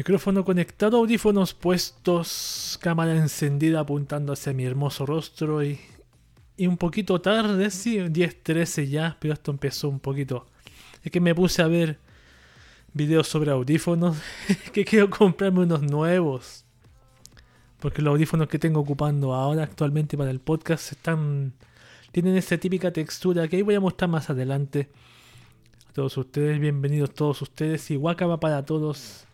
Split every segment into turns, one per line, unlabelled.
Micrófono conectado, audífonos puestos, cámara encendida apuntando hacia mi hermoso rostro y, y un poquito tarde, sí, 10-13 ya, pero esto empezó un poquito. Es que me puse a ver videos sobre audífonos, que quiero comprarme unos nuevos. Porque los audífonos que tengo ocupando ahora actualmente para el podcast están tienen esa típica textura que ahí voy a mostrar más adelante. A todos ustedes, bienvenidos todos ustedes y Wakaba para todos.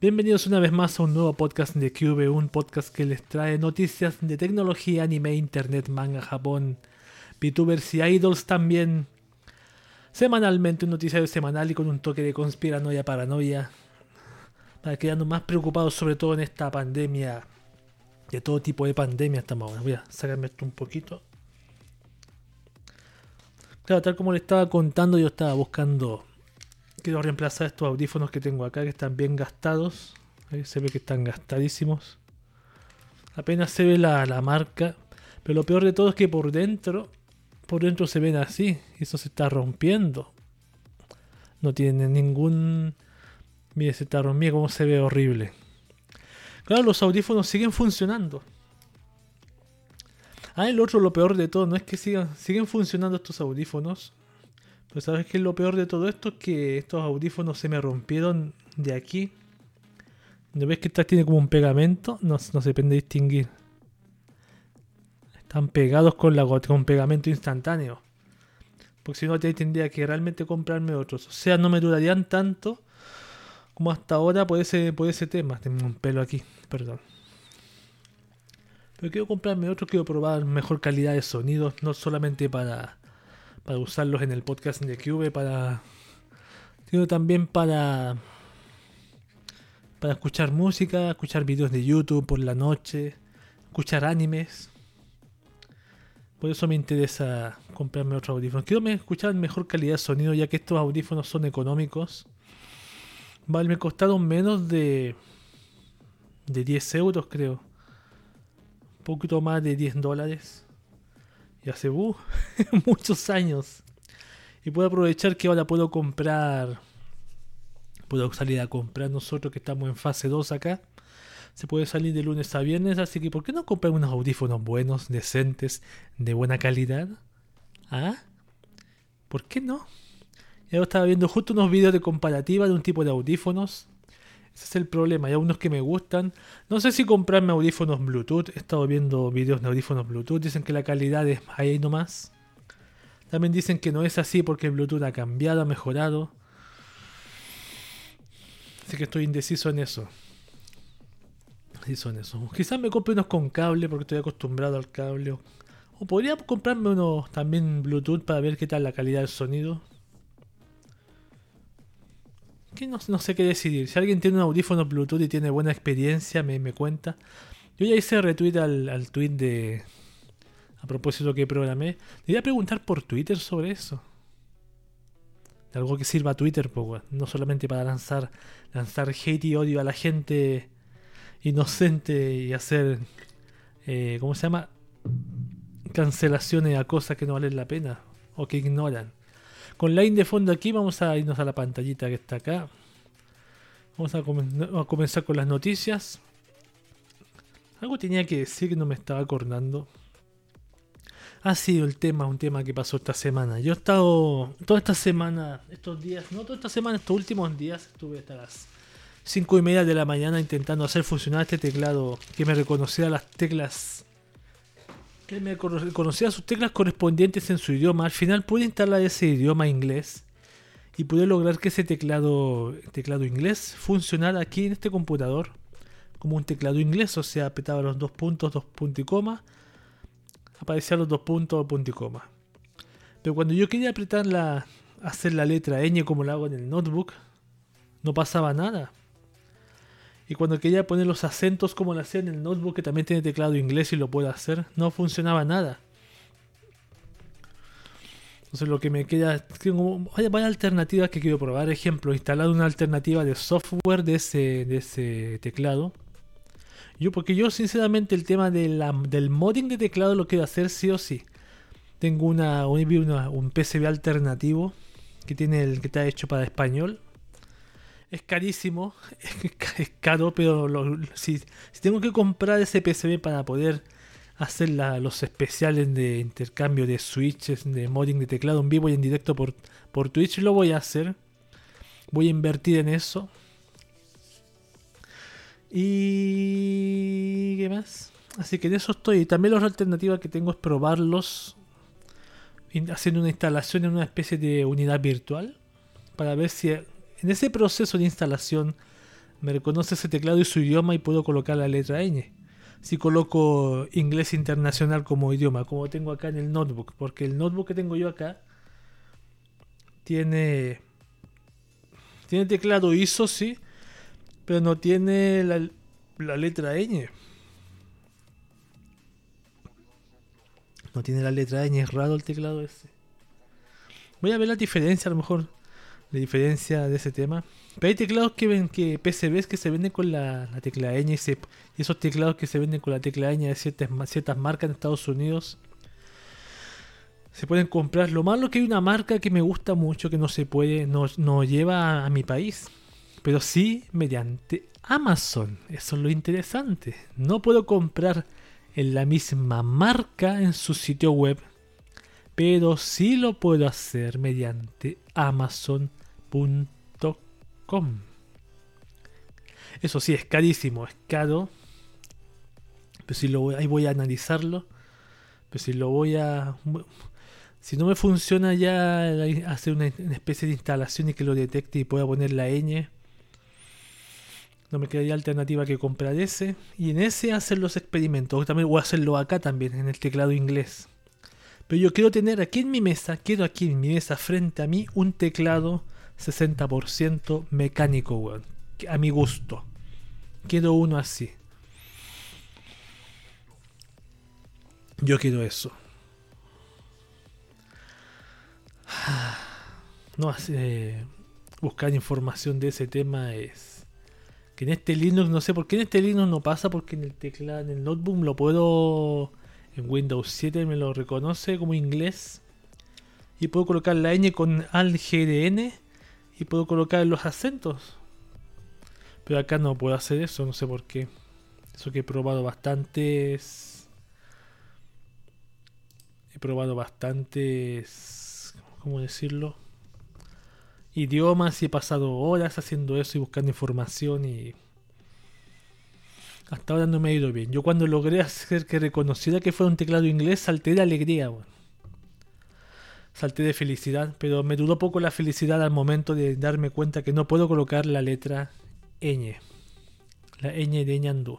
Bienvenidos una vez más a un nuevo podcast de Cube, un podcast que les trae noticias de tecnología, anime, internet, manga, Japón, VTubers y idols también. Semanalmente un noticiario semanal y con un toque de conspiranoia, paranoia. Para quedarnos más preocupados sobre todo en esta pandemia. De todo tipo de pandemia estamos ahora. Voy a sacarme esto un poquito. Claro, tal como le estaba contando, yo estaba buscando Quiero reemplazar estos audífonos que tengo acá que están bien gastados. Ahí se ve que están gastadísimos. Apenas se ve la, marca. Pero lo peor de todo es que por dentro, por dentro se ven así. Y eso se está rompiendo. No tiene ningún... Mire, se está rompiendo como se ve horrible. Claro, los audífonos siguen funcionando. Ah, el otro, lo peor de todo, no es que sigan, siguen funcionando estos audífonos. Pues sabes que lo peor de todo esto es que estos audífonos se me rompieron de aquí. ¿No ves que esta tiene como un pegamento? No, no se puede distinguir. Están pegados con, la, con pegamento instantáneo. Porque si no, te tendría que realmente comprarme otros. O sea, no me durarían tanto como hasta ahora por ese, por ese tema. Tengo un pelo aquí, perdón. Pero quiero comprarme otro, quiero probar mejor calidad de sonido, no solamente para para usarlos en el podcast de Cube, para sino también para para escuchar música, escuchar videos de YouTube por la noche, escuchar animes. Por eso me interesa comprarme otros audífonos. Quiero escuchar mejor calidad de sonido, ya que estos audífonos son económicos. Vale, me costaron menos de de 10 euros, creo. Un poquito más de 10 dólares. Y hace uh, muchos años. Y puedo aprovechar que ahora puedo comprar. Puedo salir a comprar nosotros que estamos en fase 2 acá. Se puede salir de lunes a viernes, así que ¿por qué no comprar unos audífonos buenos, decentes, de buena calidad? ¿Ah? ¿Por qué no? Yo estaba viendo justo unos videos de comparativa de un tipo de audífonos ese es el problema. Hay algunos que me gustan. No sé si comprarme audífonos Bluetooth. He estado viendo videos de audífonos Bluetooth. Dicen que la calidad es ahí nomás. También dicen que no es así porque Bluetooth ha cambiado, ha mejorado. Así que estoy indeciso en eso. Indeciso en eso. Quizás me compre unos con cable porque estoy acostumbrado al cable. O podría comprarme unos también Bluetooth para ver qué tal la calidad del sonido no, sé qué decidir. Si alguien tiene un audífono Bluetooth y tiene buena experiencia, me, me cuenta. Yo ya hice retweet al, al tweet de. A propósito que programé. Le a preguntar por Twitter sobre eso. Algo que sirva a Twitter, pues, no solamente para lanzar, lanzar hate y odio a la gente inocente y hacer. Eh, ¿Cómo se llama? Cancelaciones a cosas que no valen la pena o que ignoran. Con line de fondo aquí vamos a irnos a la pantallita que está acá. Vamos a, comenzar con las noticias. Algo tenía que decir que no me estaba acordando. Ha sido el tema, un tema que pasó esta semana. Yo he estado toda esta semana, estos días, no toda esta semana, estos últimos días, estuve hasta las 5 y media de la mañana intentando hacer funcionar este teclado que me reconocía las teclas que me conocía sus teclas correspondientes en su idioma. Al final pude instalar ese idioma inglés y pude lograr que ese teclado, teclado inglés funcionara aquí en este computador como un teclado inglés. O sea, apretaba los dos puntos, dos puntos y coma. Aparecían los dos puntos, punto y coma. Pero cuando yo quería apretar la, hacer la letra ñ como lo hago en el notebook, no pasaba nada. Y cuando quería poner los acentos como lo hacía en el notebook, que también tiene teclado inglés y lo puedo hacer, no funcionaba nada. Entonces lo que me queda, tengo varias alternativas que quiero probar. Ejemplo, instalar una alternativa de software de ese, de ese teclado. Yo, porque yo sinceramente el tema del modding de teclado lo quiero hacer sí o sí. Tengo una, un PCB alternativo que tiene el que está hecho para español Es carísimo, es caro, pero si, tengo que comprar ese PCB para poder hacer los especiales de intercambio de switches, de modding de teclado en vivo y en directo por, por Twitch, lo voy a hacer. Voy a invertir en eso. Y... ¿Qué más? Así que en eso estoy. También la otra alternativa que tengo es probarlos haciendo una instalación en una especie de unidad virtual para ver si en ese proceso de instalación me reconoce ese teclado y su idioma y puedo colocar la letra ñ. Si coloco inglés internacional como idioma, como tengo acá en el notebook, porque el notebook que tengo yo acá tiene tiene teclado ISO, sí, pero no tiene la, la letra ñ. No tiene la letra ñ, es raro el teclado ese. Voy a ver la diferencia, a lo mejor, la diferencia de ese tema. Pero hay teclados que ven que PCBs que se venden con la, tecla ñ y, esos teclados que se venden con la tecla ñ de ciertas, ciertas marcas en Estados Unidos. Se pueden comprar. Lo malo es que hay una marca que me gusta mucho que no se puede, no, no lleva a mi país. Pero sí mediante Amazon. Eso es lo interesante. No puedo comprar en la misma marca en su sitio web, pero sí lo puedo hacer mediante amazon.com. Eso sí, es carísimo, es caro. Pero si lo ahí voy a analizarlo. Pero si lo voy a... Si no me funciona ya hacer una, una especie de instalación y que lo detecte y pueda poner la ñ no me quedaría alternativa que comprar ese. Y en ese hacer los experimentos. También voy a hacerlo acá también, en el teclado inglés. Pero yo quiero tener aquí en mi mesa, quiero aquí en mi mesa frente a mí un teclado 60% mecánico, weón. A mi gusto. Quiero uno así. Yo quiero eso. No, eh, buscar información de ese tema es que en este Linux, no sé por qué en este Linux no pasa, porque en el teclado, en el notebook lo puedo, en Windows 7 me lo reconoce como inglés. Y puedo colocar la ñ con al GDN y puedo colocar los acentos. Pero acá no puedo hacer eso, no sé por qué. Eso que he probado bastantes. He probado bastantes. ¿Cómo decirlo? idiomas y he pasado horas haciendo eso y buscando información y hasta ahora no me ha ido bien. Yo cuando logré hacer que reconociera que fuera un teclado inglés salté de alegría, salté de felicidad, pero me duró poco la felicidad al momento de darme cuenta que no puedo colocar la letra ñ, la ñ de ñandú.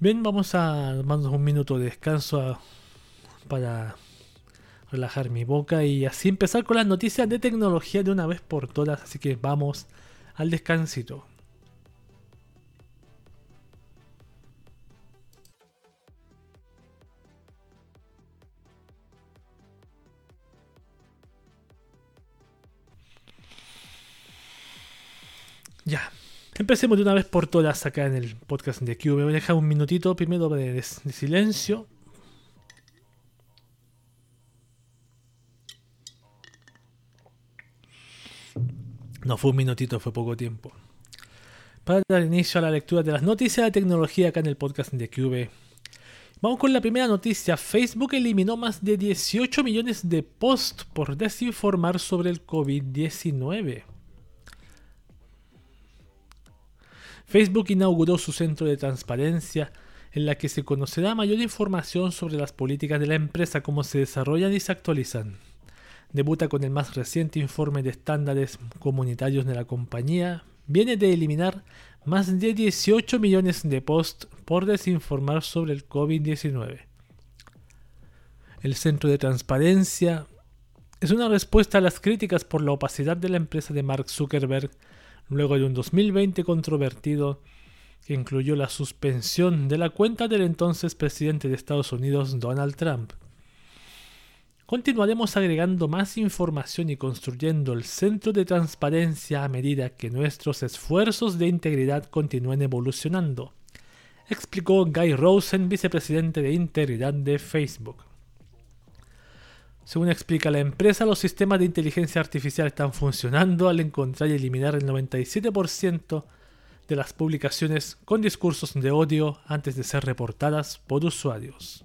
Bien, vamos a darnos un minuto de descanso para relajar mi boca y así empezar con las noticias de tecnología de una vez por todas. Así que vamos al descansito. Empecemos de una vez por todas acá en el podcast de Cube. Voy a dejar un minutito primero de, silencio No fue un minutito, fue poco tiempo. Para dar inicio a la lectura de las noticias de tecnología acá en el podcast de QV. Vamos con la primera noticia. Facebook eliminó más de 18 millones de posts por desinformar sobre el COVID-19. Facebook inauguró su centro de transparencia en la que se conocerá mayor información sobre las políticas de la empresa, cómo se desarrollan y se actualizan debuta con el más reciente informe de estándares comunitarios de la compañía, viene de eliminar más de 18 millones de posts por desinformar sobre el COVID-19. El Centro de Transparencia es una respuesta a las críticas por la opacidad de la empresa de Mark Zuckerberg luego de un 2020 controvertido que incluyó la suspensión de la cuenta del entonces presidente de Estados Unidos Donald Trump. Continuaremos agregando más información y construyendo el centro de transparencia a medida que nuestros esfuerzos de integridad continúen evolucionando, explicó Guy Rosen, vicepresidente de integridad de Facebook. Según explica la empresa, los sistemas de inteligencia artificial están funcionando al encontrar y eliminar el 97% de las publicaciones con discursos de odio antes de ser reportadas por usuarios.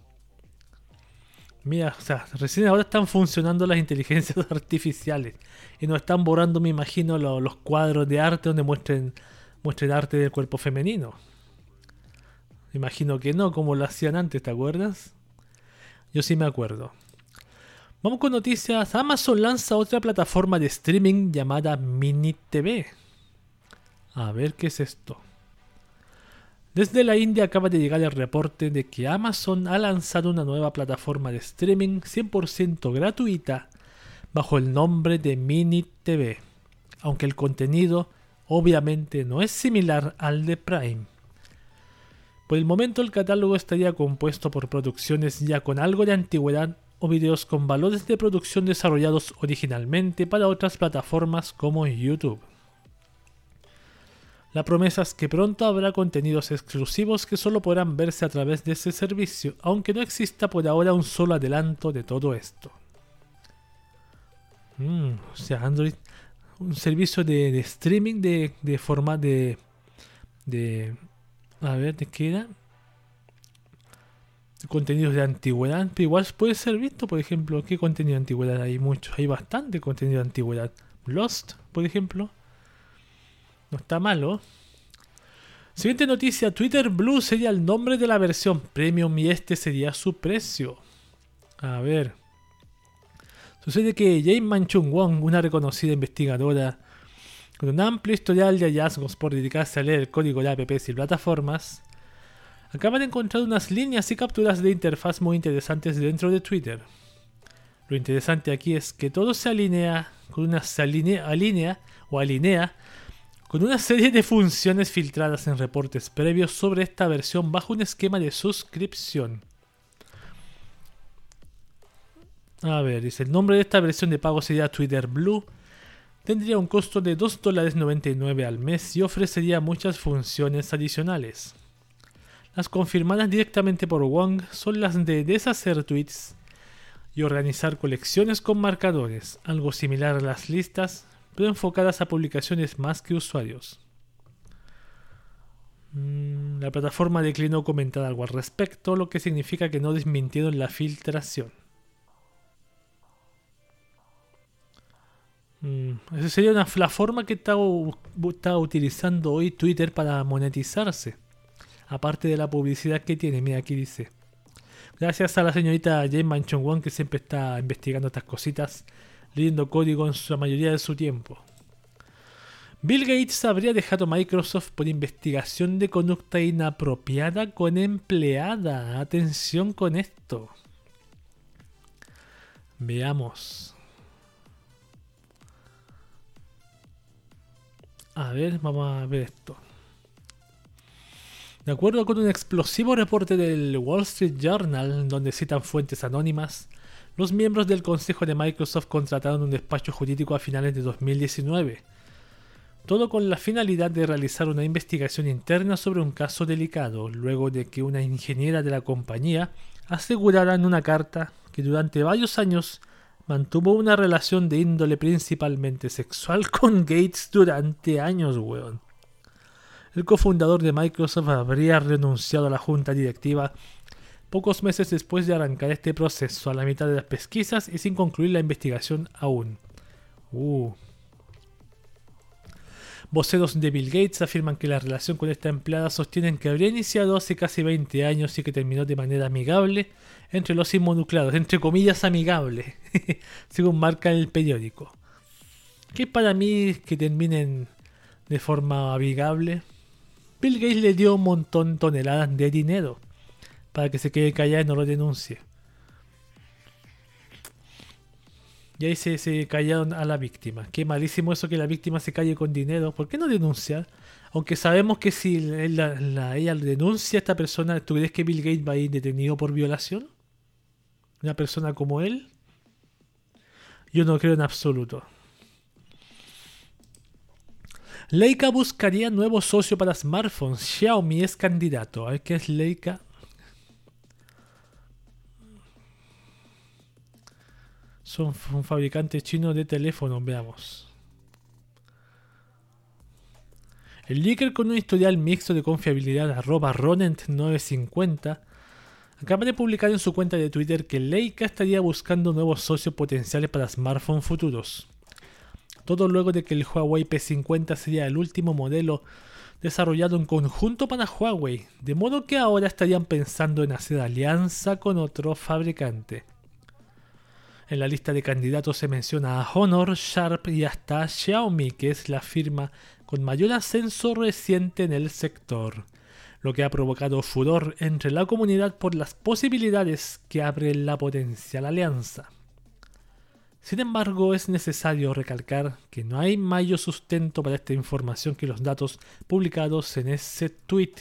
Mira, o sea, recién ahora están funcionando las inteligencias artificiales y nos están borrando, me imagino, los cuadros de arte donde muestren, muestren arte del cuerpo femenino. Imagino que no, como lo hacían antes, ¿te acuerdas? Yo sí me acuerdo. Vamos con noticias. Amazon lanza otra plataforma de streaming llamada Mini TV. A ver qué es esto. Desde la India acaba de llegar el reporte de que Amazon ha lanzado una nueva plataforma de streaming 100% gratuita bajo el nombre de Mini TV, aunque el contenido obviamente no es similar al de Prime. Por el momento el catálogo estaría compuesto por producciones ya con algo de antigüedad o videos con valores de producción desarrollados originalmente para otras plataformas como YouTube. La promesa es que pronto habrá contenidos exclusivos que solo podrán verse a través de ese servicio, aunque no exista por ahora un solo adelanto de todo esto. Mm, o sea, Android, un servicio de, streaming de, de forma de, de... A ver, ¿de qué era? Contenidos de antigüedad, pero igual puede ser visto, por ejemplo, ¿qué contenido de antigüedad hay? Mucho, hay bastante contenido de antigüedad. Lost, por ejemplo. No está malo. Siguiente noticia, Twitter Blue sería el nombre de la versión premium y este sería su precio. A ver. Sucede que Jane Manchung Wong, una reconocida investigadora con un amplio historial de hallazgos por dedicarse a leer código de apps y plataformas, acaba de encontrar unas líneas y capturas de interfaz muy interesantes dentro de Twitter. Lo interesante aquí es que todo se alinea con una se alinea o alinea con una serie de funciones filtradas en reportes previos sobre esta versión bajo un esquema de suscripción. A ver, dice, el nombre de esta versión de pago sería Twitter Blue. Tendría un costo de $2.99 al mes y ofrecería muchas funciones adicionales. Las confirmadas directamente por Wong son las de deshacer tweets y organizar colecciones con marcadores, algo similar a las listas, pero enfocadas a publicaciones más que usuarios. Mm, la plataforma declinó comentar algo al respecto, lo que significa que no desmintieron la filtración. Mm, esa sería una, la forma que está, utilizando hoy Twitter para monetizarse. Aparte de la publicidad que tiene. Mira, aquí dice. Gracias a la señorita Jane Manchon Wong que siempre está investigando estas cositas leyendo código en su mayoría de su tiempo. Bill Gates habría dejado Microsoft por investigación de conducta inapropiada con empleada. Atención con esto. Veamos. A ver, vamos a ver esto. De acuerdo con un explosivo reporte del Wall Street Journal, donde citan fuentes anónimas, los miembros del Consejo de Microsoft contrataron un despacho jurídico a finales de 2019, todo con la finalidad de realizar una investigación interna sobre un caso delicado, luego de que una ingeniera de la compañía asegurara en una carta que durante varios años mantuvo una relación de índole principalmente sexual con Gates durante años, weón. El cofundador de Microsoft habría renunciado a la junta directiva pocos meses después de arrancar este proceso, a la mitad de las pesquisas y sin concluir la investigación aún. Uh. Voceros de Bill Gates afirman que la relación con esta empleada sostienen que habría iniciado hace casi 20 años y que terminó de manera amigable entre los involucrados, entre comillas amigable, según marca el periódico. Que para mí que terminen de forma amigable. Bill Gates le dio un montón de toneladas de dinero para que se quede callada y no lo denuncie. Y ahí se, se, callaron a la víctima. Qué malísimo eso que la víctima se calle con dinero. ¿Por qué no denunciar? Aunque sabemos que si la, ella denuncia a esta persona, ¿tú crees que Bill Gates va a ir detenido por violación? ¿Una persona como él? Yo no creo en absoluto. Leica buscaría nuevo socio para smartphones. Xiaomi es candidato. A ver qué es Leica. Son un fabricante chino de teléfonos, veamos. El leaker con un historial mixto de confiabilidad arroba Ronent950 acaba de publicar en su cuenta de Twitter que Leica estaría buscando nuevos socios potenciales para smartphones futuros. Todo luego de que el Huawei P50 sería el último modelo desarrollado en conjunto para Huawei, de modo que ahora estarían pensando en hacer alianza con otro fabricante. En la lista de candidatos se menciona a Honor, Sharp y hasta Xiaomi, que es la firma con mayor ascenso reciente en el sector, lo que ha provocado furor entre la comunidad por las posibilidades que abre la potencial alianza. Sin embargo, es necesario recalcar que no hay mayor sustento para esta información que los datos publicados en ese tweet,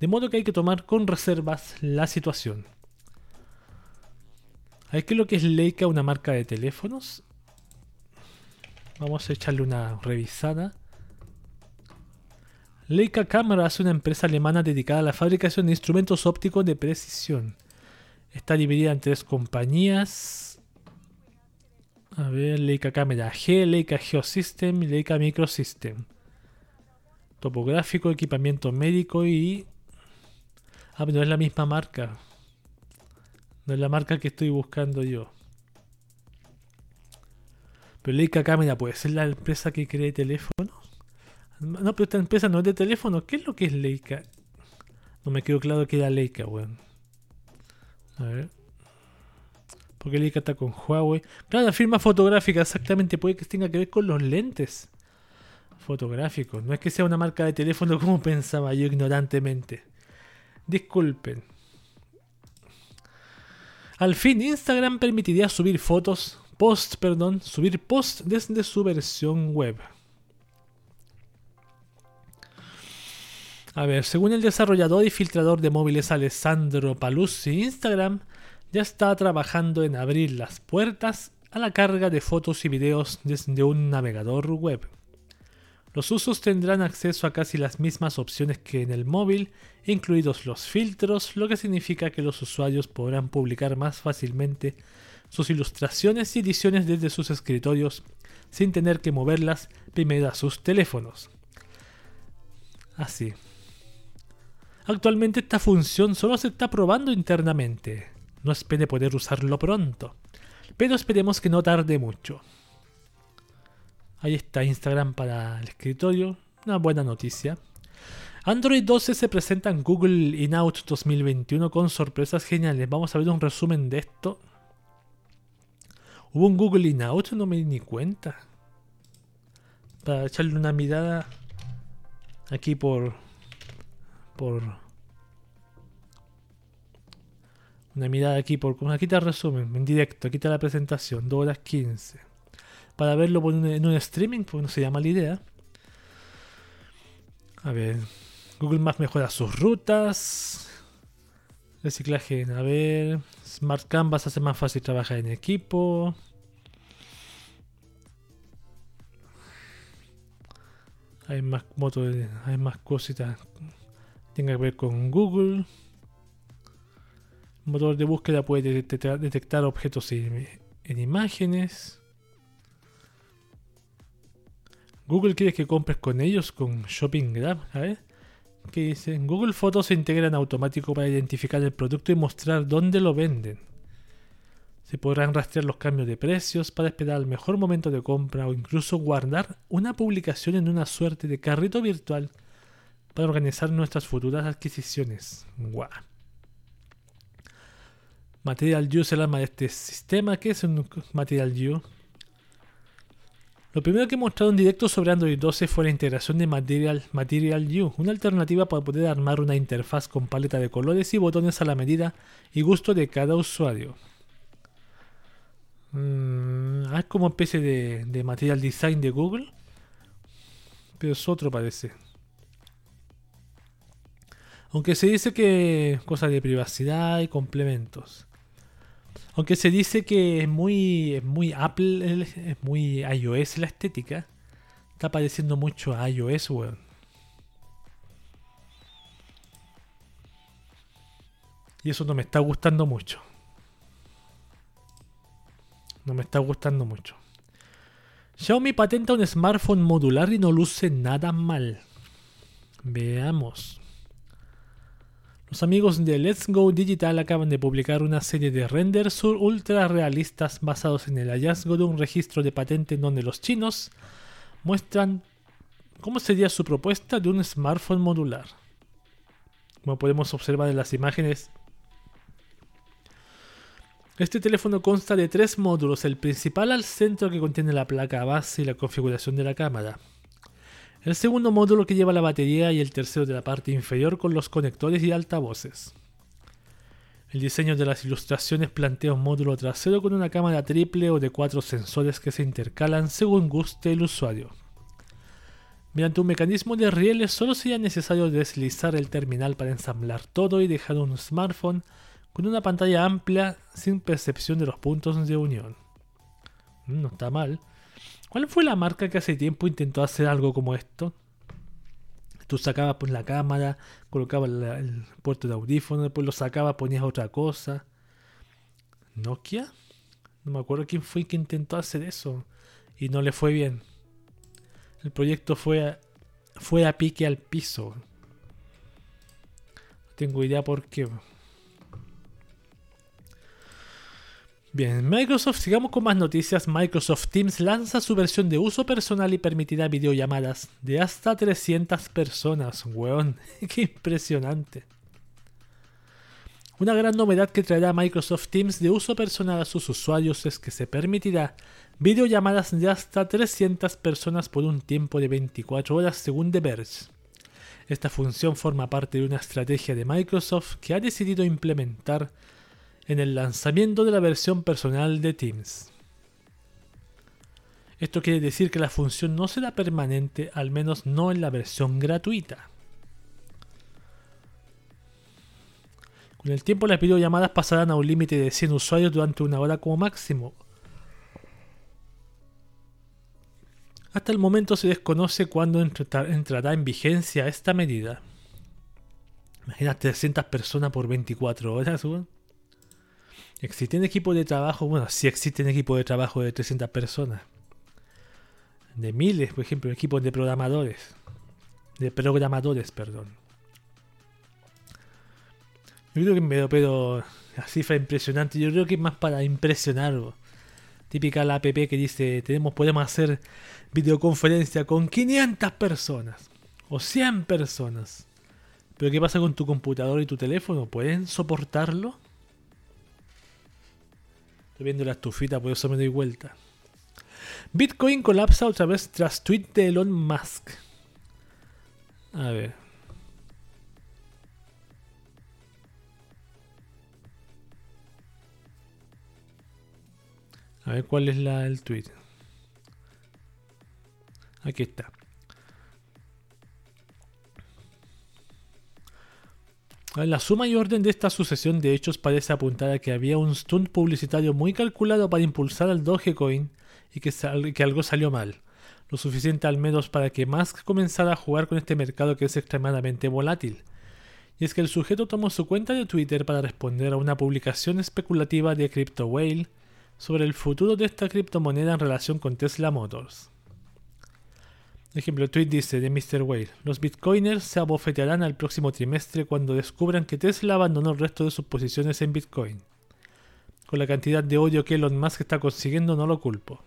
de modo que hay que tomar con reservas la situación. ¿Hay que lo que es Leica una marca de teléfonos? Vamos a echarle una revisada. Leica Camera es una empresa alemana dedicada a la fabricación de instrumentos ópticos de precisión. Está dividida en tres compañías a ver, Leica Camera G, Leica Geosystem y Leica Microsystem. Topográfico, equipamiento médico y... Ah, pero no es la misma marca. No es la marca que estoy buscando yo. Pero Leica Camera puede ser la empresa que cree teléfonos. No, pero esta empresa no es de teléfono. ¿Qué es lo que es Leica? No me quedó claro que era Leica, weón. A ver. Porque Leica está con Huawei. Claro, la firma fotográfica, exactamente. Puede que tenga que ver con los lentes fotográficos. No es que sea una marca de teléfono como pensaba yo ignorantemente. Disculpen. Al fin, Instagram permitiría subir fotos, post, perdón, subir post desde su versión web. A ver, según el desarrollador y filtrador de móviles Alessandro Paluzzi, Instagram ya está trabajando en abrir las puertas a la carga de fotos y videos desde un navegador web. Los usos tendrán acceso a casi las mismas opciones que en el móvil, incluidos los filtros, lo que significa que los usuarios podrán publicar más fácilmente sus ilustraciones y ediciones desde sus escritorios sin tener que moverlas primero a sus teléfonos. Así. Actualmente esta función solo se está probando internamente. No espere poder usarlo pronto. Pero esperemos que no tarde mucho. Ahí está Instagram para el escritorio. Una buena noticia. Android 12 se presenta en Google In-Out 2021 con sorpresas geniales. Vamos a ver un resumen de esto. ¿Hubo un Google In-Out? No me di ni cuenta. Para echarle una mirada aquí por... por Una mirada aquí por. Aquí está el resumen, en directo, aquí está la presentación, 2 horas 15. Para verlo en un streaming, pues no se llama la idea. A ver. Google Maps mejora sus rutas. Reciclaje, a ver. Smart Canvas hace más fácil trabajar en equipo. Hay más motos, hay más cositas. Tenga que ver con Google motor de búsqueda puede detectar, objetos en, imágenes. Google quiere que compres con ellos con Shopping Grab. A. ¿Qué dice? Google Fotos se integra en automático para identificar el producto y mostrar dónde lo venden. Se podrán rastrear los cambios de precios para esperar el mejor momento de compra o incluso guardar una publicación en una suerte de carrito virtual para organizar nuestras futuras adquisiciones. ¡Guau! Material U es el arma de este sistema. ¿Qué es un Material U? Lo primero que he mostrado en directo sobre Android 12 fue la integración de Material, Material U, una alternativa para poder armar una interfaz con paleta de colores y botones a la medida y gusto de cada usuario. Mm, es como especie de, de Material Design de Google, pero es otro parece. Aunque se dice que cosas de privacidad y complementos. Aunque se dice que es muy, muy Apple, es muy iOS la estética. Está pareciendo mucho a iOS, weón. Y eso no me está gustando mucho. No me, está gustando mucho. Xiaomi patenta un smartphone modular y no luce nada mal. Veamos. Los amigos de Let's Go Digital acaban de publicar una serie de renders ultra realistas basados en el hallazgo de un registro de patente en donde los chinos muestran cómo sería su propuesta de un smartphone modular. Como podemos observar en las imágenes, este teléfono consta de tres módulos, el principal al centro que contiene la placa base y la configuración de la cámara. El segundo módulo que lleva la batería y el tercero de la parte inferior con los conectores y altavoces. El diseño de las ilustraciones plantea un módulo trasero con una cámara triple o de cuatro sensores que se intercalan según guste el usuario. Mediante un mecanismo de rieles solo sería necesario deslizar el terminal para ensamblar todo y dejar un smartphone con una pantalla amplia sin percepción de los puntos de unión. Mm, no está mal. ¿Cuál fue la marca que hace tiempo intentó hacer algo como esto? Tú sacabas pues, la cámara, colocabas el puerto de audífono, después lo sacabas, ponías otra cosa. ¿Nokia? No me acuerdo quién fue que intentó hacer eso y no le fue bien. El proyecto fue fue a pique al piso. No tengo idea por qué. Bien, Microsoft, sigamos con más noticias. Microsoft Teams lanza su versión de uso personal y permitirá videollamadas de hasta 300 personas. Weón, qué impresionante. Una gran novedad que traerá Microsoft Teams de uso personal a sus usuarios es que se permitirá videollamadas de hasta 300 personas por un tiempo de 24 horas según The Verge. Esta función forma parte de una estrategia de Microsoft que ha decidido implementar en el lanzamiento de la versión personal de Teams. Esto quiere decir que la función no será permanente, al menos no en la versión gratuita. Con el tiempo las videollamadas pasarán a un límite de 100 usuarios durante una hora como máximo. Hasta el momento se desconoce cuándo entrará en vigencia esta medida. Imagina 300 personas por 24 horas, ¿Existen equipos de trabajo? Bueno, sí existen equipos de trabajo de 300 personas. De miles, por ejemplo, equipos de programadores. De programadores, perdón. Yo creo que me pero la cifra impresionante. Yo creo que es más para impresionar. Típica la app que dice, tenemos, podemos hacer videoconferencia con 500 personas o 100 personas. Pero ¿qué pasa con tu computador y tu teléfono? ¿Pueden soportarlo? Estoy viendo la estufita, por eso me doy vuelta. Bitcoin colapsa otra vez tras tweet de Elon Musk. A ver. A ver cuál es la, el tweet. Aquí está. La suma y orden de esta sucesión de hechos parece apuntar a que había un stunt publicitario muy calculado para impulsar al Dogecoin y que, que algo salió mal. Lo suficiente al menos para que Musk comenzara a jugar con este mercado que es extremadamente volátil. Y es que el sujeto tomó su cuenta de Twitter para responder a una publicación especulativa de Crypto Whale sobre el futuro de esta criptomoneda en relación con Tesla Motors ejemplo, el tweet dice de Mr. Whale, los bitcoiners se abofetearán al próximo trimestre cuando descubran que Tesla abandonó el resto de sus posiciones en Bitcoin. Con la cantidad de odio que Elon Musk está consiguiendo no lo culpo.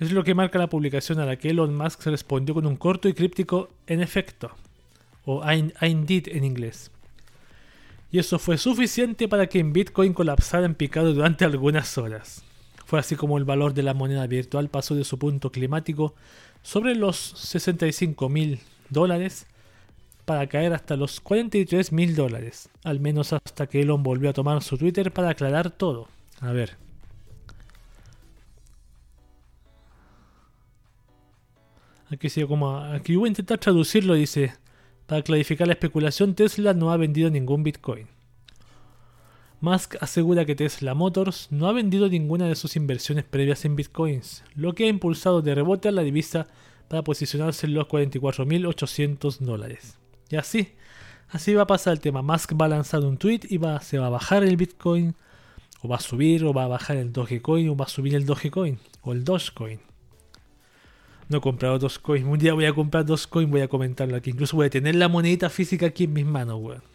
Es lo que marca la publicación a la que Elon Musk respondió con un corto y críptico en efecto, o I, indeed en inglés. Y eso fue suficiente para que en Bitcoin colapsara en picado durante algunas horas. Fue así como el valor de la moneda virtual pasó de su punto climático sobre los 65 mil dólares para caer hasta los 43 mil dólares, al menos hasta que Elon volvió a tomar su Twitter para aclarar todo. A ver. Aquí, como, aquí voy a intentar traducirlo, dice, para clarificar la especulación, Tesla no ha vendido ningún Bitcoin. Musk asegura que Tesla Motors no ha vendido ninguna de sus inversiones previas en bitcoins, lo que ha impulsado de rebote a la divisa para posicionarse en los 44.800 dólares. Y así, así va a pasar el tema. Musk va a lanzar un tweet y va, se va a bajar el bitcoin O va a subir o va a bajar el Dogecoin o va a subir el Dogecoin o el Dogecoin. No he comprado Dogecoin. Un día voy a comprar Dogecoin, voy a comentarlo aquí. Incluso voy a tener la monedita física aquí en mis manos, weón.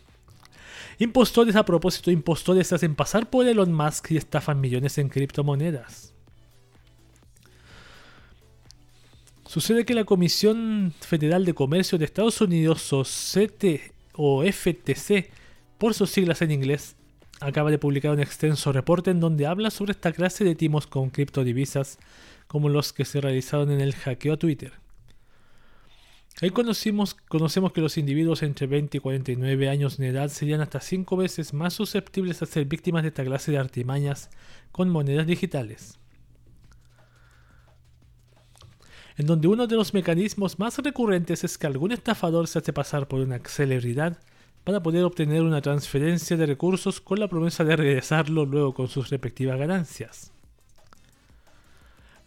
Impostores a propósito, impostores se hacen pasar por Elon Musk y estafan millones en criptomonedas. Sucede que la Comisión Federal de Comercio de Estados Unidos, o, CT, o FTC, por sus siglas en inglés, acaba de publicar un extenso reporte en donde habla sobre esta clase de timos con criptodivisas como los que se realizaron en el hackeo a Twitter. Ahí conocimos, conocemos que los individuos entre 20 y 49 años de edad serían hasta 5 veces más susceptibles a ser víctimas de esta clase de artimañas con monedas digitales. En donde uno de los mecanismos más recurrentes es que algún estafador se hace pasar por una celebridad para poder obtener una transferencia de recursos con la promesa de regresarlo luego con sus respectivas ganancias.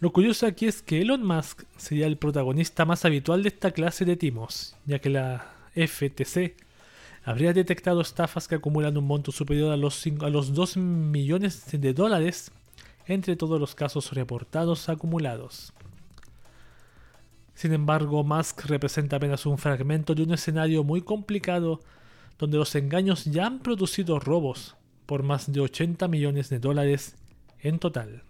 Lo curioso aquí es que Elon Musk sería el protagonista más habitual de esta clase de timos, ya que la FTC habría detectado estafas que acumulan un monto superior a los, a los 2 millones de dólares entre todos los casos reportados acumulados. Sin embargo, Musk representa apenas un fragmento de un escenario muy complicado donde los engaños ya han producido robos por más de 80 millones de dólares en total.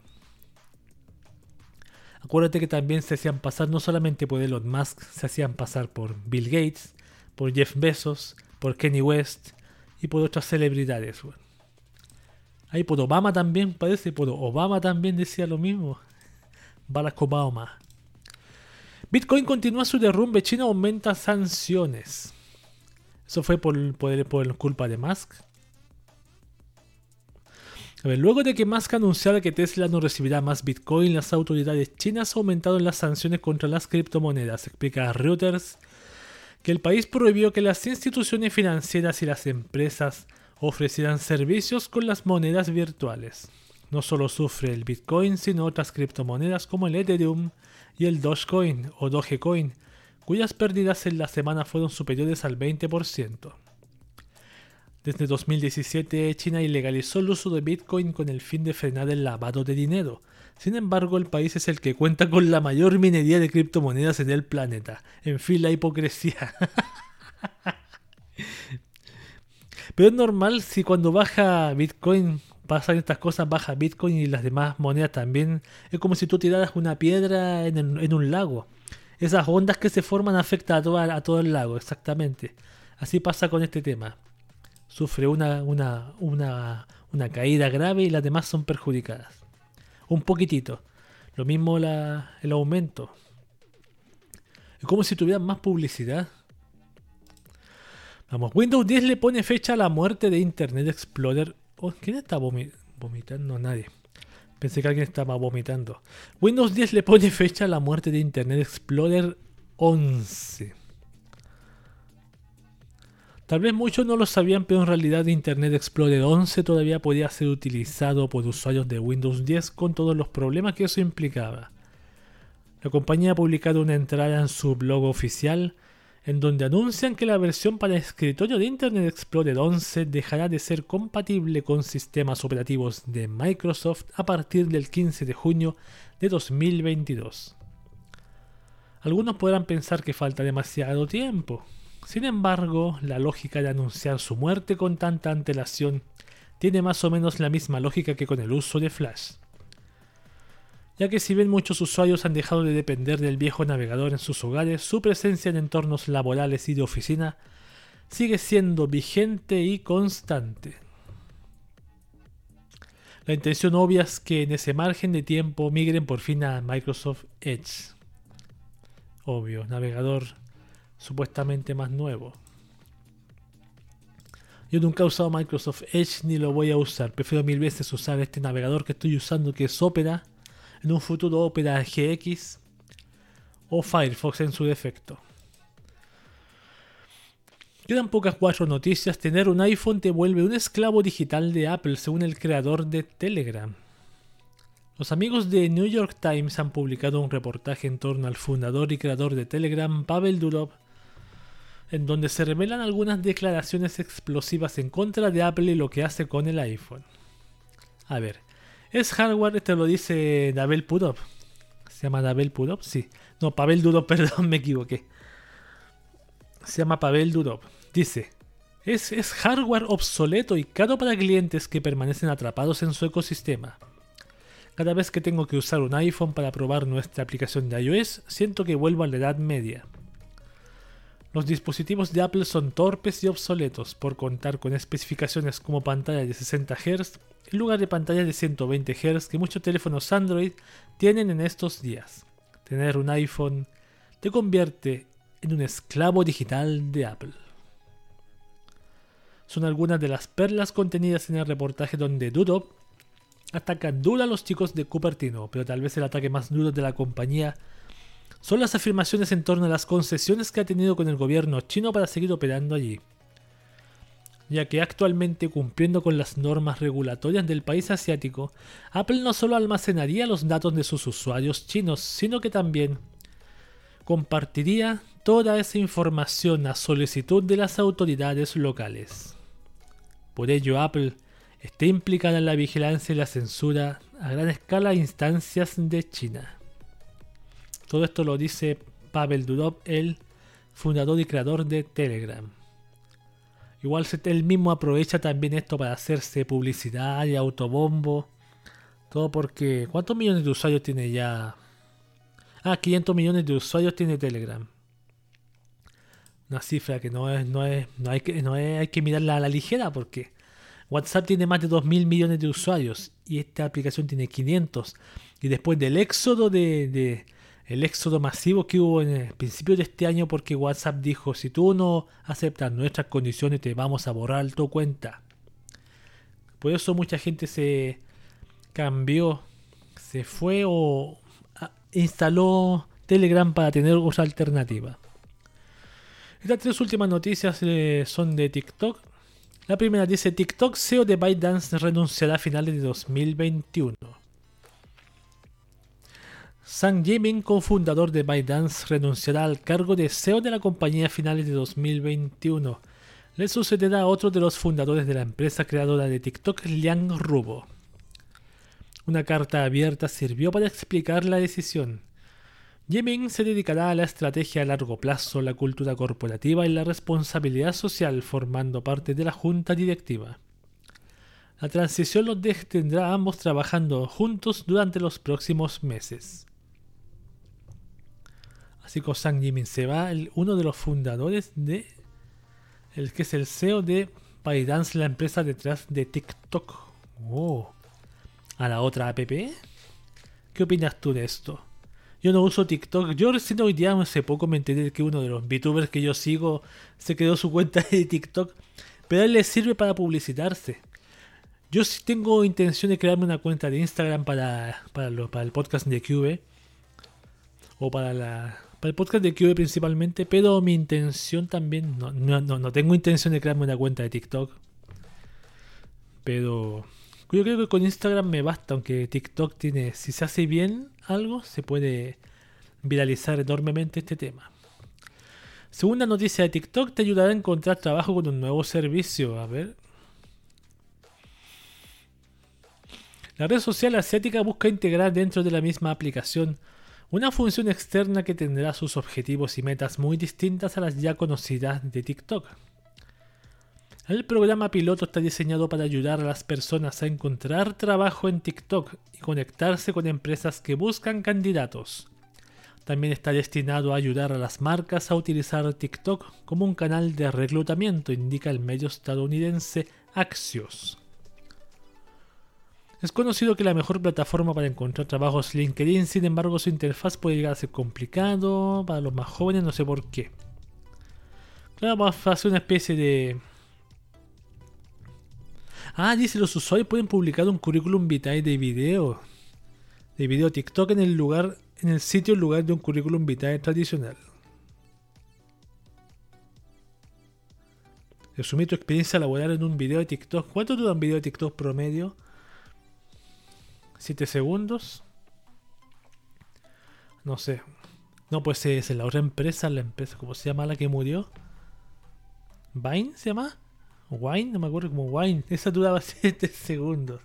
Acuérdate que también se hacían pasar no solamente por Elon Musk, se hacían pasar por Bill Gates, por Jeff Bezos, por Kenny West y por otras celebridades. Ahí por Obama también, parece, por Obama también decía lo mismo. Barack Obama. Bitcoin continúa su derrumbe, China aumenta sanciones. Eso fue por, por, por culpa de Musk luego de que Musk anunciara que Tesla no recibirá más Bitcoin, las autoridades chinas aumentaron las sanciones contra las criptomonedas. Explica Reuters que el país prohibió que las instituciones financieras y las empresas ofrecieran servicios con las monedas virtuales. No solo sufre el Bitcoin, sino otras criptomonedas como el Ethereum y el Dogecoin o Dogecoin, cuyas pérdidas en la semana fueron superiores al 20%. Desde 2017, China ilegalizó el uso de Bitcoin con el fin de frenar el lavado de dinero. Sin embargo, el país es el que cuenta con la mayor minería de criptomonedas en el planeta. En fin, la hipocresía. Pero es normal si cuando baja Bitcoin pasan estas cosas, baja Bitcoin y las demás monedas también. Es como si tú tiraras una piedra en, un lago. Esas ondas que se forman afectan a, todo el lago, exactamente. Así pasa con este tema sufre una, una, una, una caída grave y las demás son perjudicadas. Un poquitito. Lo mismo la, el aumento. Es como si tuvieran más publicidad. Vamos, Windows 10 le pone fecha a la muerte de Internet Explorer. Oh, ¿Quién está vomitando? Nadie. Pensé que alguien estaba vomitando. Windows 10 le pone fecha a la muerte de Internet Explorer 11. Tal vez muchos no lo sabían, pero en realidad Internet Explorer 11 todavía podía ser utilizado por usuarios de Windows 10 con todos los problemas que eso implicaba. La compañía ha publicado una entrada en su blog oficial en donde anuncian que la versión para escritorio de Internet Explorer 11 dejará de ser compatible con sistemas operativos de Microsoft a partir del 15 de junio de 2022. Algunos podrán pensar que falta demasiado tiempo, sin embargo, la lógica de anunciar su muerte con tanta antelación tiene más o menos la misma lógica que con el uso de Flash. Ya que si bien muchos usuarios han dejado de depender del viejo navegador en sus hogares, su presencia en entornos laborales y de oficina sigue siendo vigente y constante. La intención obvia es que en ese margen de tiempo migren por fin a Microsoft Edge. Obvio, navegador supuestamente más nuevo. Yo nunca he usado Microsoft Edge ni lo voy a usar. Prefiero mil veces usar este navegador que estoy usando que es Opera. En un futuro Opera GX. O Firefox en su defecto. Quedan pocas cuatro noticias. Tener un iPhone te vuelve un esclavo digital de Apple según el creador de Telegram. Los amigos de New York Times han publicado un reportaje en torno al fundador y creador de Telegram, Pavel Durov, en donde se revelan algunas declaraciones explosivas en contra de Apple y lo que hace con el iPhone. A ver. Es hardware, este lo dice Dabel Pudov. ¿Se llama Dabel Pudov? Sí. No, Pavel Durov, perdón, me equivoqué. Se llama Pavel Durov. Dice, es, es hardware obsoleto y caro para clientes que permanecen atrapados en su ecosistema. Cada vez que tengo que usar un iPhone para probar nuestra aplicación de iOS, siento que vuelvo a la Edad Media. Los dispositivos de Apple son torpes y obsoletos por contar con especificaciones como pantalla de 60 Hz en lugar de pantallas de 120 Hz que muchos teléfonos Android tienen en estos días. Tener un iPhone te convierte en un esclavo digital de Apple. Son algunas de las perlas contenidas en el reportaje donde Dudo atacan duro a los chicos de Cupertino, pero tal vez el ataque más duro de la compañía son las afirmaciones en torno a las concesiones que ha tenido con el gobierno chino para seguir operando allí, ya que actualmente cumpliendo con las normas regulatorias del país asiático, Apple no solo almacenaría los datos de sus usuarios chinos, sino que también compartiría toda esa información a solicitud de las autoridades locales. Por ello, Apple está implicada en la vigilancia y la censura a gran escala a instancias de China. Todo esto lo dice Pavel Durov, el fundador y creador de Telegram. Igual él mismo aprovecha también esto para hacerse publicidad y autobombo. Todo porque... ¿Cuántos millones de usuarios tiene ya? Ah, 500 millones de usuarios tiene Telegram. Una cifra que no es, no es, no hay que, no hay que mirarla a la ligera porque WhatsApp tiene más de 2.000 millones de usuarios y esta aplicación tiene 500. Y después del éxodo de, el éxodo masivo que hubo en el principio de este año porque WhatsApp dijo, si tú no aceptas nuestras condiciones te vamos a borrar tu cuenta. Por eso mucha gente se cambió, se fue o instaló Telegram para tener otra alternativa. Estas tres últimas noticias eh, son de TikTok. La primera dice TikTok CEO de ByteDance renunciará a finales de 2021. Sang Jimin, cofundador de ByteDance, renunciará al cargo de CEO de la compañía a finales de 2021. Le sucederá a otro de los fundadores de la empresa creadora de TikTok, Liang Rubo. Una carta abierta sirvió para explicar la decisión. Jimin se dedicará a la estrategia a largo plazo, la cultura corporativa y la responsabilidad social formando parte de la junta directiva. La transición los tendrá ambos trabajando juntos durante los próximos meses. Que Sang Jimin se va, uno de los fundadores de. El que es el CEO de ByteDance, la empresa detrás de TikTok. Oh. A la otra app. ¿Qué opinas tú de esto? Yo no uso TikTok. Yo recién hoy día hace poco me enteré que uno de los VTubers que yo sigo se quedó su cuenta de TikTok. Pero a él le sirve para publicitarse. Yo sí tengo intención de crearme una cuenta de Instagram para, para, para el podcast de QV. O para la, para el podcast de QV principalmente, pero mi intención también, no, no, no, tengo intención de crearme una cuenta de TikTok. Pero yo creo que con Instagram me basta, aunque TikTok tiene, si se hace bien algo, se puede viralizar enormemente este tema. Segunda noticia de TikTok te ayudará a encontrar trabajo con un nuevo servicio. A ver. La red social asiática busca integrar dentro de la misma aplicación una función externa que tendrá sus objetivos y metas muy distintas a las ya conocidas de TikTok. El programa piloto está diseñado para ayudar a las personas a encontrar trabajo en TikTok y conectarse con empresas que buscan candidatos. También está destinado a ayudar a las marcas a utilizar TikTok como un canal de reclutamiento, indica el medio estadounidense Axios. Es conocido que la mejor plataforma para encontrar trabajo es LinkedIn, sin embargo su interfaz puede llegar a ser complicado para los más jóvenes, no sé por qué. Claro, vamos a hacer una especie de... Ah, dice los usuarios pueden publicar un currículum vitae de video. De video TikTok en el lugar, en el sitio en lugar de un currículum vitae tradicional. Resumir tu experiencia laboral en un video de TikTok. ¿Cuánto dura un video de TikTok promedio? 7 segundos. No sé. No, pues es la otra empresa, la empresa, ¿cómo se llama la que murió? ¿Vine se llama? ¿Wine? No me acuerdo como Wine. Esa duraba 7 segundos.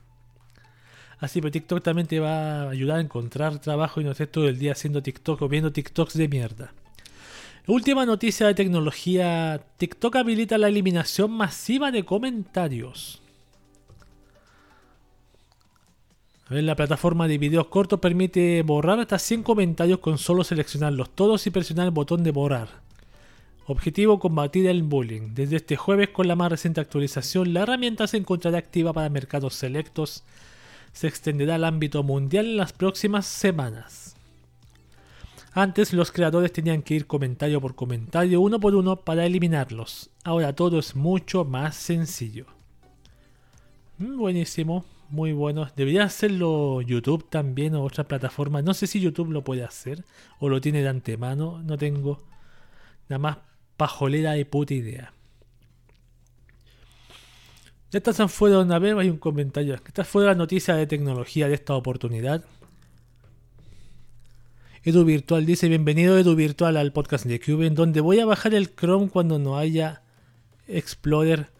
Así, pero TikTok también te va a ayudar a encontrar trabajo y no estés todo el día haciendo TikTok o viendo TikToks de mierda. Última noticia de tecnología. TikTok habilita la eliminación masiva de comentarios. La plataforma de videos cortos permite borrar hasta 100 comentarios con solo seleccionarlos todos y presionar el botón de borrar. Objetivo combatir el bullying. Desde este jueves con la más reciente actualización, la herramienta se encontrará activa para mercados selectos. Se extenderá al ámbito mundial en las próximas semanas. Antes los creadores tenían que ir comentario por comentario, uno por uno, para eliminarlos. Ahora todo es mucho más sencillo. Mm, buenísimo, muy bueno. Debería hacerlo YouTube también o otra plataforma. No sé si YouTube lo puede hacer o lo tiene de antemano. No tengo nada más pajolera y puta idea. Ya están fuera una vez, hay un comentario. Esta fue la noticia de tecnología de esta oportunidad. Edu Virtual dice, bienvenido Edu Virtual al podcast de Cube, en donde voy a bajar el Chrome cuando no haya Explorer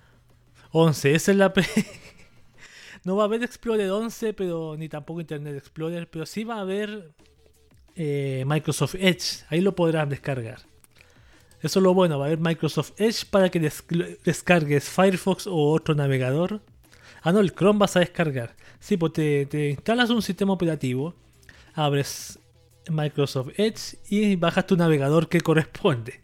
11. Esa es la... no va a haber Explorer 11, pero ni tampoco Internet Explorer, pero sí va a haber eh, Microsoft Edge. Ahí lo podrás descargar. Eso es lo bueno, va a haber Microsoft Edge para que descargues Firefox o otro navegador. Ah, no, el Chrome vas a descargar. Sí, pues te, te instalas un sistema operativo, abres Microsoft Edge y bajas tu navegador que corresponde.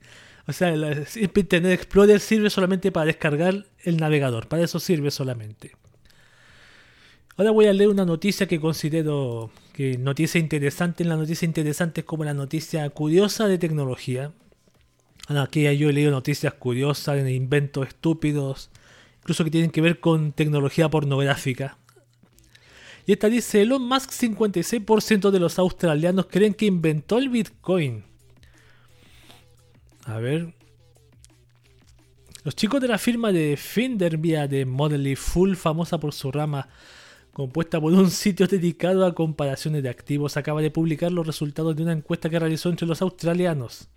O sea, el Internet Explorer sirve solamente para descargar el navegador, para eso sirve solamente. Ahora voy a leer una noticia que considero que noticia interesante. La noticia interesante es como la noticia curiosa de tecnología. Aquí yo he leído noticias curiosas, inventos estúpidos, incluso que tienen que ver con tecnología pornográfica. Y esta dice, Elon Musk 56% de los australianos creen que inventó el Bitcoin. A ver. Los chicos de la firma de Finder vía de Modelly Full, famosa por su rama compuesta por un sitio dedicado a comparaciones de activos, acaba de publicar los resultados de una encuesta que realizó entre los australianos.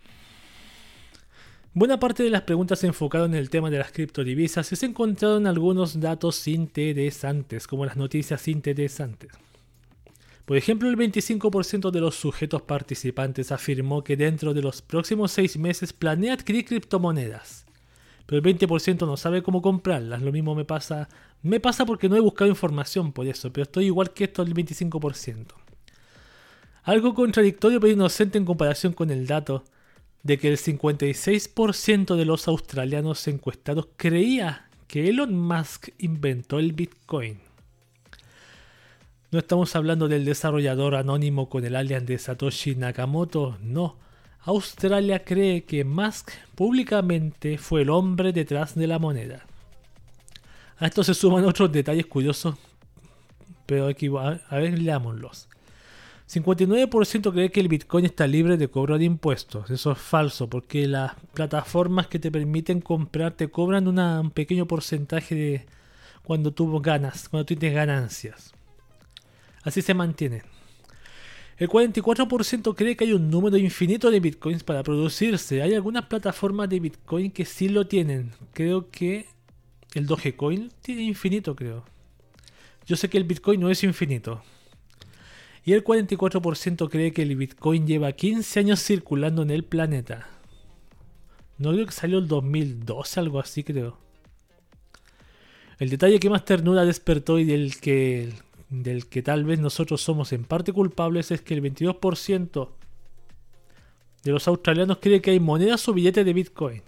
Buena parte de las preguntas se enfocaron en el tema de las criptodivisas y se encontraron algunos datos interesantes, como las noticias interesantes. Por ejemplo, el 25% de los sujetos participantes afirmó que dentro de los próximos seis meses planea adquirir criptomonedas. Pero el 20% no sabe cómo comprarlas. Lo mismo me pasa. Me pasa porque no he buscado información por eso, pero estoy igual que esto del 25%. Algo contradictorio pero inocente en comparación con el dato de que el 56% de los australianos encuestados creía que Elon Musk inventó el Bitcoin. No estamos hablando del desarrollador anónimo con el alias de Satoshi Nakamoto, no. Australia cree que Musk públicamente fue el hombre detrás de la moneda. A esto se suman otros detalles curiosos, pero a ver, leámoslos. 59% cree que el Bitcoin está libre de cobro de impuestos. Eso es falso, porque las plataformas que te permiten comprar te cobran un pequeño porcentaje de cuando tú ganas, cuando tú tienes ganancias. Así se mantiene. El 44% cree que hay un número infinito de bitcoins para producirse. Hay algunas plataformas de bitcoin que sí lo tienen. Creo que el Dogecoin tiene infinito, creo. Yo sé que el bitcoin no es infinito. Y el 44% cree que el Bitcoin lleva 15 años circulando en el planeta. No creo que salió el 2012, algo así creo. El detalle que más ternura despertó y del que, del que tal vez nosotros somos en parte culpables es que el 22% de los australianos cree que hay monedas o billetes de Bitcoin.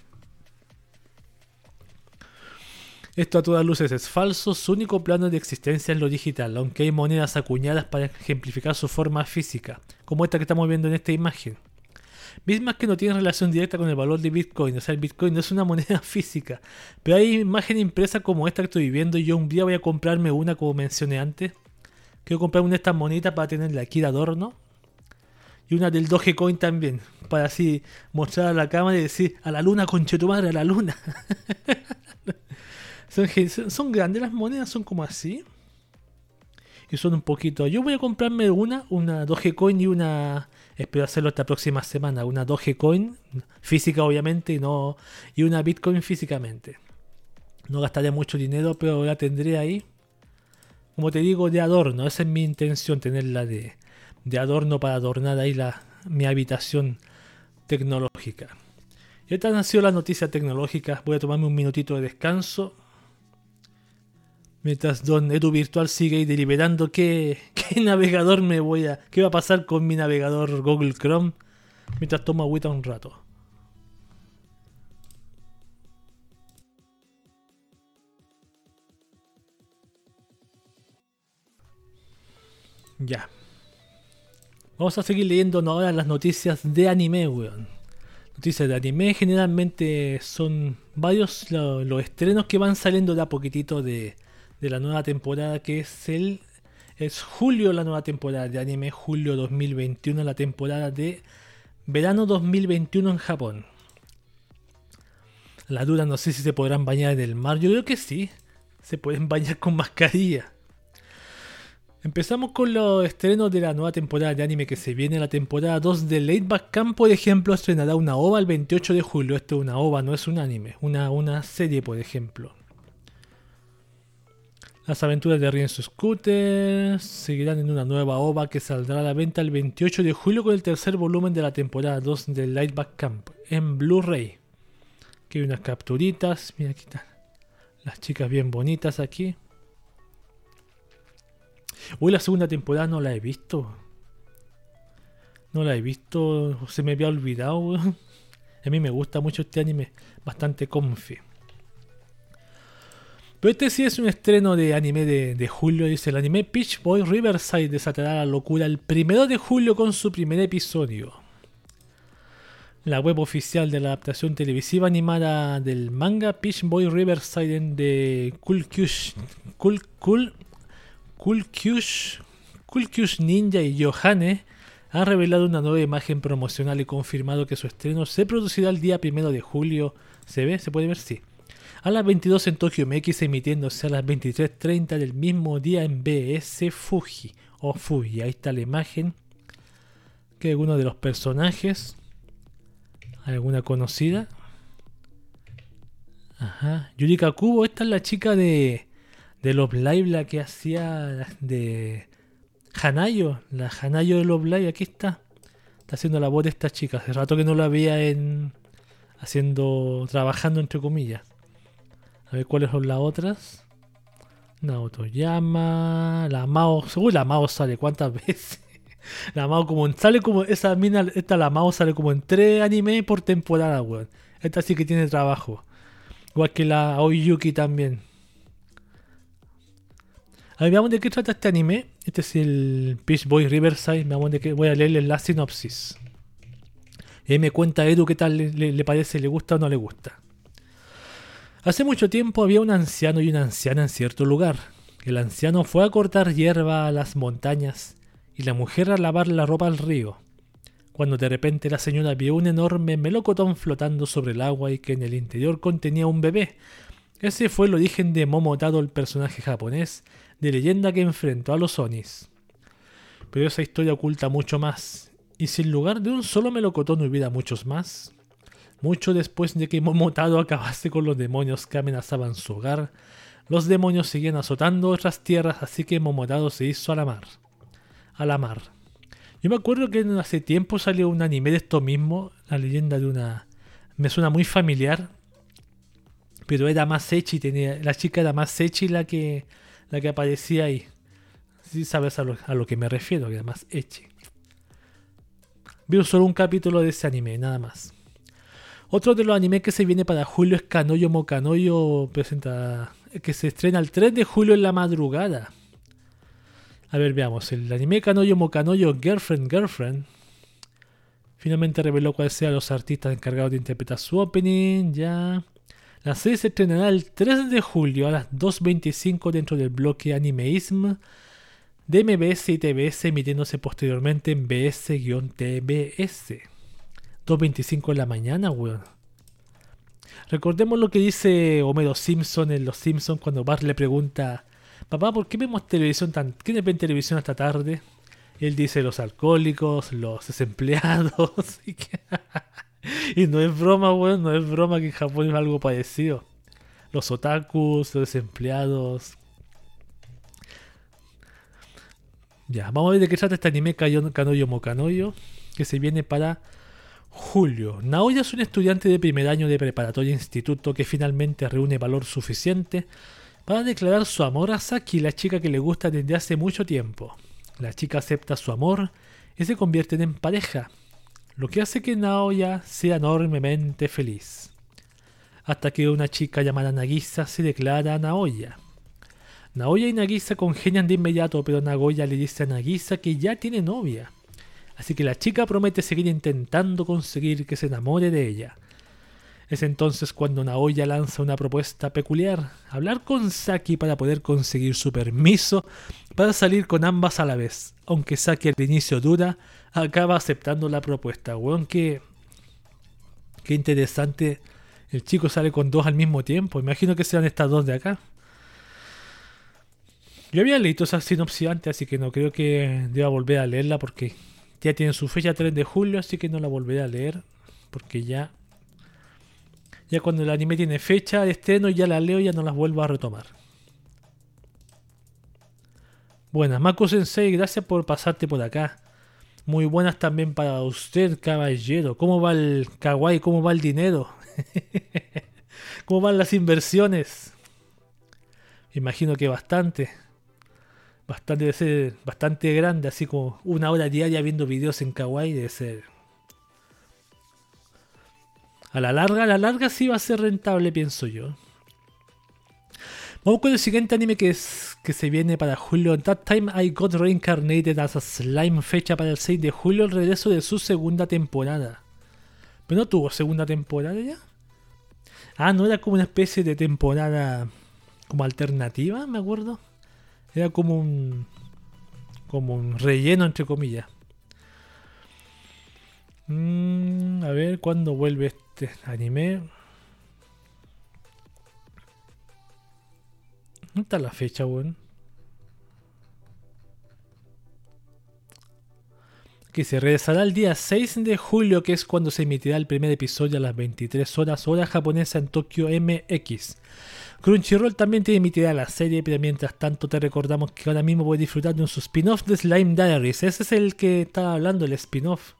Esto a todas luces es falso, su único plano de existencia es lo digital, aunque hay monedas acuñadas para ejemplificar su forma física, como esta que estamos viendo en esta imagen. Mismas que no tienen relación directa con el valor de Bitcoin, o sea, el Bitcoin no es una moneda física, pero hay imágenes impresas como esta que estoy viendo y yo un día voy a comprarme una como mencioné antes. Quiero comprar una de estas monitas para tenerla aquí de adorno. Y una del Dogecoin también, para así mostrar a la cámara y decir, a la luna, conchetumare, a la luna. Son, grandes las monedas, son como así. Y son un poquito. Yo voy a comprarme una, una Dogecoin y una. Espero hacerlo esta próxima semana. Una Dogecoin física, obviamente, y, no, y una Bitcoin físicamente. No gastaré mucho dinero, pero la tendré ahí. Como te digo, de adorno. Esa es mi intención, tenerla de, de adorno para adornar ahí la, mi habitación tecnológica. Y estas han sido las noticias tecnológicas. Voy a tomarme un minutito de descanso. Mientras Don Edu Virtual sigue ahí deliberando qué, qué navegador me voy a. qué va a pasar con mi navegador Google Chrome. Mientras tomo agüita un rato. Ya. Vamos a seguir leyendo ahora las noticias de anime, weón. Noticias de anime generalmente son varios los estrenos que van saliendo de a poquitito de, de la nueva temporada que es el es julio la nueva temporada de anime, julio 2021 la temporada de verano 2021 en Japón. La duda no sé si se podrán bañar en el mar, yo creo que sí, se pueden bañar con mascarilla. Empezamos con los estrenos de la nueva temporada de anime que se viene, la temporada 2 de Late Back Camp, por ejemplo, estrenará una OVA el 28 de julio. Esto es una OVA, no es un anime, una, una serie, por ejemplo. Las aventuras de Rienzo Scooter seguirán en una nueva OVA que saldrá a la venta el 28 de julio con el tercer volumen de la temporada 2 de Lightback Camp en Blu-ray. Aquí hay unas capturitas, mira aquí están las chicas bien bonitas aquí. Hoy la segunda temporada no la he visto. No la he visto, se me había olvidado. A mí me gusta mucho este anime, bastante comfy. Pero este sí es un estreno de anime de, julio, dice el anime Peach Boy Riverside desatará la locura el primero de julio con su primer episodio. La web oficial de la adaptación televisiva animada del manga Peach Boy Riverside de Cool Cool Cool Kulkyush, Ninja y Yohane han revelado una nueva imagen promocional y confirmado que su estreno se producirá el día 1 de julio. ¿Se ve? ¿Se puede ver? Sí. A las 22 en Tokyo MX, emitiéndose a las 23.30 del mismo día en BS Fuji. O Fuji, ahí está la imagen. Que alguno de los personajes. ¿Alguna conocida? Ajá. Yurika Kubo, esta es la chica de de Love Live, la que hacía de Hanayo, la Hanayo de Love Live, aquí está. Está haciendo la voz de esta chica. Hace rato que no la veía en. haciendo. trabajando entre comillas. A ver cuáles son las otras. Naoto Llama. La Mao. Uy, la Mao sale cuántas veces. La Mao como sale como esa mina, esta la Mao sale como en tres animes por temporada, weón. Esta sí que tiene trabajo. Igual que la Oyuki también. A ver, veamos de qué trata este anime. Este es el Peach Boy Riverside. Veamos de qué. Voy a leerle la sinopsis. Y me cuenta Edu qué tal le, parece, le gusta o no le gusta. Hace mucho tiempo había un anciano y una anciana en cierto lugar. El anciano fue a cortar hierba a las montañas y la mujer a lavar la ropa al río. Cuando de repente la señora vio un enorme melocotón flotando sobre el agua y que en el interior contenía un bebé. Ese fue el origen de Momotaro, el personaje japonés, de leyenda que enfrentó a los Onis. Pero esa historia oculta mucho más, y si en lugar de un solo melocotón hubiera muchos más, mucho después de que Momotaro acabase con los demonios que amenazaban su hogar, los demonios seguían azotando otras tierras, así que Momotaro se hizo a la mar. A la mar. Yo me acuerdo que hace tiempo salió un anime de esto mismo, la leyenda de una... Me suena muy familiar, pero era más Echi, tenía... la chica era más Echi la que la que aparecía ahí. Si sabes a lo, que me refiero, que además Eche. Vi solo un capítulo de ese anime, nada más. Otro de los animes que se viene para julio es Kanoyo Mokanoyo, presenta, que se estrena el 3 de julio en la madrugada. A ver, veamos. El anime Kanoyo Mokanoyo Girlfriend Girlfriend finalmente reveló cuáles sean los artistas encargados de interpretar su opening. Ya. La serie se estrenará el 3 de julio a las 2.25 dentro del bloque Animeism de MBS y TBS, emitiéndose posteriormente en BS-TBS. 2.25 en la mañana, weón. Recordemos lo que dice Homero Simpson en Los Simpsons cuando Bart le pregunta, papá, ¿por qué vemos televisión tan... ¿Quiénes ven televisión hasta tarde? él dice los alcohólicos, los desempleados. Y que... y no es broma, weón, no es broma que en Japón es algo parecido. Los otakus, los desempleados. Ya, vamos a ver de qué trata este anime Kanoyo Mokanoyo, que se viene para julio. Naoya es un estudiante de primer año de preparatoria instituto que finalmente reúne valor suficiente para declarar su amor a Saki, la chica que le gusta desde hace mucho tiempo. La chica acepta su amor y se convierten en pareja, lo que hace que Naoya sea enormemente feliz. Hasta que una chica llamada Nagisa se declara a Naoya. Naoya y Nagisa congenian de inmediato, pero Nagoya le dice a Nagisa que ya tiene novia. Así que la chica promete seguir intentando conseguir que se enamore de ella. Es entonces cuando Naoya lanza una propuesta peculiar, hablar con Saki para poder conseguir su permiso para salir con ambas a la vez. Aunque Saki al inicio duda, acaba aceptando la propuesta. Weón, qué, qué interesante. El chico sale con dos al mismo tiempo. Imagino que sean estas dos de acá. Yo había leído esa sinopsis antes, así que no creo que deba volver a leerla porque ya tiene su fecha 3 de julio, así que no la volveré a leer porque ya ya cuando el anime tiene fecha de estreno ya la leo y ya no las vuelvo a retomar. Buenas, Mako Sensei, gracias por pasarte por acá. Muy buenas también para usted, caballero. ¿Cómo va el kawaii? ¿Cómo va el dinero? ¿Cómo van las inversiones? Imagino que bastante. Bastante debe ser bastante grande, así como una hora diaria viendo videos en kawaii debe ser a la larga, a la larga sí va a ser rentable, pienso yo. Vamos con el siguiente anime que, es, que se viene para julio. That Time I Got Reincarnated as a Slime, fecha para el 6 de julio, el regreso de su segunda temporada. ¿Pero no tuvo segunda temporada ya? Ah, no era como una especie de temporada como alternativa, me acuerdo. Era como un como un relleno entre comillas. Mm, a ver cuándo vuelve este anime. ¿Dónde está la fecha, weón? Que se regresará el día 6 de julio, que es cuando se emitirá el primer episodio a las 23 horas, hora japonesa en Tokio MX. Crunchyroll también te emitirá la serie, pero mientras tanto te recordamos que ahora mismo puedes disfrutar de un spin-off de Slime Diaries. Ese es el que estaba hablando, el spin-off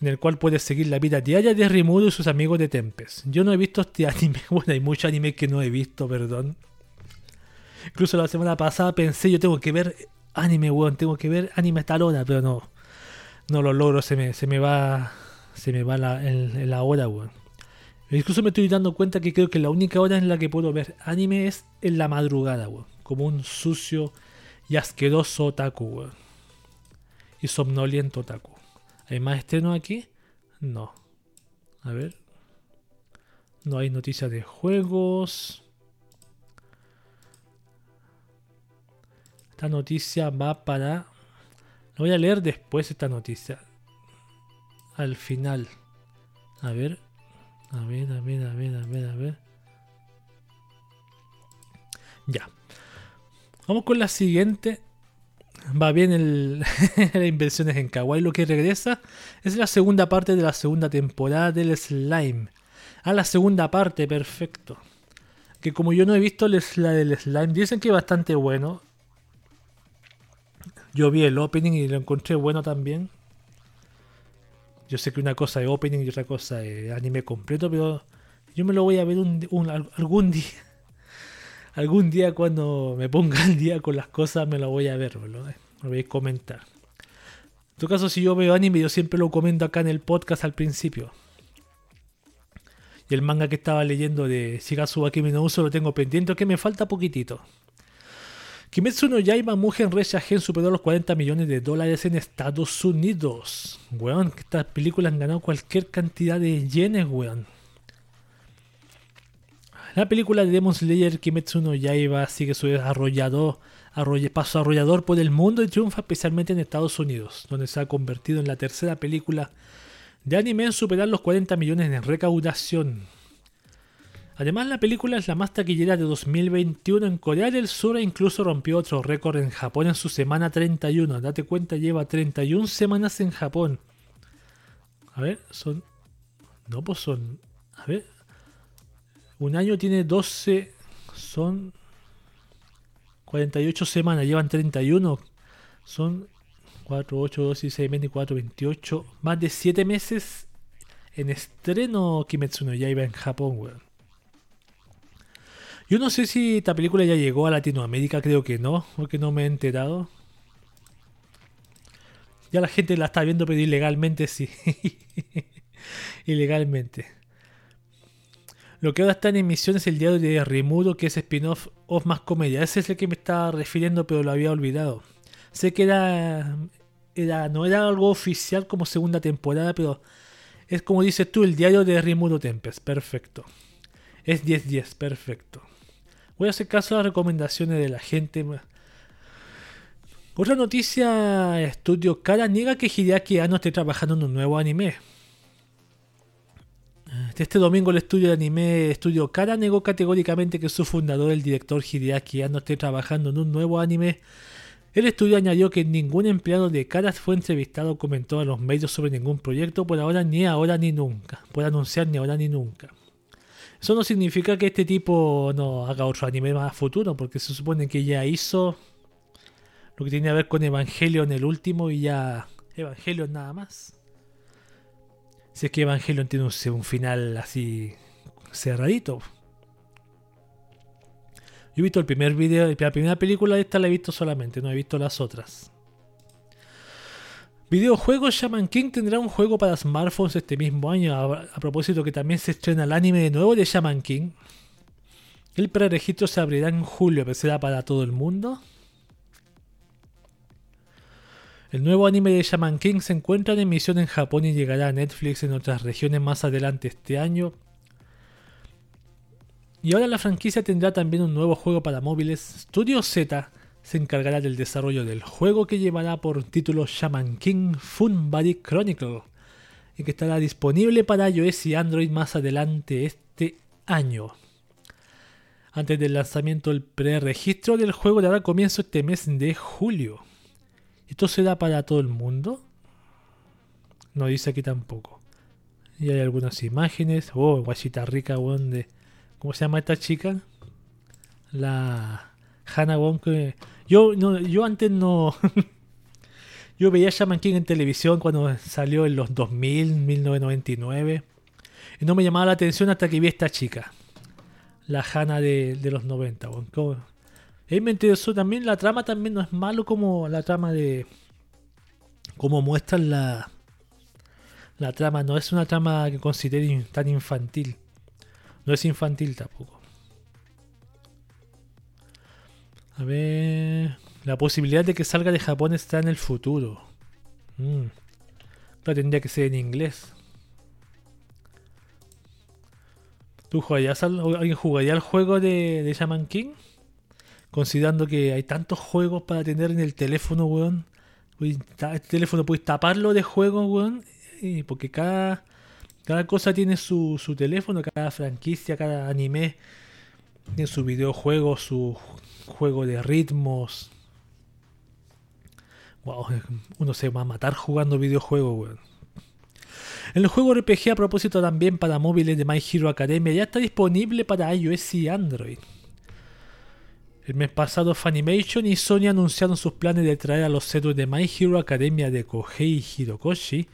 en el cual puedes seguir la vida diaria de Rimuru y sus amigos de Tempest. Yo no he visto este anime, bueno, hay muchos animes que no he visto, perdón. Incluso la semana pasada pensé, yo tengo que ver anime, weón, tengo que ver anime tal hora, pero no, no lo logro, se me, se me va, se me va la, la hora, weón. Incluso me estoy dando cuenta que creo que la única hora en la que puedo ver anime es en la madrugada, weón. Como un sucio y asqueroso otaku, weón. Y somnoliento otaku. ¿Hay más estrenos aquí? No. A ver. No hay noticias de juegos. Esta noticia va para... La voy a leer después esta noticia. Al final. A ver. A ver, a ver, a ver, a ver, a ver. Ya. Vamos con la siguiente va bien el, las inversiones en Kawaii. Lo que regresa es la segunda parte de la segunda temporada del Slime. A la segunda parte, perfecto. Que como yo no he visto la del Slime, dicen que es bastante bueno. Yo vi el opening y lo encontré bueno también. Yo sé que una cosa es opening y otra cosa es anime completo, pero yo me lo voy a ver algún día algún día cuando me ponga al día con las cosas me lo voy a ver, lo, voy a comentar. En todo caso, si yo veo anime, yo siempre lo comento acá en el podcast al principio. Y el manga que estaba leyendo de Shigatsu Akemi no Uso lo tengo pendiente, que me falta poquitito. Kimetsu no Yaiba Mugen Gen superó los 40 millones de dólares en Estados Unidos. Weón, estas películas han ganado cualquier cantidad de yenes, weón. La película de Demon Slayer Kimetsu no Yaiba sigue su desarrollado paso arrollador por el mundo y triunfa especialmente en Estados Unidos, donde se ha convertido en la tercera película de anime en superar los 40 millones en recaudación. Además, la película es la más taquillera de 2021 en Corea del Sur e incluso rompió otro récord en Japón en su semana 31. Date cuenta, lleva 31 semanas en Japón. A ver, son... No, pues son... A ver, un año tiene 12, son 48 semanas, llevan 31. Son 4, 8, 12, 16, 24, 28. Más de 7 meses en estreno Kimetsu no Yaiba en Japón, weón. Yo no sé si esta película ya llegó a Latinoamérica, creo que no, porque no me he enterado. Ya la gente la está viendo, pero ilegalmente sí. ilegalmente. Lo que ahora está en emisión es el diario de Rimuro, que es spin-off of más comedia. Ese es el que me estaba refiriendo, pero lo había olvidado. Sé que era, era no era algo oficial como segunda temporada, pero es como dices tú, el diario de Rimuro Tempest. Perfecto. Es 10-10, perfecto. Voy a hacer caso a las recomendaciones de la gente. Otra noticia, Estudio Cara niega que Hideaki Anno esté trabajando en un nuevo anime. Este domingo el estudio de anime Estudio Kara negó categóricamente que su fundador, el director Hideaki Anno, esté trabajando en un nuevo anime. El estudio añadió que ningún empleado de Kara fue entrevistado o comentó a los medios sobre ningún proyecto por ahora, ni ahora ni nunca. Por anunciar ni ahora ni nunca. Eso no significa que este tipo no haga otro anime más futuro, porque se supone que ya hizo lo que tiene que ver con Evangelion el último y ya Evangelion nada más. Si es que Evangelion tiene un, final así cerradito. Yo he visto el primer video, la primera película de esta la he visto solamente, no he visto las otras. Videojuegos Shaman King tendrá un juego para smartphones este mismo año. A, propósito que también se estrena el anime de nuevo de Shaman King. El preregistro se abrirá en julio, pero será para todo el mundo. El nuevo anime de Shaman King se encuentra en emisión en Japón y llegará a Netflix en otras regiones más adelante este año. Y ahora la franquicia tendrá también un nuevo juego para móviles. Studio Z se encargará del desarrollo del juego que llevará por título Shaman King Fun Body Chronicle y que estará disponible para iOS y Android más adelante este año. Antes del lanzamiento, el preregistro del juego dará comienzo este mes de julio. ¿Esto se da para todo el mundo? No dice aquí tampoco. Y hay algunas imágenes. Oh, guachita rica, weón, de... ¿Cómo se llama esta chica? La... Hannah Wong Yo, no, yo antes no... yo veía Shaman King en televisión cuando salió en los 2000, 1999. Y no me llamaba la atención hasta que vi a esta chica. La Hannah de, los 90. Weón. Y me interesó también, la trama también no es malo como la trama de... Como muestran la... La trama, no es una trama que considere tan infantil. No es infantil tampoco. A ver... La posibilidad de que salga de Japón está en el futuro. Mm. Pero tendría que ser en inglés. ¿Tú jugarías ¿Alguien jugaría el juego de, de Shaman King? Considerando que hay tantos juegos para tener en el teléfono, weón. El teléfono puedes taparlo de juegos, weón. Porque cada, cada cosa tiene su, su teléfono, cada franquicia, cada anime tiene su videojuego, su juego de ritmos. Wow, uno se va a matar jugando videojuegos, weón. El juego RPG a propósito también para móviles de My Hero Academia ya está disponible para iOS y Android. El mes pasado Funimation y Sony anunciaron sus planes de traer a los héroes de My Hero Academia de Kohei Hirokoshi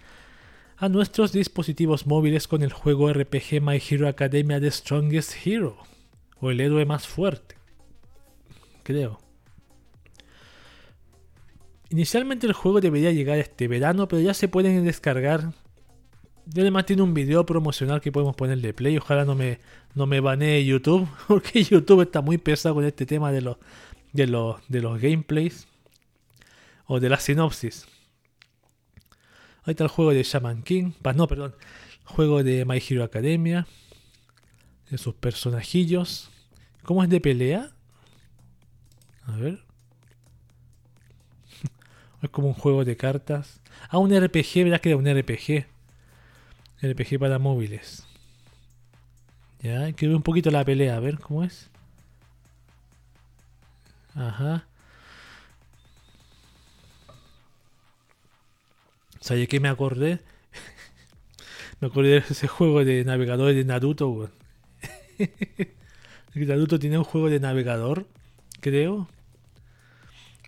a nuestros dispositivos móviles con el juego RPG My Hero Academia The Strongest Hero, o el héroe más fuerte. Creo. Inicialmente el juego debería llegar este verano, pero ya se pueden descargar yo además tiene un video promocional que podemos ponerle play. Ojalá no me, no me banee YouTube. Porque YouTube está muy pesado con este tema de los, de los, de los gameplays. O de la sinopsis. Ahí está el juego de Shaman King. No, perdón. Juego de My Hero Academia. De sus personajillos. ¿Cómo es de pelea? A ver. es como un juego de cartas. Ah, un RPG, ¿verdad que era un RPG? RPG para móviles. Ya, que un poquito la pelea, a ver cómo es. Ajá. ¿Sabes qué me acordé? me acordé de ese juego de navegador de Naruto, Naruto tiene un juego de navegador, creo.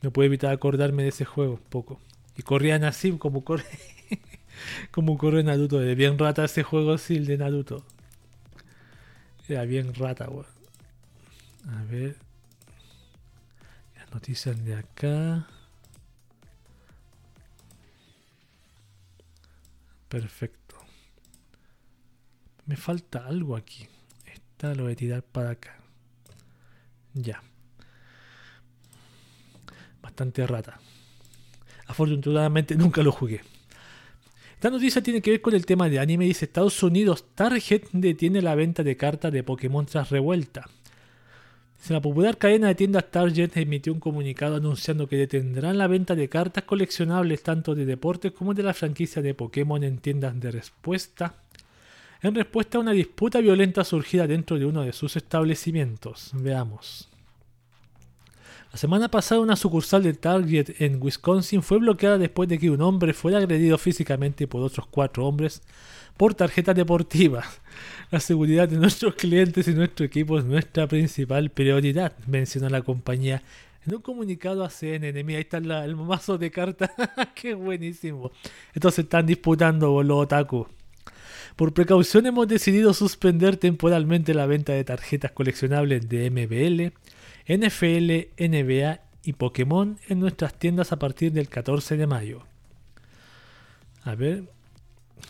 No puedo evitar acordarme de ese juego un poco. Y corrían así como corre. como corre Naruto. De bien rata ese juego así, el de Naruto. Era bien rata, weón. A ver. Las noticias de acá. Perfecto. Me falta algo aquí. Esta lo voy a tirar para acá. Ya. Bastante rata. Afortunadamente nunca lo jugué. Esta noticia tiene que ver con el tema de anime. Dice Estados Unidos, Target detiene la venta de cartas de Pokémon tras revuelta. La popular cadena de tiendas Target emitió un comunicado anunciando que detendrán la venta de cartas coleccionables tanto de deportes como de la franquicia de Pokémon en tiendas de respuesta en respuesta a una disputa violenta surgida dentro de uno de sus establecimientos. Veamos. La semana pasada una sucursal de Target en Wisconsin fue bloqueada después de que un hombre fuera agredido físicamente por otros cuatro hombres por tarjetas deportivas. La seguridad de nuestros clientes y nuestro equipo es nuestra principal prioridad, mencionó la compañía en un comunicado a CNN. Mira, ahí está el mazo de cartas. Qué buenísimo. Estos se están disputando, boludo, otaku. Por precaución hemos decidido suspender temporalmente la venta de tarjetas coleccionables de MBL, NFL, NBA y Pokémon en nuestras tiendas a partir del 14 de mayo. A ver,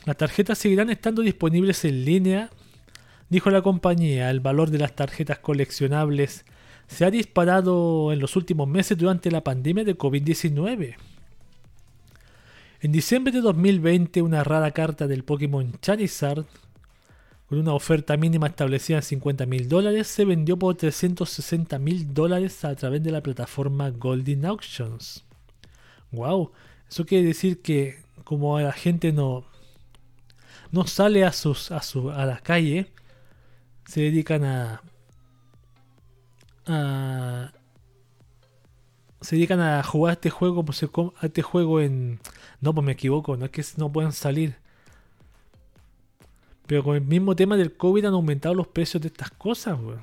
las tarjetas seguirán estando disponibles en línea, dijo la compañía. El valor de las tarjetas coleccionables se ha disparado en los últimos meses durante la pandemia de COVID-19. En diciembre de 2020, una rara carta del Pokémon Charizard, con una oferta mínima establecida en 50 mil dólares, se vendió por 360 mil dólares a través de la plataforma Golden Auctions. ¡Wow! Eso quiere decir que como la gente no, no sale a, sus, a, su, a la calle, se dedican a, a se dedican a jugar este juego, este juego en... No, pues me equivoco, no es que no puedan salir. Pero con el mismo tema del COVID han aumentado los precios de estas cosas, weón.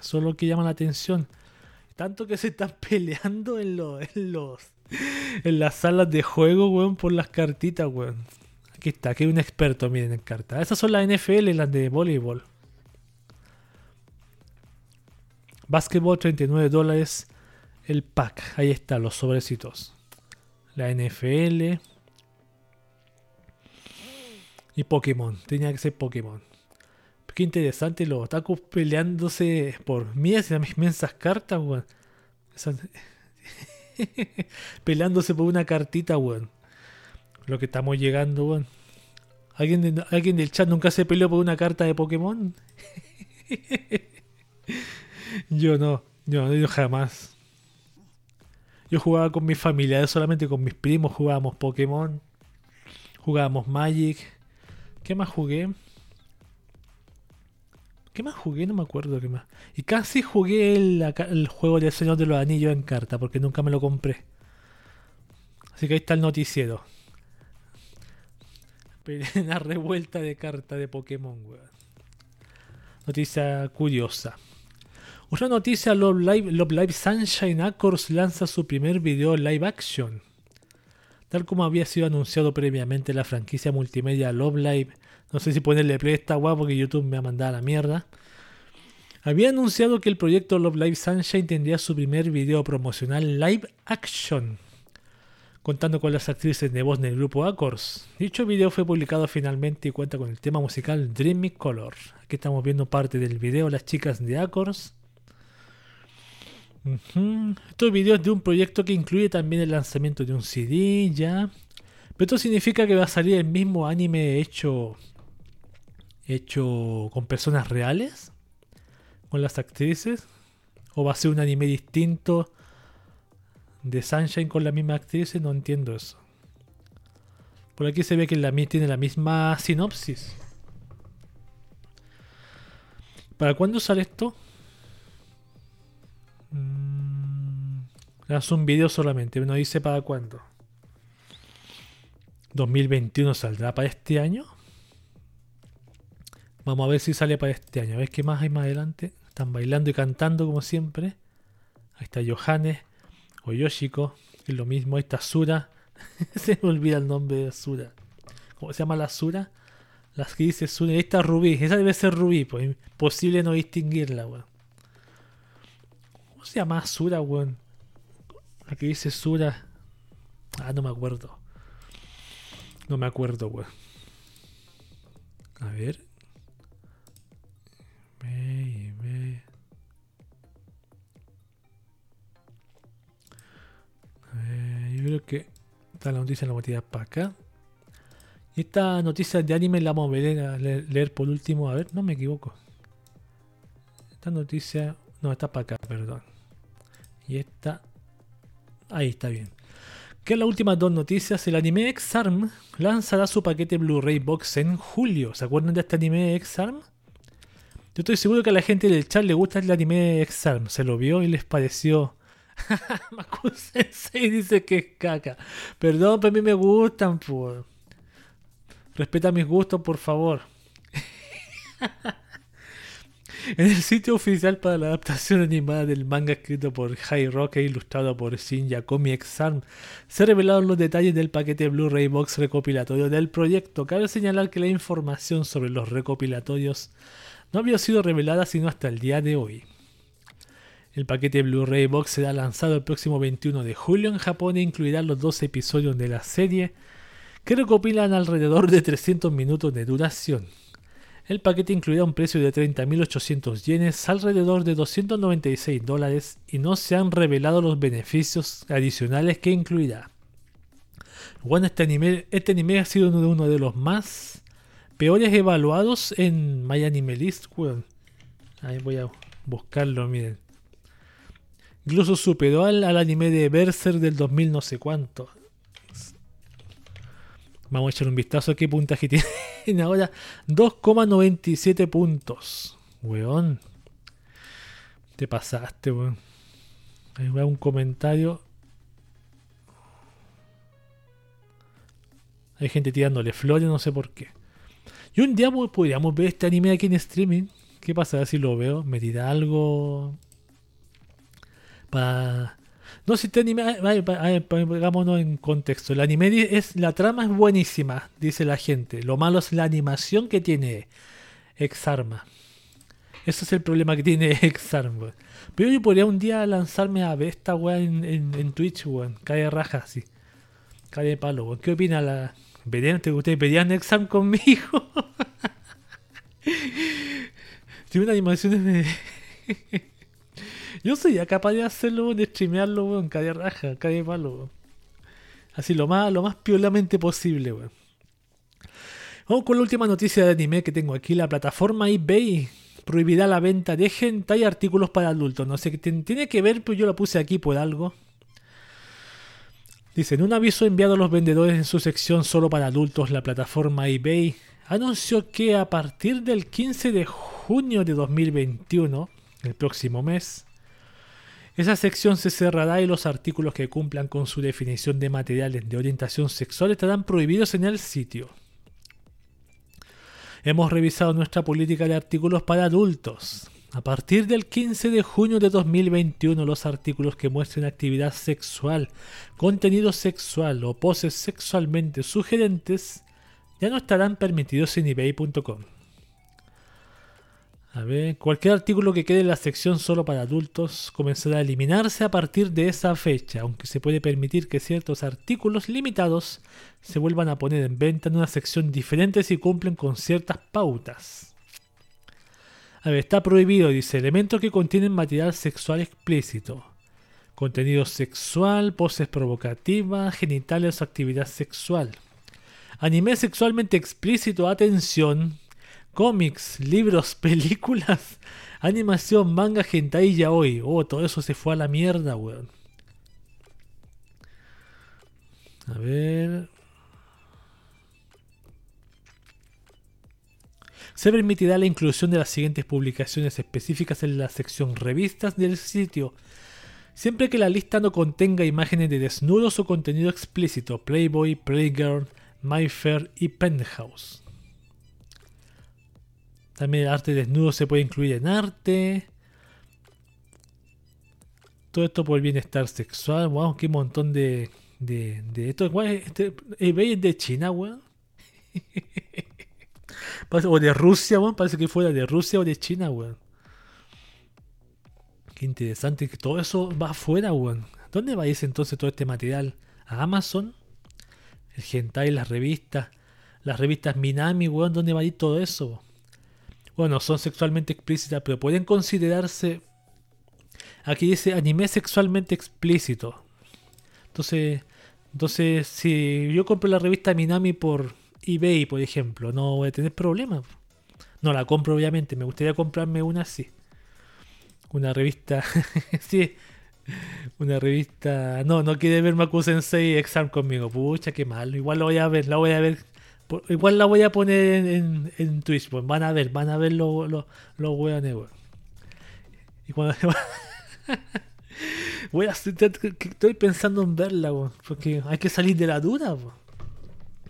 Eso es lo que llama la atención. Tanto que se están peleando en los... En las salas de juego, weón, por las cartitas, weón. Aquí está, aquí hay un experto, miren, en cartas. Esas son las NFL, las de voleibol. Básquetbol, 39 dólares el pack. Ahí está, los sobrecitos. La NFL. Y Pokémon. Tenía que ser Pokémon. Qué interesante los otakus peleándose por mías y mis inmensas cartas, weón. peleándose por una cartita, weón. Lo que estamos llegando, weón. ¿Alguien, ¿Alguien del chat nunca se peleó por una carta de Pokémon? yo no, yo, yo jamás. Yo jugaba con mi familia, solamente con mis primos jugábamos Pokémon, jugábamos Magic. ¿Qué más jugué? ¿Qué más jugué? No me acuerdo qué más. Y casi jugué el, juego del Señor de los Anillos en carta, porque nunca me lo compré. Así que ahí está el noticiero. Una revuelta de carta de Pokémon, weón. Noticia curiosa. Otra noticia, Love Live, Love Live Sunshine Accords lanza su primer video live action. Tal como había sido anunciado previamente la franquicia multimedia Love Live, no sé si ponerle play esta guapo porque YouTube me ha mandado a la mierda. Había anunciado que el proyecto Love Live Sunshine tendría su primer video promocional live action, contando con las actrices de voz del grupo Accords. Dicho video fue publicado finalmente y cuenta con el tema musical Dreamy Color. Aquí estamos viendo parte del video, las chicas de Accords estos videos de un proyecto que incluye también el lanzamiento de un CD, ya. Pero esto significa que va a salir el mismo anime hecho hecho con personas reales, con las actrices, o va a ser un anime distinto de Sunshine con la misma actriz, no entiendo eso. Por aquí se ve que la tiene la misma sinopsis. ¿Para cuándo sale esto? Mm, un video solamente, no dice para cuándo. 2021 saldrá para este año. Vamos a ver si sale para este año. A ver qué más hay más adelante. Están bailando y cantando como siempre. Ahí está Johannes. O Yoshiko, que es lo mismo. Esta Sura. se me olvida el nombre de Sura. ¿Cómo se llama la Sura? Las que dice Sura. Esta Rubí. Esa debe ser Rubí, pues. Imposible no distinguirla, weón. ¿Cómo se llama Sura, weón? La que dice Sura. Ah, no me acuerdo. No me acuerdo, weón. A ver. A ver, yo creo que está la noticia la voy para acá. Y esta noticia de anime la vamos a a leer- por último. A ver, no me equivoco. Esta noticia. No, está para acá, perdón. Y esta. Ahí está bien. Que las últimas dos noticias, el anime X-Arm lanzará su paquete Blu-ray Box en julio. ¿Se acuerdan de este anime X-Arm? Yo estoy seguro que a la gente del chat le gusta el anime X-Arm. Se lo vio y les pareció. Maku Sensei dice que es caca. Perdón, pero a mí me gustan, por. Respeta mis gustos, por favor. En el sitio oficial para la adaptación animada del manga escrito por High Rock e ilustrado por Shin Yakomi X-Arm, se revelaron los detalles del paquete Blu-ray Box recopilatorio del proyecto. Cabe señalar que la información sobre los recopilatorios no había sido revelada sino hasta el día de hoy. El paquete Blu-ray Box será lanzado el próximo 21 de julio en Japón e incluirá los dos episodios de la serie que recopilan alrededor de 300 minutos de duración. El paquete incluirá un precio de 30.800 yenes, alrededor de 296 dólares, y no se han revelado los beneficios adicionales que incluirá. Bueno, este anime, este anime ha sido uno de los más peores evaluados en My Anime List, weón. Ahí voy a buscarlo, miren. Incluso superó al, anime de Berserk del 2000 no sé cuánto. Vamos a echar un vistazo a qué puntaje tiene ahora. 2,97 puntos. Weón. Te pasaste, weón. Ahí va un comentario. Hay gente tirándole flores, no sé por qué. Y un día podríamos ver este anime aquí en streaming. ¿Qué pasa si lo veo? ¿Me tira algo? Para... No, si este anime... Pongámonos en contexto. El anime es... La trama es buenísima, dice la gente. Lo malo es la animación que tiene Exarma. Ese es el problema que tiene Exarm, weón. Pero yo podría un día lanzarme a ver esta weá en, en, Twitch, weón. Cae raja, así. Cae de palo, weón. ¿Qué opina la... ¿Verían, te- ustedes verían Exarm conmigo? Tiene una animación de... Yo sería capaz de hacerlo, de streamearlo, weón, cae de raja, cae de palo. Así lo más, lo más piolamente posible, weón. Con la última noticia de anime que tengo aquí. La plataforma eBay prohibirá la venta de hentai y artículos para adultos. No sé qué tiene que ver, pero yo la puse aquí por algo. Dice, en un aviso enviado a los vendedores en su sección solo para adultos, la plataforma eBay anunció que a partir del 15 de junio de 2021, el próximo mes, esa sección se cerrará y los artículos que cumplan con su definición de materiales de orientación sexual estarán prohibidos en el sitio. Hemos revisado nuestra política de artículos para adultos. A partir del 15 de junio de 2021, los artículos que muestren actividad sexual, contenido sexual o poses sexualmente sugerentes ya no estarán permitidos en ebay.com. A ver, cualquier artículo que quede en la sección solo para adultos comenzará a eliminarse a partir de esa fecha, aunque se puede permitir que ciertos artículos limitados se vuelvan a poner en venta en una sección diferente si cumplen con ciertas pautas. A ver, está prohibido, dice, elementos que contienen material sexual explícito. Contenido sexual, poses provocativas, genitales o actividad sexual. Anime sexualmente explícito, atención. Cómics, libros, películas, animación, manga, hentai y yaoi. Oh, todo eso se fue a la mierda, weón. A ver. Se permitirá la inclusión de las siguientes publicaciones específicas en la sección revistas del sitio, siempre que la lista no contenga imágenes de desnudos o contenido explícito, Playboy, Playgirl, MyFair y Penthouse. También el arte desnudo se puede incluir en arte. Todo esto por el bienestar sexual, wow, qué montón de, de, de esto. Este, eBay es de China, weón. o de Rusia, weón. Parece que fuera de Rusia o de China, weón. Qué interesante que todo eso va afuera, weón. ¿Dónde va a irse entonces todo este material? ¿A Amazon? El hentai, las revistas. Las revistas Minami, weón. ¿Dónde va a ir todo eso? Bueno, son sexualmente explícitas, pero pueden considerarse... Aquí dice anime sexualmente explícito. Entonces, entonces si yo compro la revista Minami por eBay, por ejemplo, no voy a tener problemas. No la compro, obviamente. Me gustaría comprarme una así. Una revista. sí. Una revista. No, no quiere ver Maku Sensei Exam conmigo. Pucha, qué malo. Igual lo voy a ver. La voy a ver. Igual la voy a poner en, en, Twitch. Pues van a ver, van a ver los lo, weones, Y cuando. voy a, estoy pensando en verla, porque hay que salir de la duda.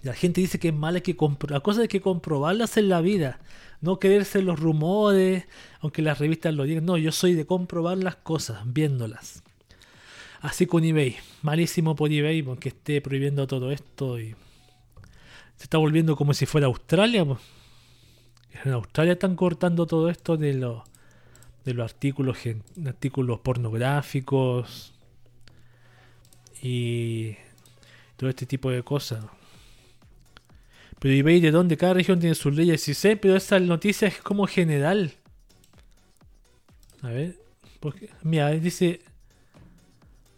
La gente dice que es mala, que la cosa es que comprobarlas en la vida, no quererse los rumores, aunque las revistas lo digan. No, yo soy de comprobar las cosas, viéndolas. Así con eBay, malísimo por eBay, porque esté prohibiendo todo esto y se está volviendo como si fuera Australia. En Australia están cortando todo esto de de los artículos artículos pornográficos y todo este tipo de cosas. Pero eBay de dónde cada región tiene sus leyes, sí sé, pero esa noticia es como general. A ver, porque, mira, dice,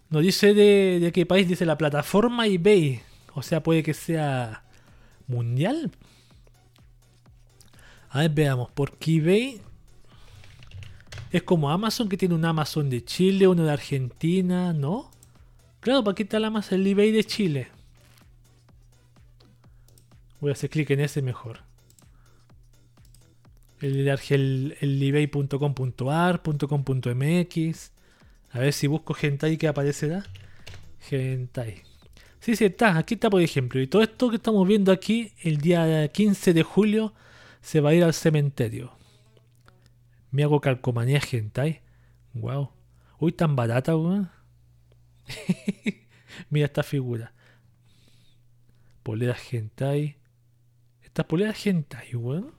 no dice de, qué país, dice la plataforma eBay. O sea, puede que sea mundial. A ver, veamos, porque eBay es como Amazon que tiene un Amazon de Chile, uno de Argentina, ¿no? Claro, ¿para qué el Amazon, el eBay de Chile? Voy a hacer clic en ese mejor. El, el, el. A ver si busco Gentai que aparecerá. Gentai. Sí, sí, está. Aquí está, por ejemplo. Y todo esto que estamos viendo aquí, el día 15 de julio, se va a ir al cementerio. Me hago calcomanía Gentai. Wow. Uy, tan barata, weón. Mira esta figura. Polera Gentai. Estas poleras hentai, weón.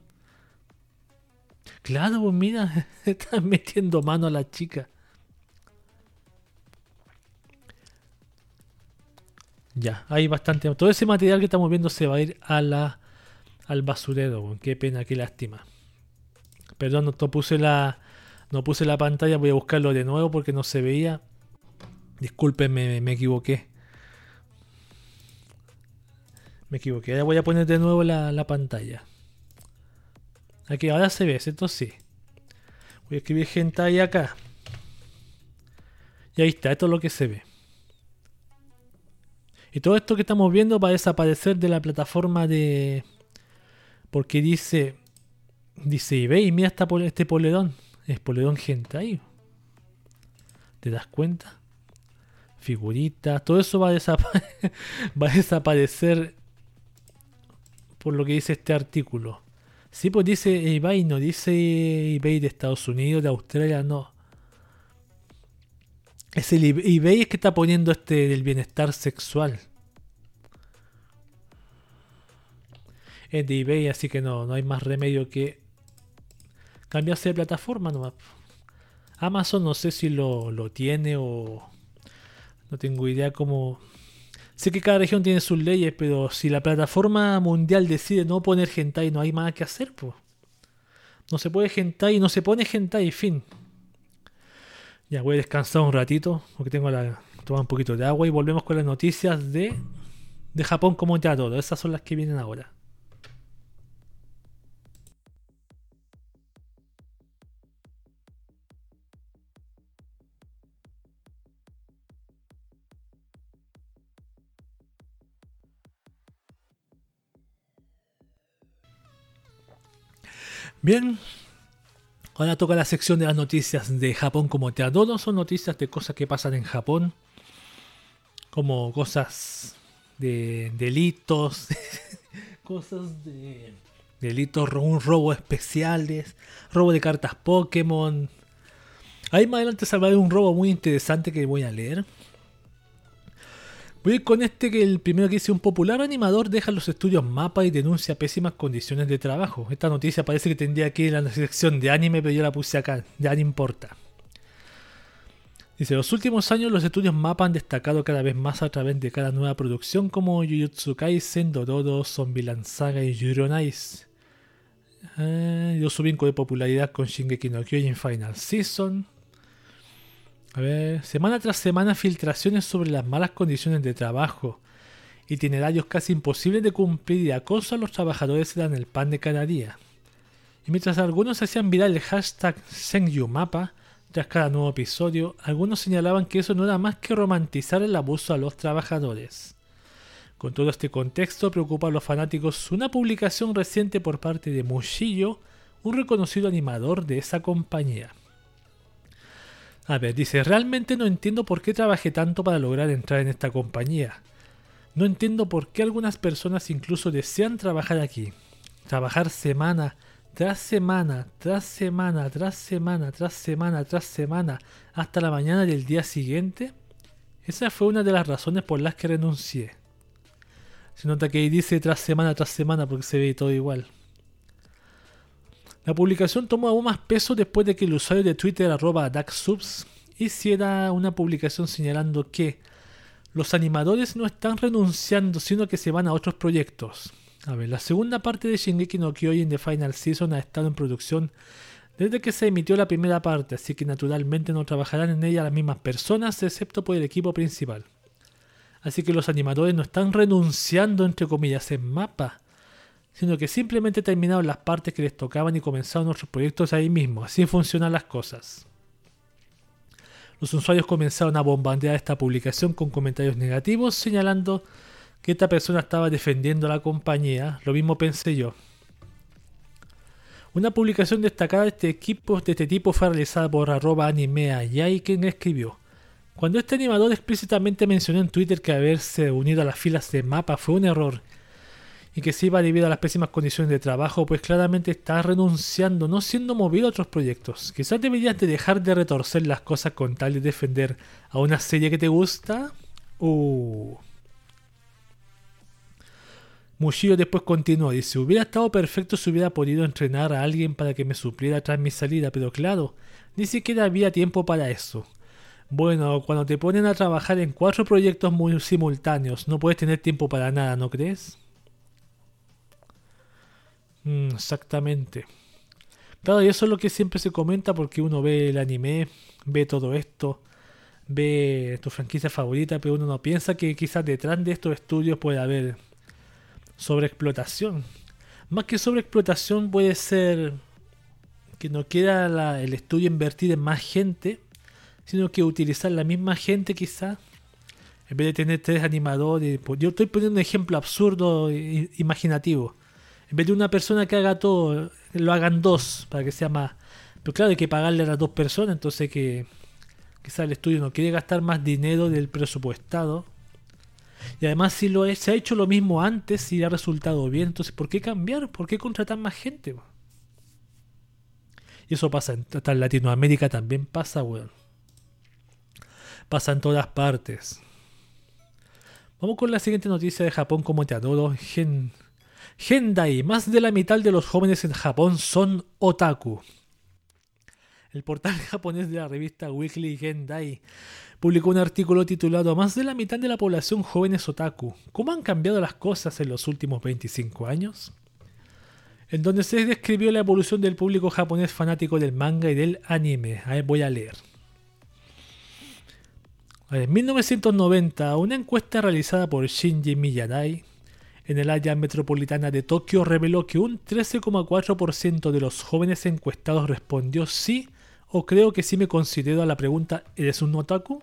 Claro, pues mira, están metiendo mano a la chica. Ya, hay bastante. Todo ese material que estamos viendo se va a ir a la, al basurero. Weón. Qué pena, qué lástima. Perdón, no puse la, no puse la pantalla. Voy a buscarlo de nuevo porque no se veía. Discúlpenme, me equivoqué. Me equivoqué. Ahora voy a poner de nuevo la, pantalla. Aquí, ahora se ve, esto sí. Voy a escribir gente ahí acá. Y ahí está, esto es lo que se ve. Y todo esto que estamos viendo va a desaparecer de la plataforma de... Porque dice... Dice eBay, mira esta, este poledón. Es poledón ahí. ¿Te das cuenta? Figuritas, todo eso va a, va a desaparecer por lo que dice este artículo. Sí, pues dice eBay, no dice eBay de Estados Unidos, de Australia, no. Es el eBay es que está poniendo este del bienestar sexual. Es de eBay, así que no, no hay más remedio que cambiarse de plataforma nomás. Amazon no sé si lo, lo tiene o no tengo idea cómo Sé que cada región tiene sus leyes, pero si la plataforma mundial decide no poner hentai, no hay más que hacer, pues. No se puede hentai, no se pone hentai, fin. Ya voy a descansar un ratito, porque tengo la tomar un poquito de agua y volvemos con las noticias de de Japón como ya todo. Esas son las que vienen ahora. Bien, ahora toca la sección de las noticias de Japón como te adoro. Son noticias de cosas que pasan en Japón, como cosas de delitos, cosas de delitos, un robo especiales, robo de cartas Pokémon. Ahí más adelante se de un robo muy interesante que voy a leer. Voy con este que el primero que dice un popular animador deja los estudios mapa y denuncia pésimas condiciones de trabajo. Esta noticia parece que tendría aquí en la sección de anime, pero yo la puse acá, ya no importa. Dice, los últimos años los estudios MAPA han destacado cada vez más a través de cada nueva producción como Jujutsu Kaisen, Dororo, Zombieland Saga y Yuri Ice. Eh, dio su vinco de popularidad con Shingeki no Kyojin Final Season. A ver, semana tras semana filtraciones sobre las malas condiciones de trabajo, itinerarios casi imposibles de cumplir y acoso a los trabajadores eran el pan de cada día. Y mientras algunos hacían viral el hashtag SengYuMapa, tras cada nuevo episodio, algunos señalaban que eso no era más que romantizar el abuso a los trabajadores. Con todo este contexto preocupa a los fanáticos una publicación reciente por parte de Mushillo, un reconocido animador de esa compañía. A ver, dice, realmente no entiendo por qué trabajé tanto para lograr entrar en esta compañía. No entiendo por qué algunas personas incluso desean trabajar aquí. Trabajar semana tras semana, tras semana, tras semana, tras semana, tras semana, hasta la mañana del día siguiente, esa fue una de las razones por las que renuncié. Se nota que dice tras semana, tras semana, porque se ve todo igual. La publicación tomó aún más peso después de que el usuario de Twitter arroba DaxSubs hiciera una publicación señalando que los animadores no están renunciando, sino que se van a otros proyectos. A ver, la segunda parte de Shingeki no Kyojin The Final Season ha estado en producción desde que se emitió la primera parte, así que naturalmente no trabajarán en ella las mismas personas, excepto por el equipo principal. Así que los animadores no están renunciando, entre comillas, en mapa, sino que simplemente terminaron las partes que les tocaban y comenzaron otros proyectos ahí mismo. Así funcionan las cosas. Los usuarios comenzaron a bombardear esta publicación con comentarios negativos, señalando que esta persona estaba defendiendo a la compañía, lo mismo pensé yo. Una publicación destacada de este, equipo, de este tipo fue realizada por arroba animea y quien escribió. Cuando este animador explícitamente mencionó en Twitter que haberse unido a las filas de mapa fue un error y que se iba debido a las pésimas condiciones de trabajo, pues claramente está renunciando, no siendo movido a otros proyectos. Quizás deberías de dejar de retorcer las cosas con tal de defender a una serie que te gusta. Uh. Mushiro después continuó, dice, hubiera estado perfecto si hubiera podido entrenar a alguien para que me supliera tras mi salida, pero claro, ni siquiera había tiempo para eso. Bueno, cuando te ponen a trabajar en cuatro proyectos muy simultáneos, no puedes tener tiempo para nada, ¿no crees? Mm, exactamente. Claro, y eso es lo que siempre se comenta porque uno ve el anime, ve todo esto, ve tu franquicia favorita, pero uno no piensa que quizás detrás de estos estudios puede haber sobreexplotación. Más que sobreexplotación puede ser que no quiera el estudio invertir en más gente, sino que utilizar la misma gente quizá, en vez de tener tres animadores. Yo estoy poniendo un ejemplo absurdo, imaginativo. En de una persona que haga todo, lo hagan dos, para que sea más... Pero claro, hay que pagarle a las dos personas, entonces que quizá el estudio no quiere gastar más dinero del presupuestado y además, si lo se ha hecho lo mismo antes y ha resultado bien, entonces ¿por qué cambiar? ¿Por qué contratar más gente? Y eso pasa en, en Latinoamérica también pasa, weón. Pasa en todas partes. Vamos con la siguiente noticia de Japón como te adoro. Gen, Gendai. Más de la mitad de los jóvenes en Japón son otaku. El portal japonés de la revista Weekly Gendai publicó un artículo titulado Más de la mitad de la población joven es otaku. ¿Cómo han cambiado las cosas en los últimos 25 años? En donde se describió la evolución del público japonés fanático del manga y del anime. A ver, voy a leer. En 1990, una encuesta realizada por Shinji Miyadai en el área metropolitana de Tokio reveló que un 13,4% de los jóvenes encuestados respondió sí o creo que sí me considero a la pregunta ¿eres un otaku?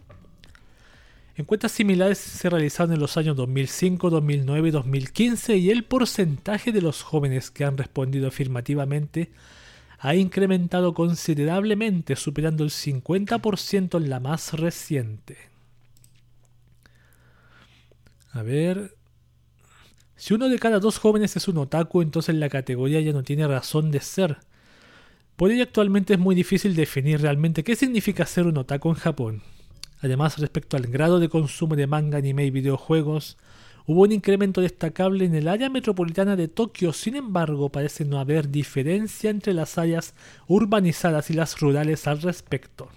Encuestas similares se realizaron en los años 2005, 2009 y 2015 y el porcentaje de los jóvenes que han respondido afirmativamente ha incrementado considerablemente, superando el 50% en la más reciente. A ver. Si uno de cada dos jóvenes es un otaku, entonces la categoría ya no tiene razón de ser. Por ello actualmente es muy difícil definir realmente qué significa ser un otaku en Japón. Además, respecto al grado de consumo de manga, anime y videojuegos, hubo un incremento destacable en el área metropolitana de Tokio, sin embargo parece no haber diferencia entre las áreas urbanizadas y las rurales al respecto.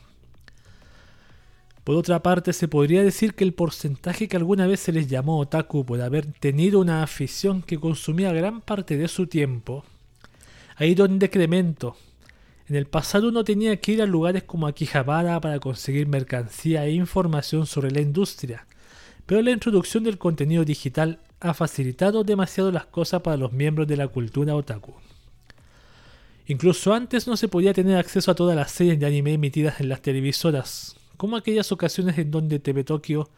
Por otra parte, se podría decir que el porcentaje que alguna vez se les llamó otaku por haber tenido una afición que consumía gran parte de su tiempo, ha ido en decremento. En el pasado uno tenía que ir a lugares como Akihabara para conseguir mercancía e información sobre la industria, pero la introducción del contenido digital ha facilitado demasiado las cosas para los miembros de la cultura otaku. Incluso antes no se podía tener acceso a todas las series de anime emitidas en las televisoras, como aquellas ocasiones en donde TV Tokio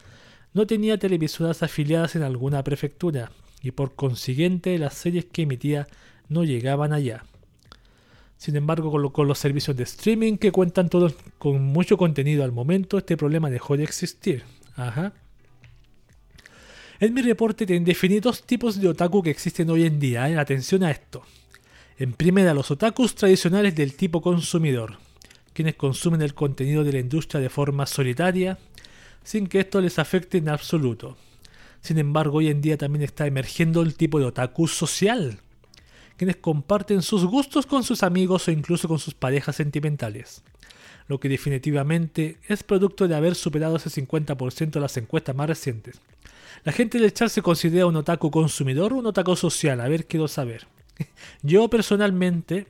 no tenía televisoras afiliadas en alguna prefectura, y por consiguiente las series que emitía no llegaban allá. Sin embargo, con, los servicios de streaming que cuentan todos con mucho contenido al momento, este problema dejó de existir. Ajá. En mi reporte te definí dos tipos de otaku que existen hoy en día. ¿eh? Atención a esto. En primera, los otakus tradicionales del tipo consumidor, quienes consumen el contenido de la industria de forma solitaria, sin que esto les afecte en absoluto. Sin embargo, hoy en día también está emergiendo el tipo de otaku social, quienes comparten sus gustos con sus amigos o incluso con sus parejas sentimentales, lo que definitivamente es producto de haber superado ese 50% de las encuestas más recientes. La gente del chat se considera un otaku consumidor o un otaku social, a ver, quiero saber. Yo personalmente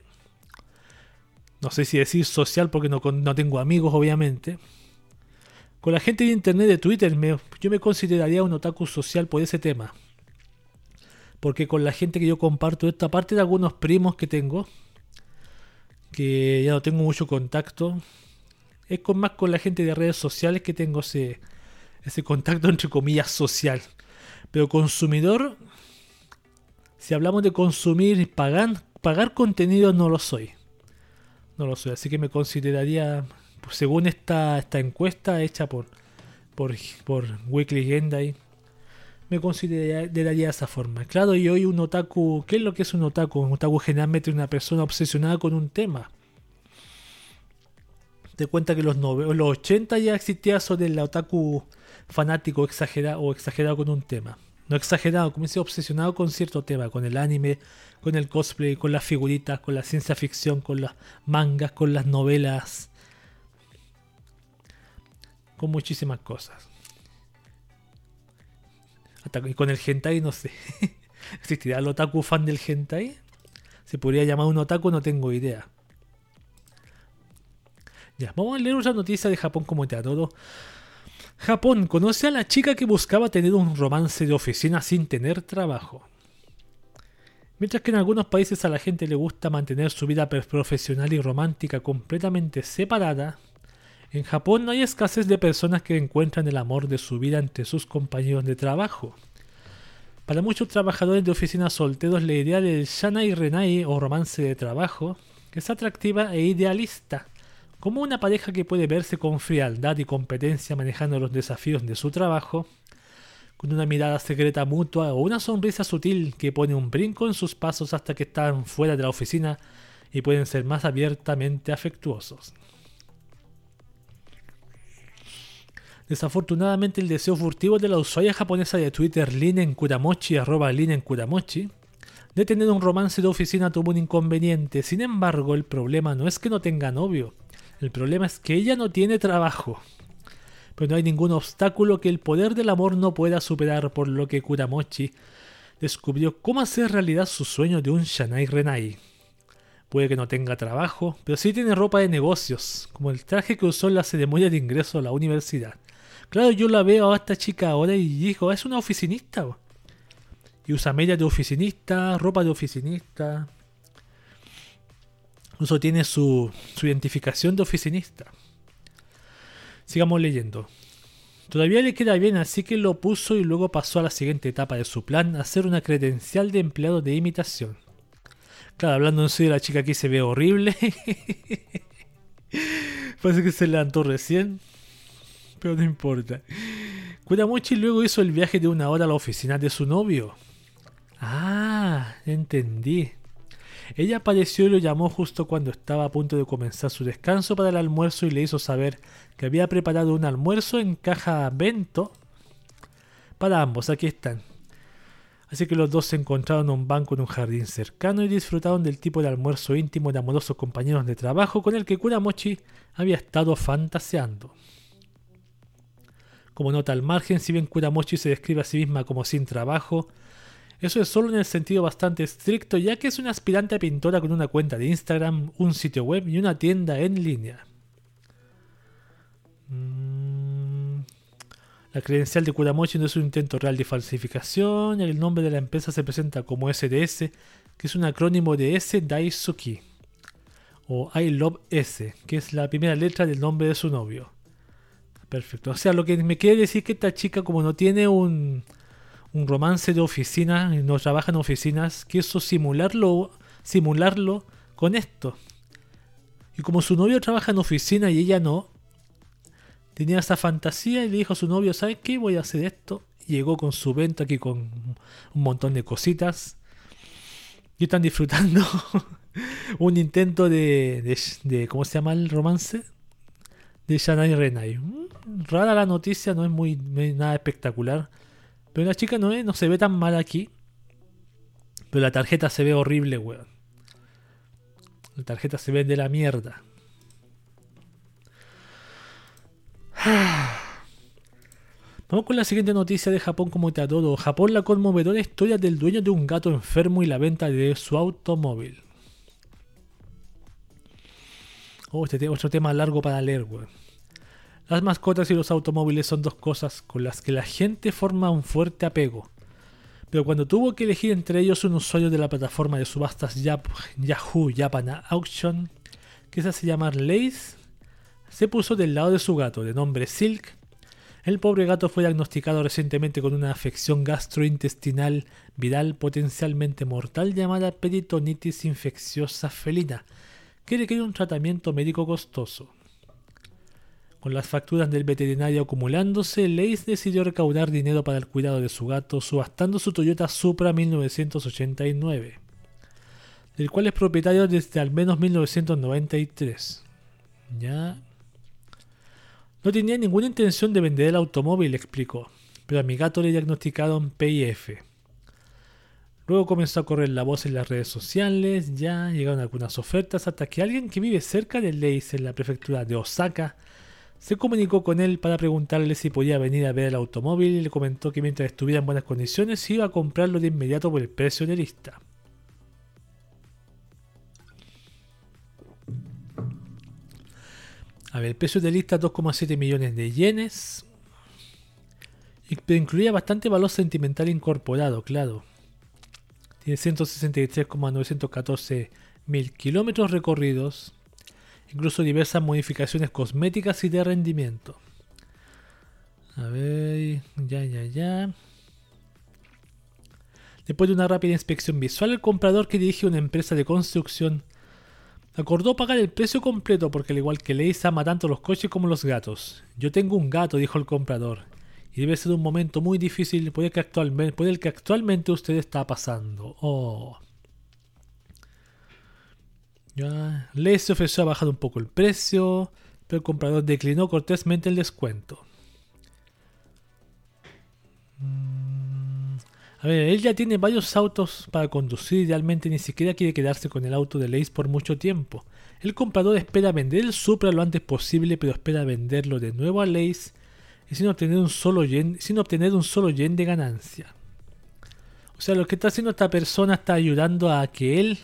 no sé si decir social porque no, no tengo amigos, obviamente. Con la gente de internet de Twitter, yo me consideraría un otaku social por ese tema. Porque con la gente que yo comparto esta parte de algunos primos que tengo, que ya no tengo mucho contacto, es con más con la gente de redes sociales que tengo ese, ese contacto entre comillas social. Pero consumidor, si hablamos de consumir, pagar, pagar contenido no lo soy. No lo sé, así que me consideraría, pues, según esta, esta encuesta hecha por, por, por Weekly Gendai, me consideraría de esa forma. Claro, y hoy un otaku, ¿qué es lo que es un otaku? Un otaku generalmente es una persona obsesionada con un tema. Te cuenta que los, los 80 ya existía eso del otaku fanático exagerado o exagerado con un tema. No exagerado, como dice, obsesionado con cierto tema, con el anime, con el cosplay, con las figuritas, con la ciencia ficción, con las mangas, con las novelas, con muchísimas cosas. Hasta con el hentai, no sé. ¿Existirá el otaku fan del hentai? ¿Se podría llamar un otaku? No tengo idea. Ya, vamos a leer una noticia de Japón como te todo. Japón conoce a la chica que buscaba tener un romance de oficina sin tener trabajo. Mientras que en algunos países a la gente le gusta mantener su vida profesional y romántica completamente separada, en Japón no hay escasez de personas que encuentran el amor de su vida entre sus compañeros de trabajo. Para muchos trabajadores de oficinas solteros la idea del Shanai Renai o romance de trabajo es atractiva e idealista, como una pareja que puede verse con frialdad y competencia manejando los desafíos de su trabajo, con una mirada secreta mutua o una sonrisa sutil que pone un brinco en sus pasos hasta que están fuera de la oficina y pueden ser más abiertamente afectuosos. Desafortunadamente el deseo furtivo de la usuaria japonesa de Twitter Linen Kuramochi, arroba Linen Kuramochi, de tener un romance de oficina tuvo un inconveniente. Sin embargo, el problema no es que no tenga novio, el problema es que ella no tiene trabajo. Pero no hay ningún obstáculo que el poder del amor no pueda superar, por lo que Kuramochi descubrió cómo hacer realidad su sueño de un Shanai Renai. Puede que no tenga trabajo, pero sí tiene ropa de negocios, como el traje que usó en la ceremonia de ingreso a la universidad. Claro, yo la veo a esta chica ahora y dijo, es una oficinista. Y usa medias de oficinista, ropa de oficinista. Incluso tiene su, identificación de oficinista. Sigamos leyendo. Todavía le queda bien, así que lo puso y luego pasó a la siguiente etapa de su plan, hacer una credencial de empleado de imitación. Claro, hablando en serio, la chica aquí se ve horrible. Parece que se levantó recién. Pero no importa. Kuramochi luego hizo el viaje de una hora a la oficina de su novio. Ah, entendí. Ella apareció y lo llamó justo cuando estaba a punto de comenzar su descanso para el almuerzo y le hizo saber que había preparado un almuerzo en caja bento para ambos. Aquí están. Así que los dos se encontraron en un banco en un jardín cercano y disfrutaron del tipo de almuerzo íntimo de amorosos compañeros de trabajo con el que Kuramochi había estado fantaseando. Como nota al margen, si bien Kuramochi se describe a sí misma como sin trabajo, eso es solo en el sentido bastante estricto, ya que es una aspirante a pintora con una cuenta de Instagram, un sitio web y una tienda en línea. Mm, la credencial de Kuramochi no es un intento real de falsificación. El nombre de la empresa se presenta como SDS, que es un acrónimo de S Daisuki. O I Love S, que es la primera letra del nombre de su novio. Perfecto. O sea, lo que me quiere decir que esta chica, como no tiene un, un romance de oficina, no trabaja en oficinas, quiso simularlo, simularlo con esto. Y como su novio trabaja en oficina y ella no, tenía esa fantasía y le dijo a su novio, ¿sabes qué? Voy a hacer esto. llegó con su vento aquí con un montón de cositas. Y están disfrutando un intento de, de, ¿Cómo se llama el romance? De Shanai Renai. Mm, rara la noticia, no es muy nada espectacular. Pero la chica no, no se ve tan mal aquí. Pero la tarjeta se ve horrible, weón. La tarjeta se ve de la mierda. Vamos con la siguiente noticia de Japón como te todo. Japón la conmovedora historia del dueño de un gato enfermo y la venta de su automóvil. Oh, este otro tema largo para leer, weón. Las mascotas y los automóviles son dos cosas con las que la gente forma un fuerte apego. Pero cuando tuvo que elegir entre ellos un usuario de la plataforma de subastas Yahoo Japan Auction, que se hace llamar Lace, se puso del lado de su gato, de nombre Silk. El pobre gato fue diagnosticado recientemente con una afección gastrointestinal viral potencialmente mortal llamada peritonitis infecciosa felina, que requiere un tratamiento médico costoso. Con las facturas del veterinario acumulándose, Lace decidió recaudar dinero para el cuidado de su gato subastando su Toyota Supra 1989, del cual es propietario desde al menos 1993. Ya no tenía ninguna intención de vender el automóvil, explicó, pero a mi gato le diagnosticaron PIF. Luego comenzó a correr la voz en las redes sociales, ya llegaron algunas ofertas hasta que alguien que vive cerca de Leis en la prefectura de Osaka se comunicó con él para preguntarle si podía venir a ver el automóvil y le comentó que mientras estuviera en buenas condiciones iba a comprarlo de inmediato por el precio de lista. A ver, el precio de lista 2,7 millones de yenes. Pero incluía bastante valor sentimental incorporado, claro. Tiene 163,914 mil kilómetros recorridos. Incluso diversas modificaciones cosméticas y de rendimiento. A ver, ya, ya, ya. Después de una rápida inspección visual, el comprador que dirige una empresa de construcción Acordó pagar el precio completo porque al igual que Leis ama tanto los coches como los gatos. Yo tengo un gato, dijo el comprador. Y debe ser un momento muy difícil el por el que actualmente usted está pasando. Oh. Ya. se ofreció a bajar un poco el precio, pero el comprador declinó cortésmente el descuento. A ver, él ya tiene varios autos para conducir, idealmente ni siquiera quiere quedarse con el auto de Lace por mucho tiempo. El comprador espera vender el Supra lo antes posible, pero espera venderlo de nuevo a Lace y sin obtener un solo yen, sin obtener un solo yen de ganancia. O sea, lo que está haciendo esta persona está ayudando a que él,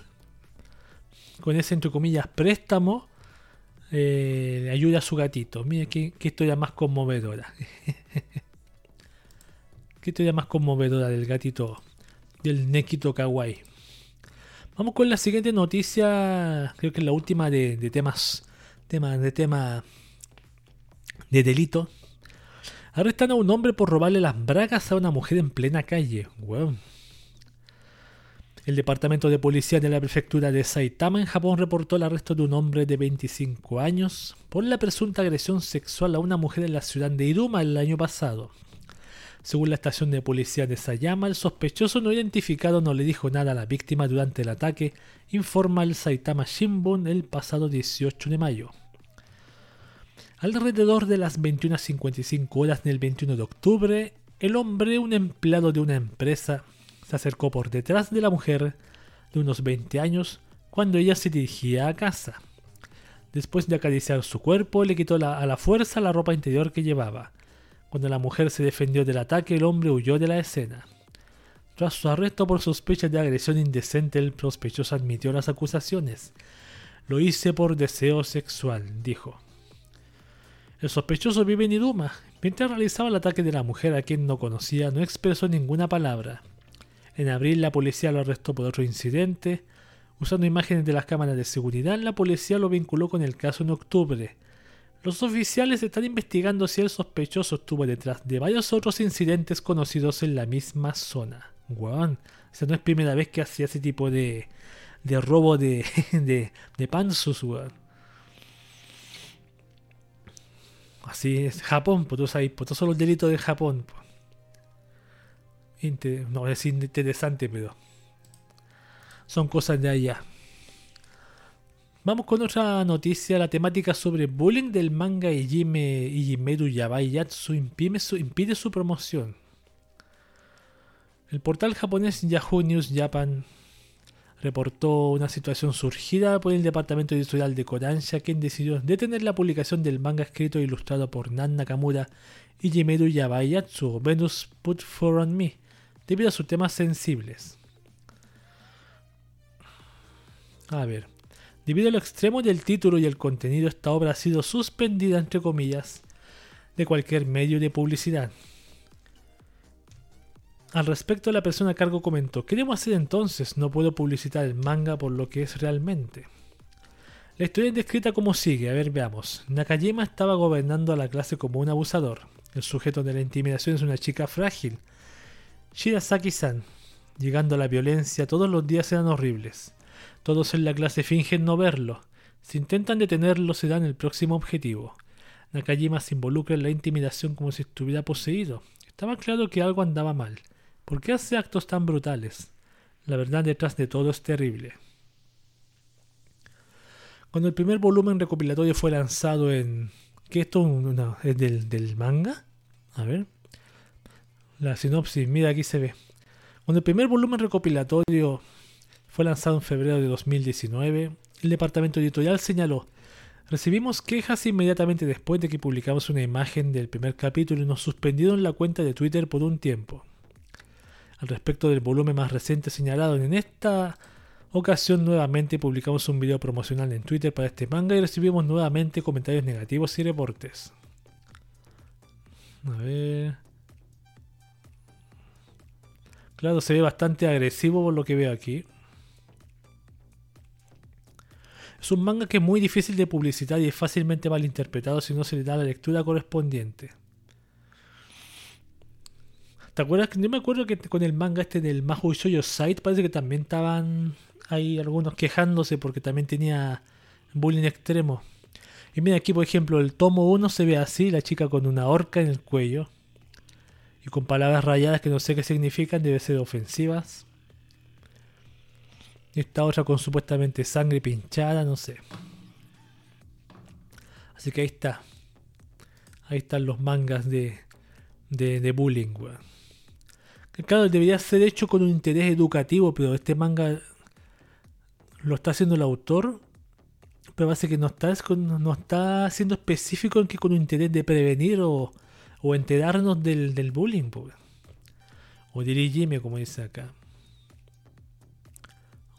con ese entre comillas préstamo, eh, ayude a su gatito. Mira qué, qué historia más conmovedora. Qué historia más conmovedora del gatito, del Nekito Kawaii. Vamos con la siguiente noticia, creo que es la última de, temas, tema, de tema de delito. Arrestan a un hombre por robarle las bragas a una mujer en plena calle. El departamento de policía de la prefectura de Saitama en Japón reportó el arresto de un hombre de 25 años por la presunta agresión sexual a una mujer en la ciudad de Iruma el año pasado. Según la estación de policía de Sayama, el sospechoso no identificado no le dijo nada a la víctima durante el ataque, informa el Saitama Shimbun el pasado 18 de mayo. Alrededor de las 21.55 horas del 21 de octubre, el hombre, un empleado de una empresa, se acercó por detrás de la mujer de unos 20 años cuando ella se dirigía a casa. Después de acariciar su cuerpo, le quitó a la fuerza la ropa interior que llevaba. Cuando la mujer se defendió del ataque, el hombre huyó de la escena. Tras su arresto por sospecha de agresión indecente, el sospechoso admitió las acusaciones. Lo hice por deseo sexual, dijo. El sospechoso vive en Iduma. Mientras realizaba el ataque de la mujer a quien no conocía, no expresó ninguna palabra. En abril la policía lo arrestó por otro incidente. Usando imágenes de las cámaras de seguridad, la policía lo vinculó con el caso en octubre. Los oficiales están investigando si el sospechoso estuvo detrás de varios otros incidentes conocidos en la misma zona. Guau, o sea, no es primera vez que hacía ese tipo de, de robo de, de, de panzus, Así es Japón, pues tú sabes, pues todos son los delitos de Japón. No es interesante, pero son cosas de allá. Vamos con otra noticia, la temática sobre bullying del manga Ijime Ijimeru Yabai Yatsu impide su, impide su promoción. El portal japonés Yahoo News Japan reportó una situación surgida por el departamento editorial de Kodansha, quien decidió detener la publicación del manga escrito e ilustrado por Nan Nakamura y Jimeru Yabayatsu, Venus Put For On Me, debido a sus temas sensibles. A ver, debido al extremo del título y el contenido, esta obra ha sido suspendida, entre comillas, de cualquier medio de publicidad. Al respecto, la persona a cargo comentó, ¿qué debo hacer entonces? No puedo publicitar el manga por lo que es realmente. La historia es descrita como sigue, a ver veamos. Nakajima estaba gobernando a la clase como un abusador. El sujeto de la intimidación es una chica frágil. Shirasaki-san. Llegando a la violencia, todos los días eran horribles. Todos en la clase fingen no verlo. Si intentan detenerlo, se dan el próximo objetivo. Nakajima se involucra en la intimidación como si estuviera poseído. Estaba claro que algo andaba mal. ¿Por qué hace actos tan brutales? La verdad detrás de todo es terrible. Cuando el primer volumen recopilatorio fue lanzado en... ¿Qué esto es del, del manga? A ver. La sinopsis, mira aquí se ve. Cuando el primer volumen recopilatorio fue lanzado en febrero de 2019, el departamento editorial señaló, recibimos quejas inmediatamente después de que publicamos una imagen del primer capítulo y nos suspendieron la cuenta de Twitter por un tiempo al respecto del volumen más reciente señalado. En esta ocasión nuevamente publicamos un video promocional en Twitter para este manga y recibimos nuevamente comentarios negativos y reportes. A ver. Claro, se ve bastante agresivo por lo que veo aquí. Es un manga que es muy difícil de publicitar y es fácilmente malinterpretado si no se le da la lectura correspondiente. ¿Te acuerdas? Yo me acuerdo que con el manga este del Mahou Shoujo Site parece que también estaban ahí algunos quejándose porque también tenía bullying extremo. Y mira aquí, por ejemplo, el tomo 1 se ve así, la chica con una horca en el cuello. Y con palabras rayadas que no sé qué significan, debe ser ofensivas. Esta otra con supuestamente sangre pinchada, no sé. Así que ahí está. Ahí están los mangas de, de, de bullying, weón. Claro, debería ser hecho con un interés educativo, pero este manga lo está haciendo el autor, pero parece que no está, no está siendo específico en que con un interés de prevenir o, o enterarnos del, bullying. O dirigirme, como dice acá.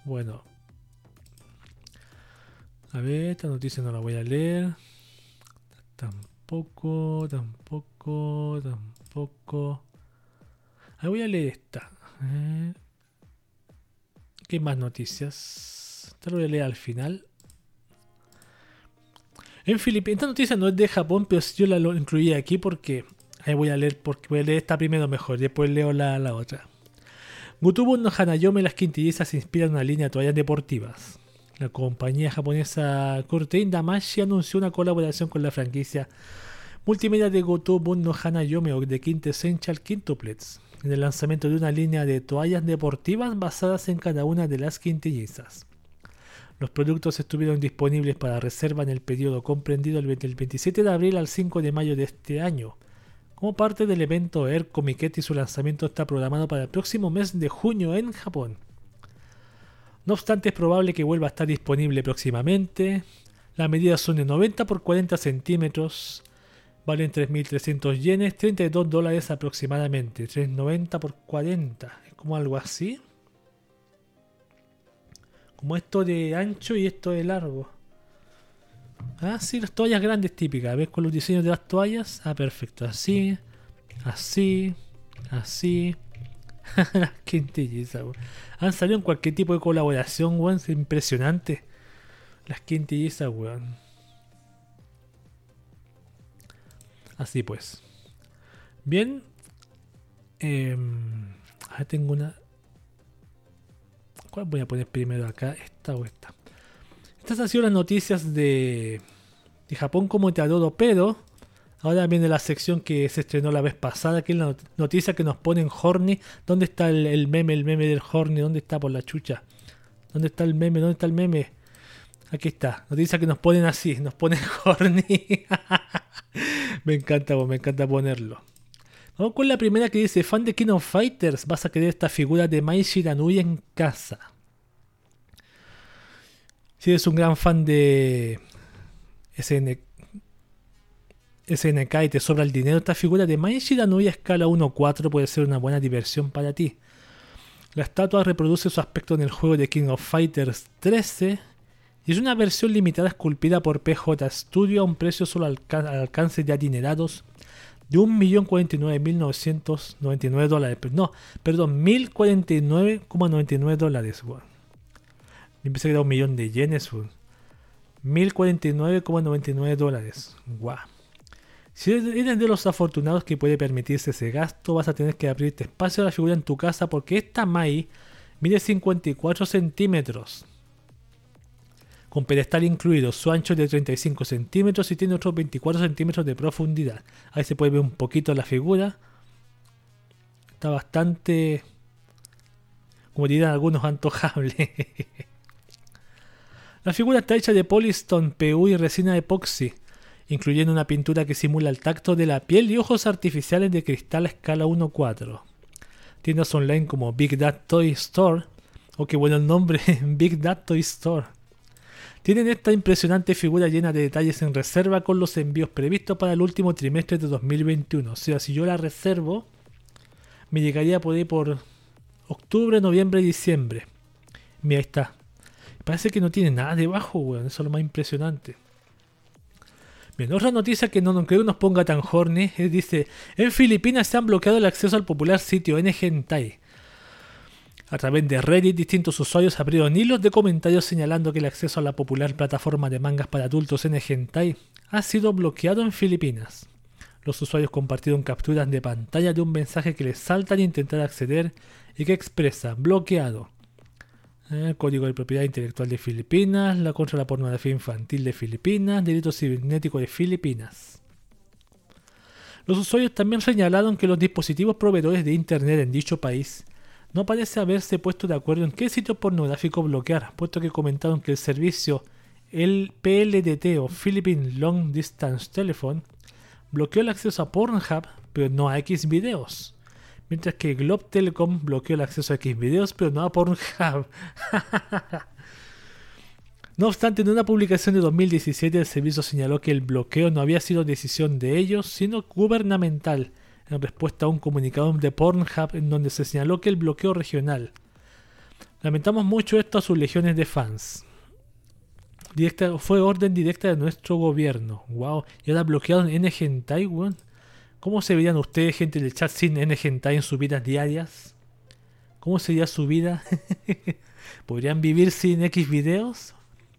Bueno. A ver, esta noticia no la voy a leer. Tampoco, tampoco, tampoco voy a leer esta. Eh, ¿Qué más noticias? Esta lo voy a leer al final. En Filipinas, esta noticia no es de Japón, pero yo la incluí aquí porque ahí voy a leer porque voy a leer esta primero mejor, después leo la, otra. Gutubu no Hanayome las quintillizas inspiran una línea de toallas deportivas. La compañía japonesa Curtain Damashi anunció una colaboración con la franquicia Multimedia de Goto no Hanayome de Quintessential Quintuplets, en el lanzamiento de una línea de toallas deportivas basadas en cada una de las quintillizas. Los productos estuvieron disponibles para reserva en el periodo comprendido del 27 de abril al 5 de mayo de este año. Como parte del evento Air Comiket y su lanzamiento está programado para el próximo mes de junio en Japón. No obstante, es probable que vuelva a estar disponible próximamente. Las medidas son de 90 por 40 centímetros. Valen 3.300 yenes, 32 dólares aproximadamente. 3.90 por 40. Es como algo así. Como esto de ancho y esto de largo. Ah, sí, las toallas grandes típicas. ¿Ves con los diseños de las toallas? Ah, perfecto. Así, así, así. las quintillizas, Han salido en cualquier tipo de colaboración, weón. Es impresionante. Las quintillizas, weón. Así pues. Bien. Eh, tengo una. ¿Cuál voy a poner primero acá? ¿Esta o esta? Estas han sido las noticias de, de Japón como te adoro, pero ahora viene la sección que se estrenó la vez pasada, que es la noticia que nos ponen Horny. ¿Dónde está el, meme, el meme del Horny? ¿Dónde está por la chucha? ¿Dónde está el meme? ¿Dónde está el meme? Aquí está. Noticia que nos ponen así, nos ponen Horny. me encanta, me encanta ponerlo. Vamos con la primera que dice, fan de King of Fighters, vas a querer esta figura de Mai Shiranui en casa. Si eres un gran fan de SN... SNK y te sobra el dinero, esta figura de Mai Shiranui a escala 1-4 puede ser una buena diversión para ti. La estatua reproduce su aspecto en el juego de King of Fighters 13 y es una versión limitada esculpida por PJ Studio a un precio solo al, alcance de adinerados de 1.049.999 dólares. No, perdón, 1.049,99 dólares. Yo pensé que era un millón de yenes. 1.049,99 dólares. Guau. Si eres de los afortunados que puede permitirse ese gasto, vas a tener que abrirte espacio a la figura en tu casa porque esta Mai mide 54 centímetros con pedestal incluido, su ancho es de 35 centímetros y tiene otros 24 centímetros de profundidad. Ahí se puede ver un poquito la figura. Está bastante, como dirían algunos, antojable. la figura está hecha de polystone, PU y resina epoxi, incluyendo una pintura que simula el tacto de la piel y ojos artificiales de cristal a escala 1.4. Tiendas online como Big Dad Toy Store, o qué bueno el nombre, Big Dad Toy Store tienen esta impresionante figura llena de detalles en reserva con los envíos previstos para el último trimestre de 2021. O sea, si yo la reservo, me llegaría por ahí por octubre, noviembre y diciembre. Mira, ahí está. Parece que no tiene nada debajo, weón. Eso es lo más impresionante. Bien, otra noticia que no, creo que nos ponga tan horny es, dice, en Filipinas se han bloqueado el acceso al popular sitio NGentai. A través de Reddit, distintos usuarios abrieron hilos de comentarios señalando que el acceso a la popular plataforma de mangas para adultos en Hentai ha sido bloqueado en Filipinas. Los usuarios compartieron capturas de pantalla de un mensaje que les salta al intentar acceder y que expresa bloqueado. Eh, Código de Propiedad Intelectual de Filipinas, la contra la pornografía infantil de Filipinas, delito cibernético de Filipinas. Los usuarios también señalaron que los dispositivos proveedores de Internet en dicho país no parece haberse puesto de acuerdo en qué sitio pornográfico bloquear, puesto que comentaron que el servicio el PLDT o Philippine Long Distance Telephone bloqueó el acceso a Pornhub, pero no a X videos. Mientras que Globe Telecom bloqueó el acceso a X videos, pero no a Pornhub. no obstante, en una publicación de 2017 el servicio señaló que el bloqueo no había sido decisión de ellos, sino gubernamental en respuesta a un comunicado de Pornhub en donde se señaló que el bloqueo regional. Lamentamos mucho esto a sus legiones de fans. Fue orden directa de nuestro gobierno. Wow. Y ahora bloqueado en NGentai, weón. ¿Cómo se verían ustedes, gente del chat, sin NGentai en sus vidas diarias? ¿Cómo sería su vida? ¿Podrían vivir sin X videos?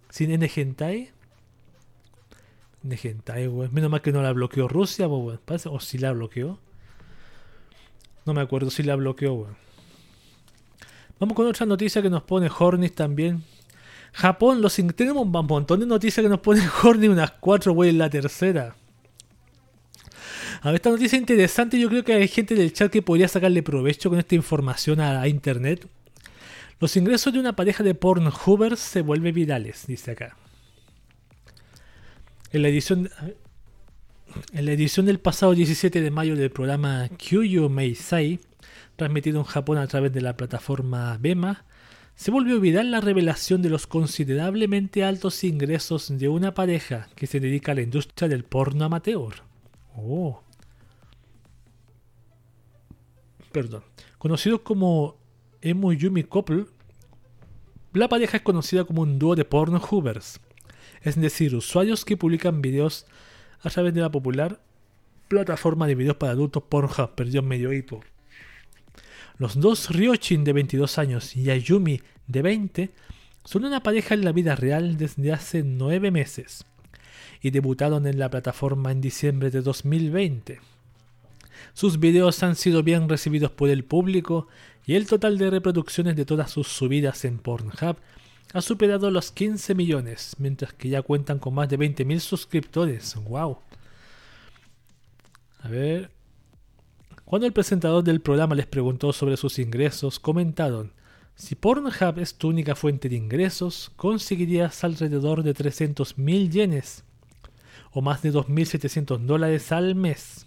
¿Sin NGentai? NGentai, weón. Menos mal que no la bloqueó Rusia, weón. O si la bloqueó. No me acuerdo si la bloqueó, weón. Vamos con otra noticia que nos pone Hornis también. Japón, los tenemos un montón de noticias que nos pone Horny, unas cuatro, güey, en la tercera. A ver, esta noticia interesante. Yo creo que hay gente del chat que podría sacarle provecho con esta información a, internet. Los ingresos de una pareja de pornhubers se vuelven virales, dice acá. En la edición. En la edición del pasado 17 de mayo del programa Kyuyo Meisai, transmitido en Japón a través de la plataforma Bema, se volvió viral la revelación de los considerablemente altos ingresos de una pareja que se dedica a la industria del porno amateur. Oh. Perdón. Conocidos como Emu Yumi Couple, la pareja es conocida como un dúo de pornohoovers, es decir, usuarios que publican videos a través de la popular plataforma de videos para adultos Pornhub, perdió medio hipo. Los dos Ryochin de 22 años y Ayumi de 20 son una pareja en la vida real desde hace 9 meses y debutaron en la plataforma en diciembre de 2020. Sus videos han sido bien recibidos por el público y el total de reproducciones de todas sus subidas en Pornhub ha superado los 15 millones, mientras que ya cuentan con más de 20.000 suscriptores. ¡Wow! A ver, cuando el presentador del programa les preguntó sobre sus ingresos, comentaron, si Pornhub es tu única fuente de ingresos, conseguirías alrededor de 300.000 yenes, o más de 2.700 dólares al mes.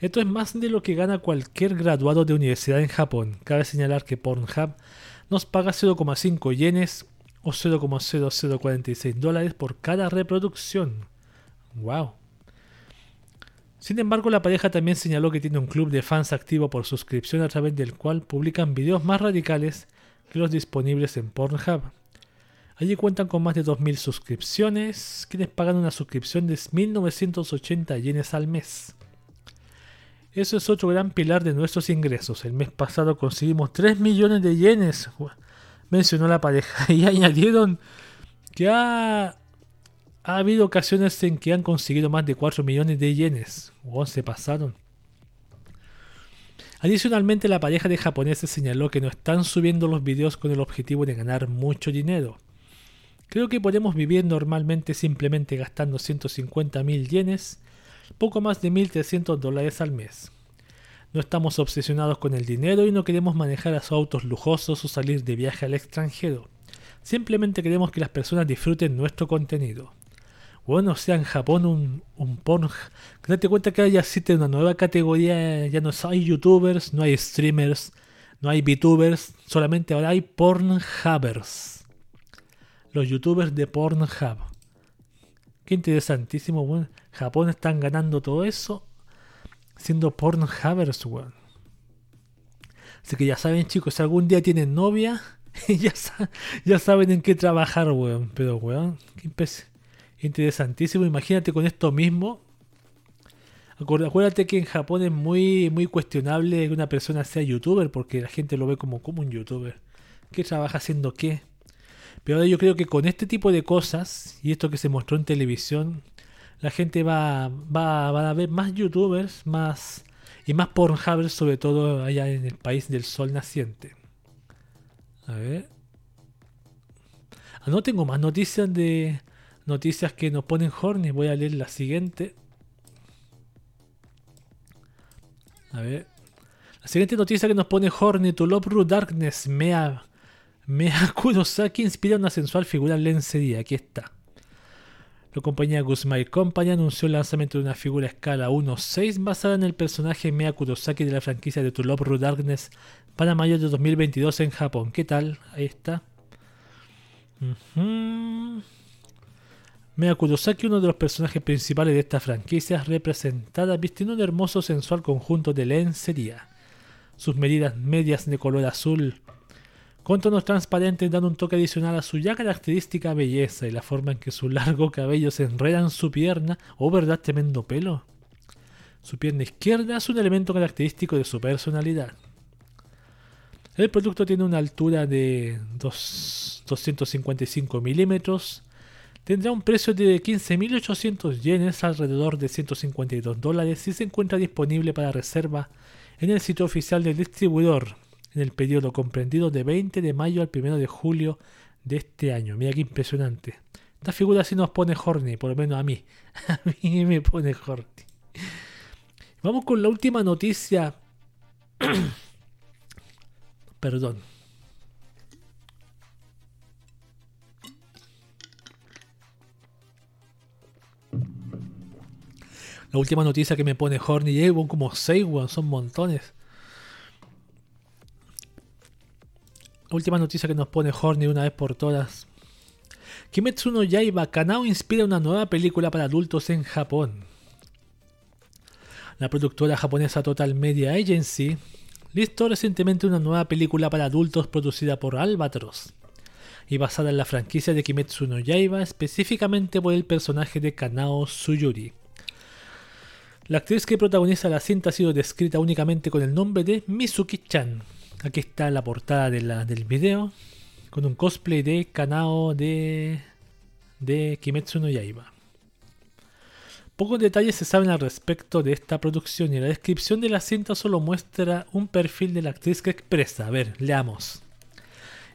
Esto es más de lo que gana cualquier graduado de universidad en Japón. Cabe señalar que Pornhub nos paga 0,5 yenes o 0,0046 dólares por cada reproducción. ¡Wow! Sin embargo, la pareja también señaló que tiene un club de fans activo por suscripción a través del cual publican videos más radicales que los disponibles en Pornhub. Allí cuentan con más de 2.000 suscripciones, quienes pagan una suscripción de 1.980 yenes al mes. Eso es otro gran pilar de nuestros ingresos. El mes pasado conseguimos 3 millones de yenes, mencionó la pareja, y añadieron que ha ha habido ocasiones en que han conseguido más de 4 millones de yenes. O se pasaron. Adicionalmente, la pareja de japoneses señaló que no están subiendo los videos con el objetivo de ganar mucho dinero. Creo que podemos vivir normalmente simplemente gastando 150 mil yenes, poco más de 1.300 dólares al mes. No estamos obsesionados con el dinero y no queremos manejar a sus autos lujosos o salir de viaje al extranjero. Simplemente queremos que las personas disfruten nuestro contenido bueno, sea, en Japón un, un porn. Date cuenta que ya existe una nueva categoría, ya no hay youtubers, no hay streamers, no hay VTubers, solamente ahora hay pornhubbers. Los youtubers de Pornhub. Qué interesantísimo, bueno. Japón están ganando todo eso siendo pornhubbers, weón. Así que ya saben, chicos, si algún día tienen novia, ya, ya saben en qué trabajar, weón. Pero, weón, qué interesantísimo. Imagínate con esto mismo. Acuérdate que en Japón es muy, muy cuestionable que una persona sea youtuber porque la gente lo ve como, como un youtuber. ¿Qué trabaja haciendo qué? Pero yo creo que con este tipo de cosas y esto que se mostró en televisión, la gente va, va, a ver más youtubers más y más pornhubbers, sobre todo allá en el país del sol naciente. A ver. Ah, no tengo más noticias de, noticias que nos ponen Horny. Voy a leer la siguiente. A ver. La siguiente noticia que nos pone Horny. To Love Darkness. Mea. Mea Kurosaki inspira una sensual figura en lencería. Aquí está. La compañía Guzmai Company anunció el lanzamiento de una figura a escala 1.6 basada en el personaje Mea Kurosaki de la franquicia de To Love Ru Darkness para mayo de 2022 en Japón. ¿Qué tal? Ahí está. Mea Kurosaki, uno de los personajes principales de esta franquicia, es representada vistiendo un hermoso sensual conjunto de lencería. Sus medidas medias de color azul con tonos transparentes dan un toque adicional a su ya característica belleza y la forma en que su largo cabello se enreda en su pierna. ¿Oh, verdad, tremendo pelo? Su pierna izquierda es un elemento característico de su personalidad. El producto tiene una altura de 255 milímetros, tendrá un precio de 15.800 yenes, alrededor de 152 dólares, y se encuentra disponible para reserva en el sitio oficial del distribuidor en el periodo comprendido de 20 de mayo al 1 de julio de este año. Mira qué impresionante. Esta figura sí nos pone horny, por lo menos a mí. A mí me pone horny. Vamos con la última noticia. Perdón. La última noticia que me pone Horny Avon, como 6, weón, son montones. Última noticia que nos pone Horny una vez por todas. Kimetsu no Yaiba, Kanao inspira una nueva película para adultos en Japón. La productora japonesa Total Media Agency listó recientemente una nueva película para adultos producida por Albatros y basada en la franquicia de Kimetsu no Yaiba, específicamente por el personaje de Kanao Suyuri. La actriz que protagoniza la cinta ha sido descrita únicamente con el nombre de Mizuki-chan. Aquí está la portada del video, con un cosplay de Kanao de, de Kimetsu no Yaiba. Pocos detalles se saben al respecto de esta producción y la descripción de la cinta solo muestra un perfil de la actriz que expresa. A ver, leamos.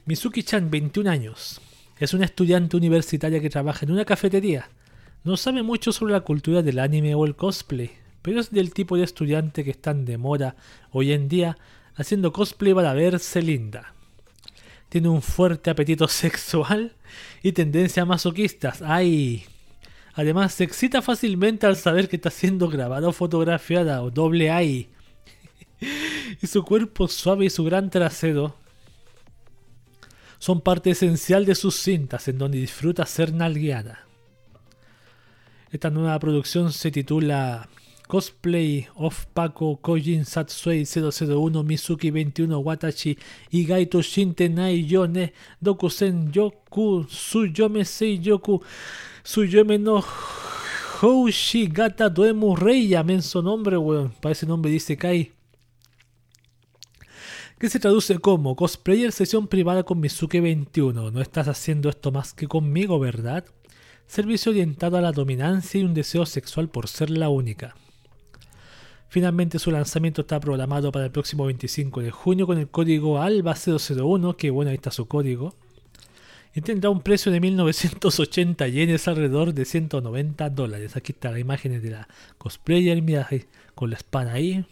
Mizuki-chan, 21 años. Es una estudiante universitaria que trabaja en una cafetería. No sabe mucho sobre la cultura del anime o el cosplay, pero es del tipo de estudiante que están de moda hoy en día haciendo cosplay para verse linda. Tiene un fuerte apetito sexual y tendencias masoquistas. ¡Ay! Además, se excita fácilmente al saber que está siendo grabada o fotografiada o doble ay. y su cuerpo suave y su gran trasero son parte esencial de sus cintas en donde disfruta ser nalgueada. Esta nueva producción se titula Cosplay of Paco Kojin Satsuei 001 Mizuki 21 Watachi Igaito Shinte Nai Yone Dokusen Yoku Suyome Sei Yoku Suyome no Houshi Gata Doemu Reya menso nombre weón. Para ese nombre dice Kai. Que se traduce como cosplayer sesión privada con Mizuki 21 no estás haciendo esto más que conmigo verdad servicio orientado a la dominancia y un deseo sexual por ser la única Finalmente su lanzamiento está programado para el próximo 25 de junio con el código ALBA001, que bueno, ahí está su código. Y tendrá un precio de 1980 yenes alrededor de 190 dólares. Aquí está la imagen de la cosplayer, mira, con la espada ahí,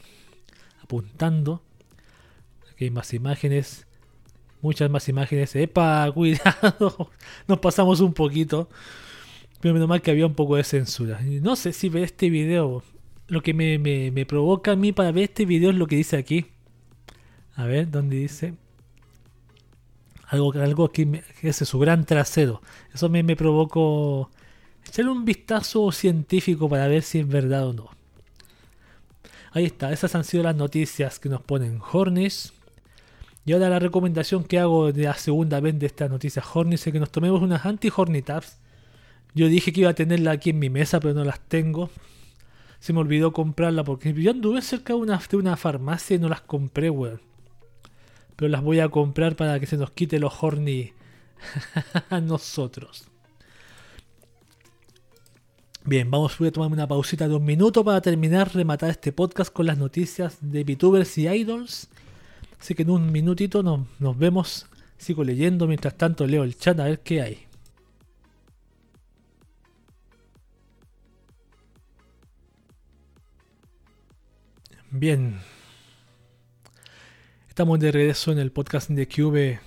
apuntando. Aquí hay más imágenes, muchas más imágenes. ¡Epa! Cuidado, nos pasamos un poquito. Pero menos mal que había un poco de censura. No sé si ver este video lo que me, provoca a mí para ver este video es lo que dice aquí. A ver, ¿dónde dice? Algo, algo que, es su gran trasero. Eso me, me provocó echarle un vistazo científico para ver si es verdad o no. Ahí está, esas han sido las noticias que nos ponen Hornis. Y ahora la recomendación que hago de la segunda vez de esta noticia Hornis es que nos tomemos unas anti-Hornitabs. Yo dije que iba a tenerla aquí en mi mesa, pero no las tengo se me olvidó comprarla porque yo anduve cerca de una, de una farmacia y no las compré, weón. Pero las voy a comprar para que se nos quite los horny a nosotros. Bien, vamos a tomar una pausita de un minuto para terminar, rematar este podcast con las noticias de VTubers y Idols. Así que en un minutito nos, nos vemos. Sigo leyendo, mientras tanto leo el chat a ver qué hay. Bien. Estamos de regreso en el podcast de Cube.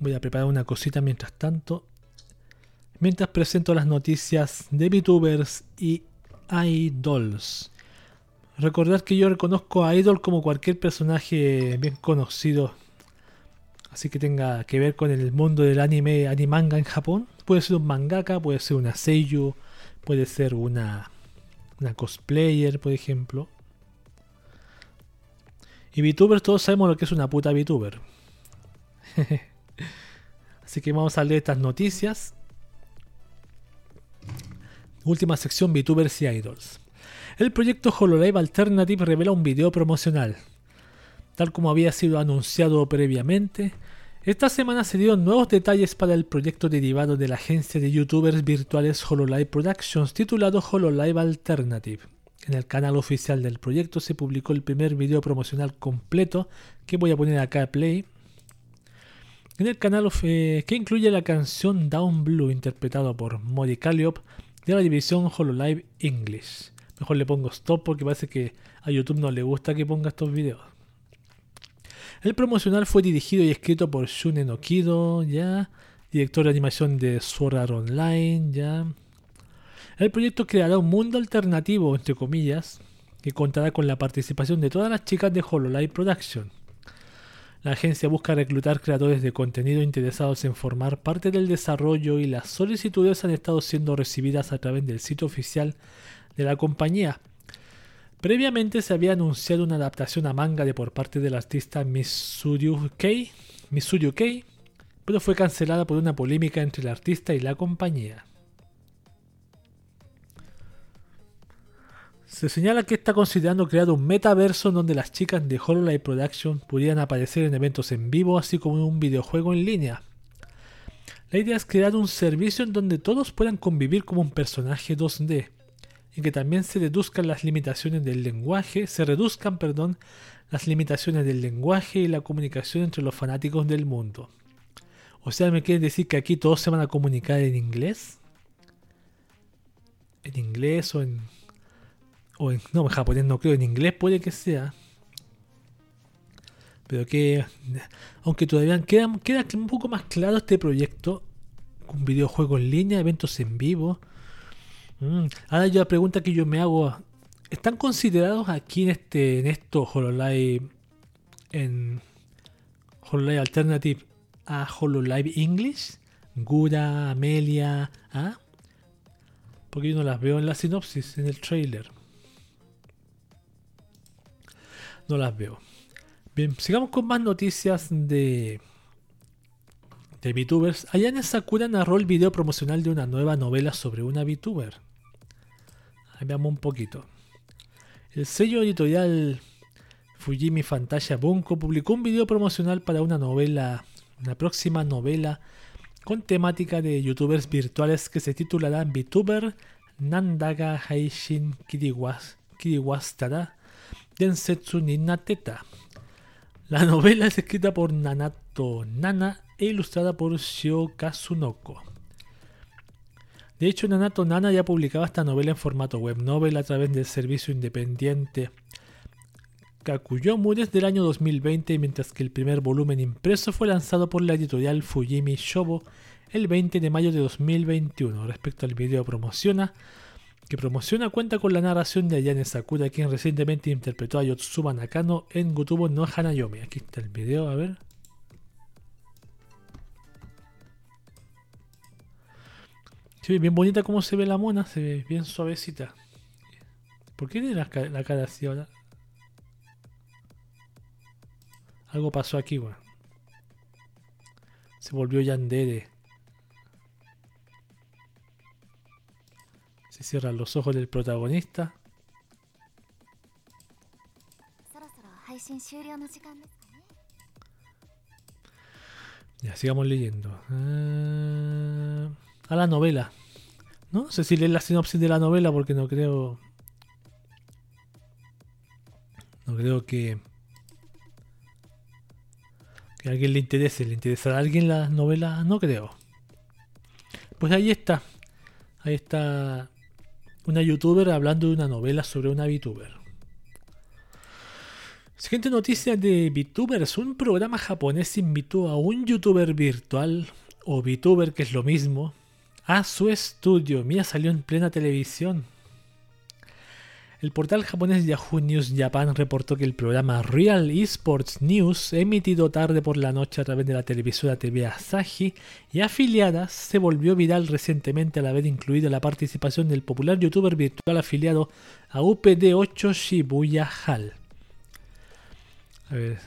Voy a preparar una cosita mientras tanto. Mientras presento las noticias de VTubers y idols. Recordad que yo reconozco a idol como cualquier personaje bien conocido. Así que tenga que ver con el mundo del anime, animanga en Japón. Puede ser un mangaka, puede ser una seiyuu, puede ser una, una cosplayer, por ejemplo. Y VTubers todos sabemos lo que es una puta VTuber. Así que vamos a leer estas noticias. Última sección VTubers y Idols. El proyecto HoloLive Alternative revela un video promocional. Tal como había sido anunciado previamente, esta semana se dieron nuevos detalles para el proyecto derivado de la agencia de youtubers virtuales HoloLive Productions titulado HoloLive Alternative. En el canal oficial del proyecto se publicó el primer video promocional completo que voy a poner acá a play. En el canal que incluye la canción Down Blue interpretado por Modi Calliope de la división HoloLive English. Mejor le pongo stop porque parece que a YouTube no le gusta que ponga estos videos. El promocional fue dirigido y escrito por Shunen Okido, ya. Director de animación de Sword Art Online, ya. El proyecto creará un mundo alternativo, entre comillas, que contará con la participación de todas las chicas de Hololive Production. La agencia busca reclutar creadores de contenido interesados en formar parte del desarrollo y las solicitudes han estado siendo recibidas a través del sitio oficial de la compañía. Previamente se había anunciado una adaptación a manga de por parte del artista Mitsuyu Kei, pero fue cancelada por una polémica entre el artista y la compañía. Se señala que está considerando crear un metaverso donde las chicas de Hololive Production pudieran aparecer en eventos en vivo, así como en un videojuego en línea. La idea es crear un servicio en donde todos puedan convivir como un personaje 2D y que también se reduzcan las limitaciones del lenguaje, se reduzcan, perdón, las limitaciones del lenguaje y la comunicación entre los fanáticos del mundo. O sea, ¿me quieren decir que aquí todos se van a comunicar en inglés? ¿En inglés o en o en, no, en japonés no creo, en inglés puede que sea. Pero que, aunque todavía queda, queda un poco más claro este proyecto, un videojuego en línea, eventos en vivo. Mm, ahora yo la pregunta que yo me hago, ¿están considerados aquí en este en esto HoloLive en HoloLive Alternative a HoloLive English? Gura, Amelia, ¿ah? Porque yo no las veo en la sinopsis, en el trailer. No las veo. Bien, sigamos con más noticias de, de VTubers. Ayane Sakura narró el video promocional de una nueva novela sobre una VTuber. Veamos un poquito. El sello editorial Fujimi Fantasia Bunko publicó un video promocional para una novela, una próxima novela con temática de youtubers virtuales que se titulará VTuber Nandaga Haishin Kiriwas, Kiriwastara Densetsu ni Nateta. La novela es escrita por Nanato Nana e ilustrada por Shio Kazunoko. De hecho, Nanato Nana ya publicaba esta novela en formato web novel a través del servicio independiente Kakuyomu desde el año 2020, mientras que el primer volumen impreso fue lanzado por la editorial Fujimi Shobo el 20 de mayo de 2021. Respecto al video promociona, que promociona cuenta con la narración de Ayane Sakura, quien recientemente interpretó a Yotsuba Nakano en Gutubo no Hanayomi. Aquí está el video, a ver. Ve bien bonita como se ve la mona, se ve bien suavecita. ¿Por qué tiene la, cara así ahora? Algo pasó aquí, weón. Se volvió Yandere. Se cierran los ojos del protagonista. Ya, sigamos leyendo. Ah, a la novela. No sé si leer la sinopsis de la novela porque no creo. No creo que. Que a alguien le interese. ¿Le interesará a alguien la novela? No creo. Pues ahí está. Ahí está una youtuber hablando de una novela sobre una VTuber. Siguiente noticia de VTubers. Un programa japonés invitó a un youtuber virtual, o VTuber que es lo mismo, a su estudio. Mira, salió en plena televisión. El portal japonés Yahoo News Japan reportó que el programa Real Esports News, emitido tarde por la noche a través de la televisora TV Asahi y afiliadas, se volvió viral recientemente al haber incluido la participación del popular youtuber virtual afiliado a UPD8 Shibuya Hall. A ver.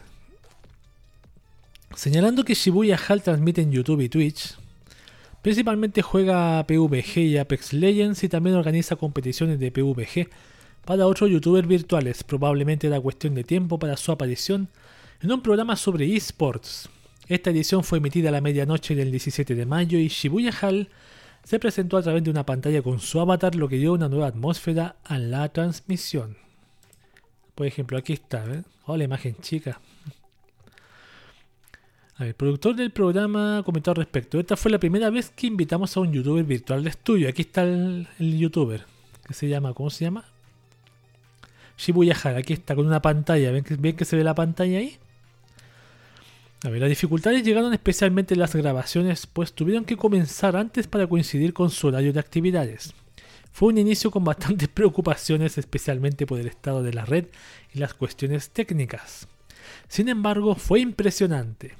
Señalando que Shibuya Hall transmite en YouTube y Twitch, principalmente juega PvG y Apex Legends y también organiza competiciones de PvG para otros youtubers virtuales. Probablemente era cuestión de tiempo para su aparición en un programa sobre esports. Esta edición fue emitida a la medianoche del 17 de mayo y Shibuya Hall se presentó a través de una pantalla con su avatar, lo que dio una nueva atmósfera a la transmisión. Por ejemplo, aquí está, ¿eh? Oh, la imagen chica. el productor del programa comentó al respecto. Esta fue la primera vez que invitamos a un youtuber virtual de estudio. Aquí está el, el youtuber. Que se llama, ¿cómo se llama? Shibuya Hara. Aquí está con una pantalla. ¿Ven que, ¿Ven que se ve la pantalla ahí? A ver, las dificultades llegaron especialmente en las grabaciones, pues tuvieron que comenzar antes para coincidir con su horario de actividades. Fue un inicio con bastantes preocupaciones, especialmente por el estado de la red y las cuestiones técnicas. Sin embargo, fue impresionante.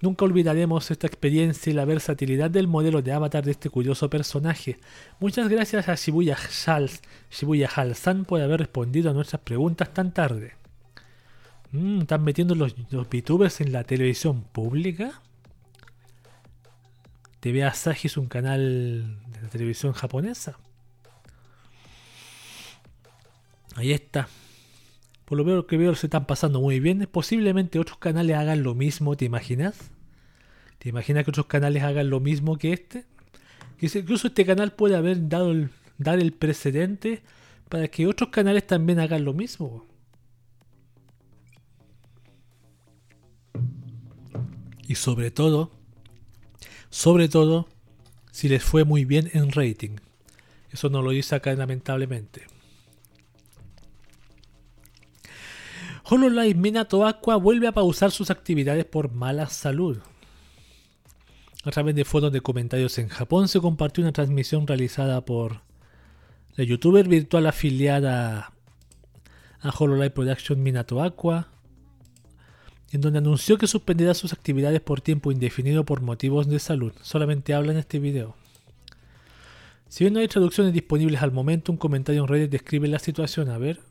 Nunca olvidaremos esta experiencia y la versatilidad del modelo de avatar de este curioso personaje. Muchas gracias a Shibuya Hals, Shibuya Halsan por haber respondido a nuestras preguntas tan tarde. Mm, ¿Están metiendo los, los VTubers en la televisión pública? TV Asahi es un canal de la televisión japonesa. Ahí está. Por lo que veo se están pasando muy bien. Posiblemente otros canales hagan lo mismo, ¿te imaginas? ¿Te imaginas que otros canales hagan lo mismo que este? Que incluso este canal puede haber dado el, dar el precedente para que otros canales también hagan lo mismo. Y sobre todo, sobre todo, si les fue muy bien en rating. Eso no lo dice acá lamentablemente. HoloLive Minato Aqua vuelve a pausar sus actividades por mala salud. A través de fotos de comentarios en Japón se compartió una transmisión realizada por la youtuber virtual afiliada a HoloLive Production Minato Aqua, en donde anunció que suspenderá sus actividades por tiempo indefinido por motivos de salud. Solamente habla en este video. Si bien no hay traducciones disponibles al momento, un comentario en redes describe la situación. A ver.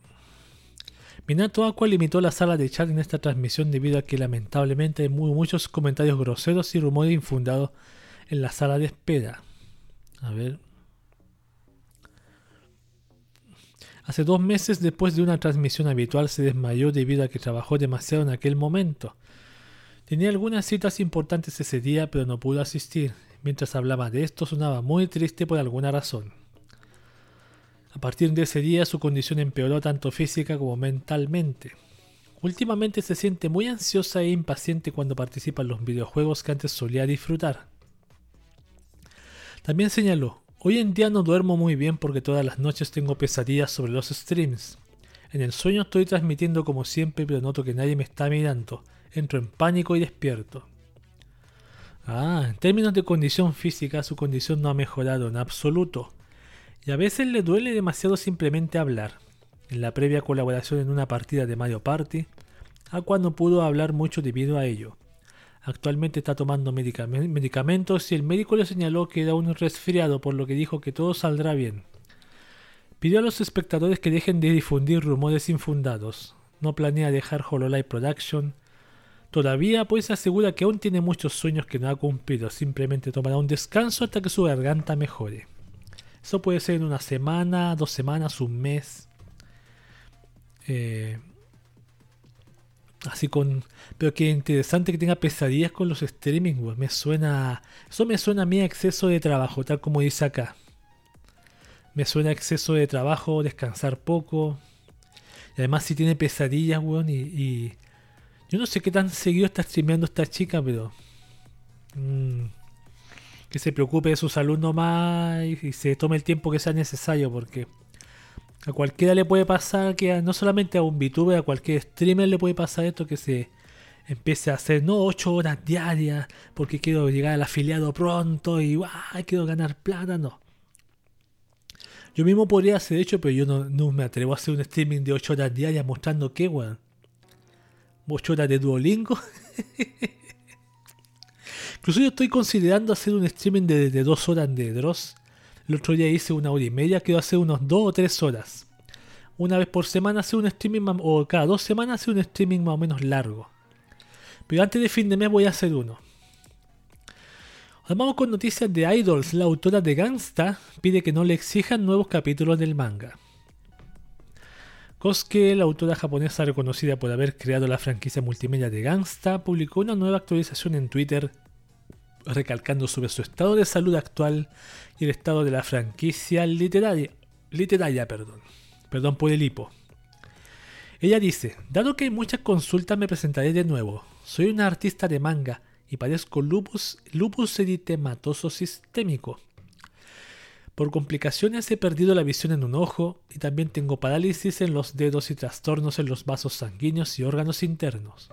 Minato Aqua limitó la sala de chat en esta transmisión debido a que lamentablemente hay muchos comentarios groseros y rumores infundados en la sala de espera. A ver. Hace dos meses después de una transmisión habitual se desmayó debido a que trabajó demasiado en aquel momento. Tenía algunas citas importantes ese día pero no pudo asistir. Mientras hablaba de esto sonaba muy triste por alguna razón. A partir de ese día su condición empeoró tanto física como mentalmente. Últimamente se siente muy ansiosa e impaciente cuando participa en los videojuegos que antes solía disfrutar. También señaló, Hoy en día no duermo muy bien porque todas las noches tengo pesadillas sobre los streams. En el sueño estoy transmitiendo como siempre, pero noto que nadie me está mirando. Entro en pánico y despierto. Ah, en términos de condición física, su condición no ha mejorado en absoluto. Y a veces le duele demasiado simplemente hablar. En la previa colaboración en una partida de Mario Party, Aqua no pudo hablar mucho debido a ello. Actualmente está tomando medicamentos y el médico le señaló que era un resfriado, por lo que dijo que todo saldrá bien. Pidió a los espectadores que dejen de difundir rumores infundados. No planea dejar Hololive Production. Todavía pues asegura que aún tiene muchos sueños que no ha cumplido. Simplemente tomará un descanso hasta que su garganta mejore. Eso puede ser en una semana, dos semanas, un mes. Eh, Así con. Pero qué interesante que tenga pesadillas con los streaming, Me suena. Eso me suena a mí a exceso de trabajo, tal como dice acá. Me suena exceso de trabajo, descansar poco. Y además si tiene pesadillas, weón, y, Yo no sé qué tan seguido está streameando esta chica, pero. Mm, que se preocupe de su salud nomás y, y se tome el tiempo que sea necesario, porque. A cualquiera le puede pasar que no solamente a un VTuber, a cualquier streamer le puede pasar esto que se empiece a hacer, no, 8 horas diarias porque quiero llegar al afiliado pronto y quiero ganar plata, no. Yo mismo podría hacer hecho, pero yo no, me atrevo a hacer un streaming de 8 horas diarias mostrando qué, weón. 8 horas de Duolingo. Incluso yo estoy considerando hacer un streaming de, de 2 horas de Dross el otro día hice una hora y media, quiero hacer unos dos o tres horas. Una vez por semana hacer un streaming, o cada dos semanas hacer un streaming más o menos largo. Pero antes de fin de mes voy a hacer uno. Vamos con noticias de Idols. La autora de Gangsta pide que no le exijan nuevos capítulos del manga. Kosuke, la autora japonesa reconocida por haber creado la franquicia multimedia de Gangsta, publicó una nueva actualización en Twitter recalcando sobre su estado de salud actual y el estado de la franquicia literaria. literaria perdón. perdón por el. Ella dice, dado que hay muchas consultas me presentaré de nuevo. Soy una artista de manga y padezco lupus, lupus eritematoso sistémico. Por complicaciones he perdido la visión en un ojo y también tengo parálisis en los dedos y trastornos en los vasos sanguíneos y órganos internos.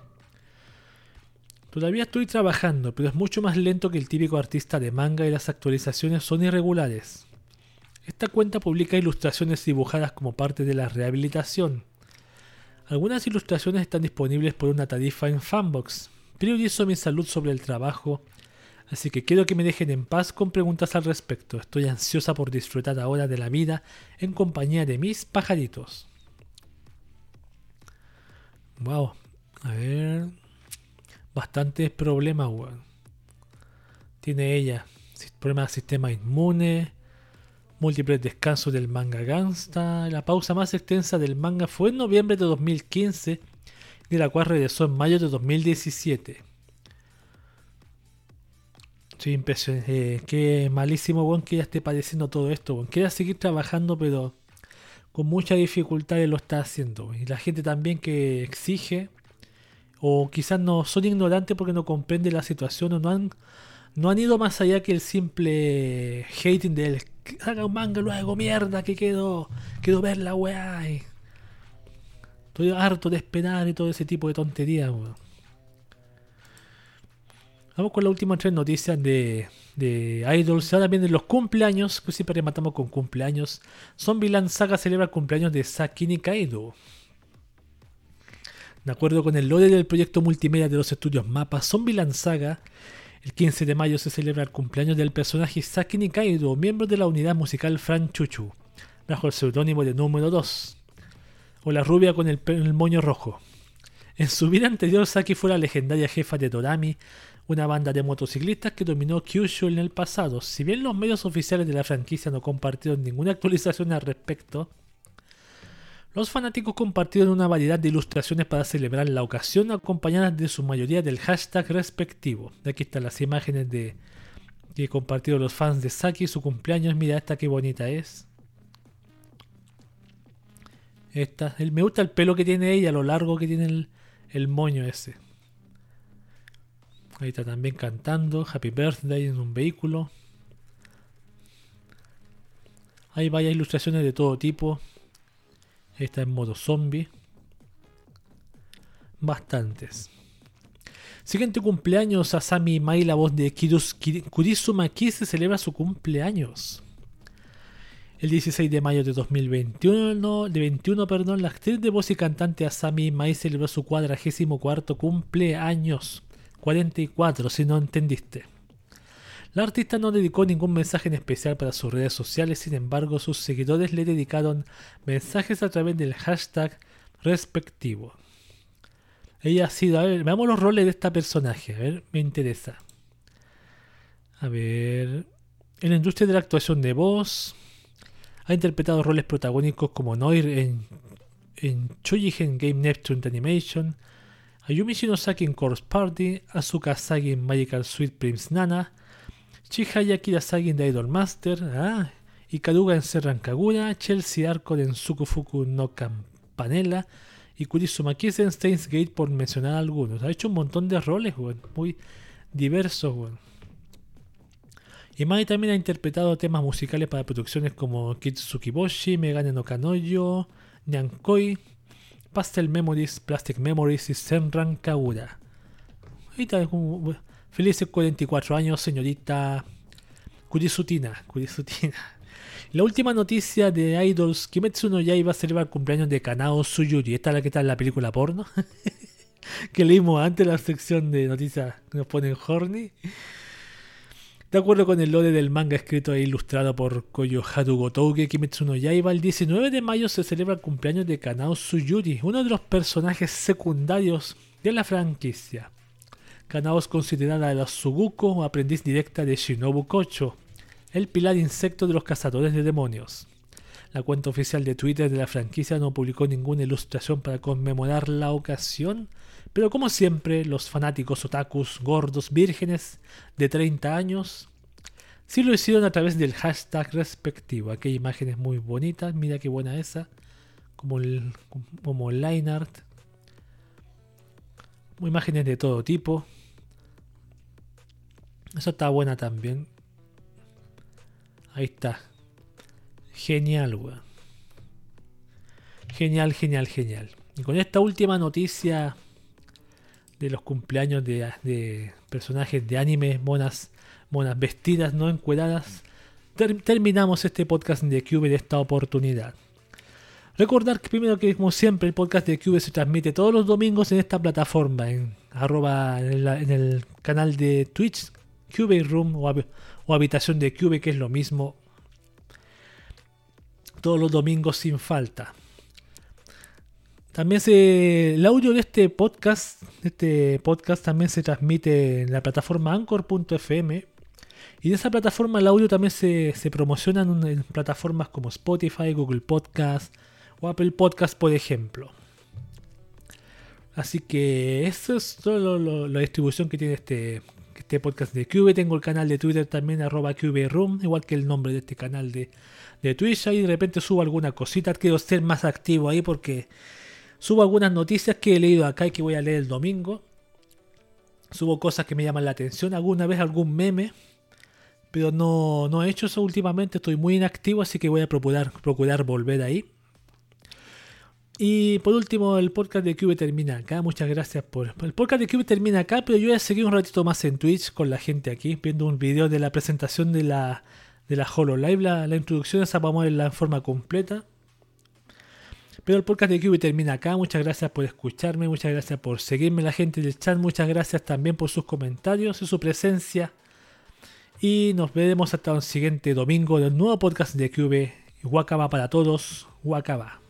Todavía estoy trabajando, pero es mucho más lento que el típico artista de manga y las actualizaciones son irregulares. Esta cuenta publica ilustraciones dibujadas como parte de la rehabilitación. Algunas ilustraciones están disponibles por una tarifa en Fanbox. Priorizo mi salud sobre el trabajo, así que quiero que me dejen en paz con preguntas al respecto. Estoy ansiosa por disfrutar ahora de la vida en compañía de mis pajaritos. Wow, a ver bastantes problemas, weón. Tiene ella problemas de sistema inmune, múltiples descansos del manga Gangsta. La pausa más extensa del manga fue en noviembre de 2015, de la cual regresó en mayo de 2017. Sí, impresionante. Eh, qué malísimo, weón, que ella esté padeciendo todo esto, weón. Quiere seguir trabajando, pero con mucha dificultad lo está haciendo. Y la gente también que exige o quizás no son ignorantes porque no comprenden la situación o no han, no han ido más allá que el simple hating del haga un manga luego mierda que quedó quedó ver la weá estoy harto de esperar y todo ese tipo de tonterías Vamos con la última tres noticias de, de Idols. Ahora vienen los cumpleaños, que siempre rematamos con cumpleaños. Zombieland Saga celebra el cumpleaños de Sakini Kaido. De acuerdo con el lore del proyecto multimedia de los estudios Mapa, Zombieland Saga, el 15 de mayo se celebra el cumpleaños del personaje Saki Nikaido, miembro de la unidad musical Fran Chuchu, bajo el seudónimo de Número 2, o la rubia con el, el moño rojo. En su vida anterior, Saki fue la legendaria jefa de Dorami, una banda de motociclistas que dominó Kyushu en el pasado. Si bien los medios oficiales de la franquicia no compartieron ninguna actualización al respecto, los fanáticos compartieron una variedad de ilustraciones para celebrar la ocasión, acompañadas de su mayoría del hashtag respectivo. Aquí están las imágenes de que compartieron los fans de Saki su cumpleaños. Mira esta qué bonita es. Esta, me gusta el pelo que tiene ella, lo largo que tiene el, el moño ese. Ahí está también cantando Happy Birthday en un vehículo. Hay varias ilustraciones de todo tipo. Está en modo zombie. Bastantes. Siguiente cumpleaños, Asami Mai, la voz de Kurisuma se celebra su cumpleaños. El 16 de mayo de 2021, de 21, perdón, la actriz de voz y cantante Asami Mai celebró su cuadragésimo cuarto cumpleaños. 44, si no entendiste. La artista no dedicó ningún mensaje en especial para sus redes sociales, sin embargo sus seguidores le dedicaron mensajes a través del hashtag respectivo. Ella ha sido, a ver, veamos los roles de esta personaje, a ver, me interesa. A ver, en la industria de la actuación de voz, ha interpretado roles protagónicos como Noir en, en Game Neptune Animation, Ayumi Shinosaki en Course Party, Asuka Sagi en Magical Sweet Prince Nana, Chihaya Kirasagi en The Idol Master, ah, Ikaruga en Serran Kagura, Chelsea Arco en Sukufuku no Campanella y Kurisuma Kise en Steins Gate por mencionar algunos. Ha hecho un montón de roles, muy diversos. Y Mai también ha interpretado temas musicales para producciones como Kitsukiboshi, Megane no Kanoyo, Nyankoi, Pastel Memories, Plastic Memories y Senran Kagura. Felices 44 años, señorita Kurisutina. Kurisutina. La última noticia de Idols, Kimetsu no Yaiba celebra el cumpleaños de Kanao Suyuri. Esta es la que está en la película porno. que leímos antes la sección de noticias que nos ponen horny. De acuerdo con el lore del manga escrito e ilustrado por Koyo Haru Gotouge, Kimetsu no Yaiba, el 19 de mayo se celebra el cumpleaños de Kanao Suyuri, uno de los personajes secundarios de la franquicia. Kanao es considerada la Suguko o aprendiz directa de Shinobu Kocho, el pilar insecto de los cazadores de demonios. La cuenta oficial de Twitter de la franquicia no publicó ninguna ilustración para conmemorar la ocasión, pero como siempre, los fanáticos otakus gordos vírgenes de 30 años sí lo hicieron a través del hashtag respectivo. Hay imágenes muy bonitas, mira qué buena esa, como el como line art. Imágenes de todo tipo. Eso está buena también. Ahí está. Genial, weón. Genial, genial, genial. Y con esta última noticia de los cumpleaños de, de personajes de anime, monas, monas vestidas, no encueradas, terminamos este podcast de Cube de esta oportunidad. Recordar que primero que como siempre el podcast de Cube se transmite todos los domingos en esta plataforma, en arroba en, el canal de Twitch, Cube Room o, Habitación de Cube, que es lo mismo. Todos los domingos sin falta. También se, el audio de este podcast, este podcast también se transmite en la plataforma anchor.fm y de esa plataforma el audio también se, promociona en, plataformas como Spotify, Google Podcast o Apple Podcast, por ejemplo. Así que eso es todo la distribución que tiene este, este podcast de Cube. Tengo el canal de Twitter también, arroba Room, igual que el nombre de este canal de, de Twitch. Ahí de repente subo alguna cosita. Quiero ser más activo ahí porque subo algunas noticias que he leído acá y que voy a leer el domingo. Subo cosas que me llaman la atención. Alguna vez algún meme pero no, no he hecho eso últimamente, estoy muy inactivo, así que voy a procurar, procurar volver ahí. Y por último, el podcast de Cube termina acá. Muchas gracias por. El podcast de Cube termina acá, pero yo voy a seguir un ratito más en Twitch con la gente aquí, viendo un video de la presentación de la, de la HoloLive. La, introducción esa vamos a verla en forma completa. Pero el podcast de Cube termina acá. Muchas gracias por escucharme, muchas gracias por seguirme la gente del chat, muchas gracias también por sus comentarios y su presencia y nos veremos hasta el siguiente domingo del nuevo podcast de QV. Wakaba para todos. Wakaba.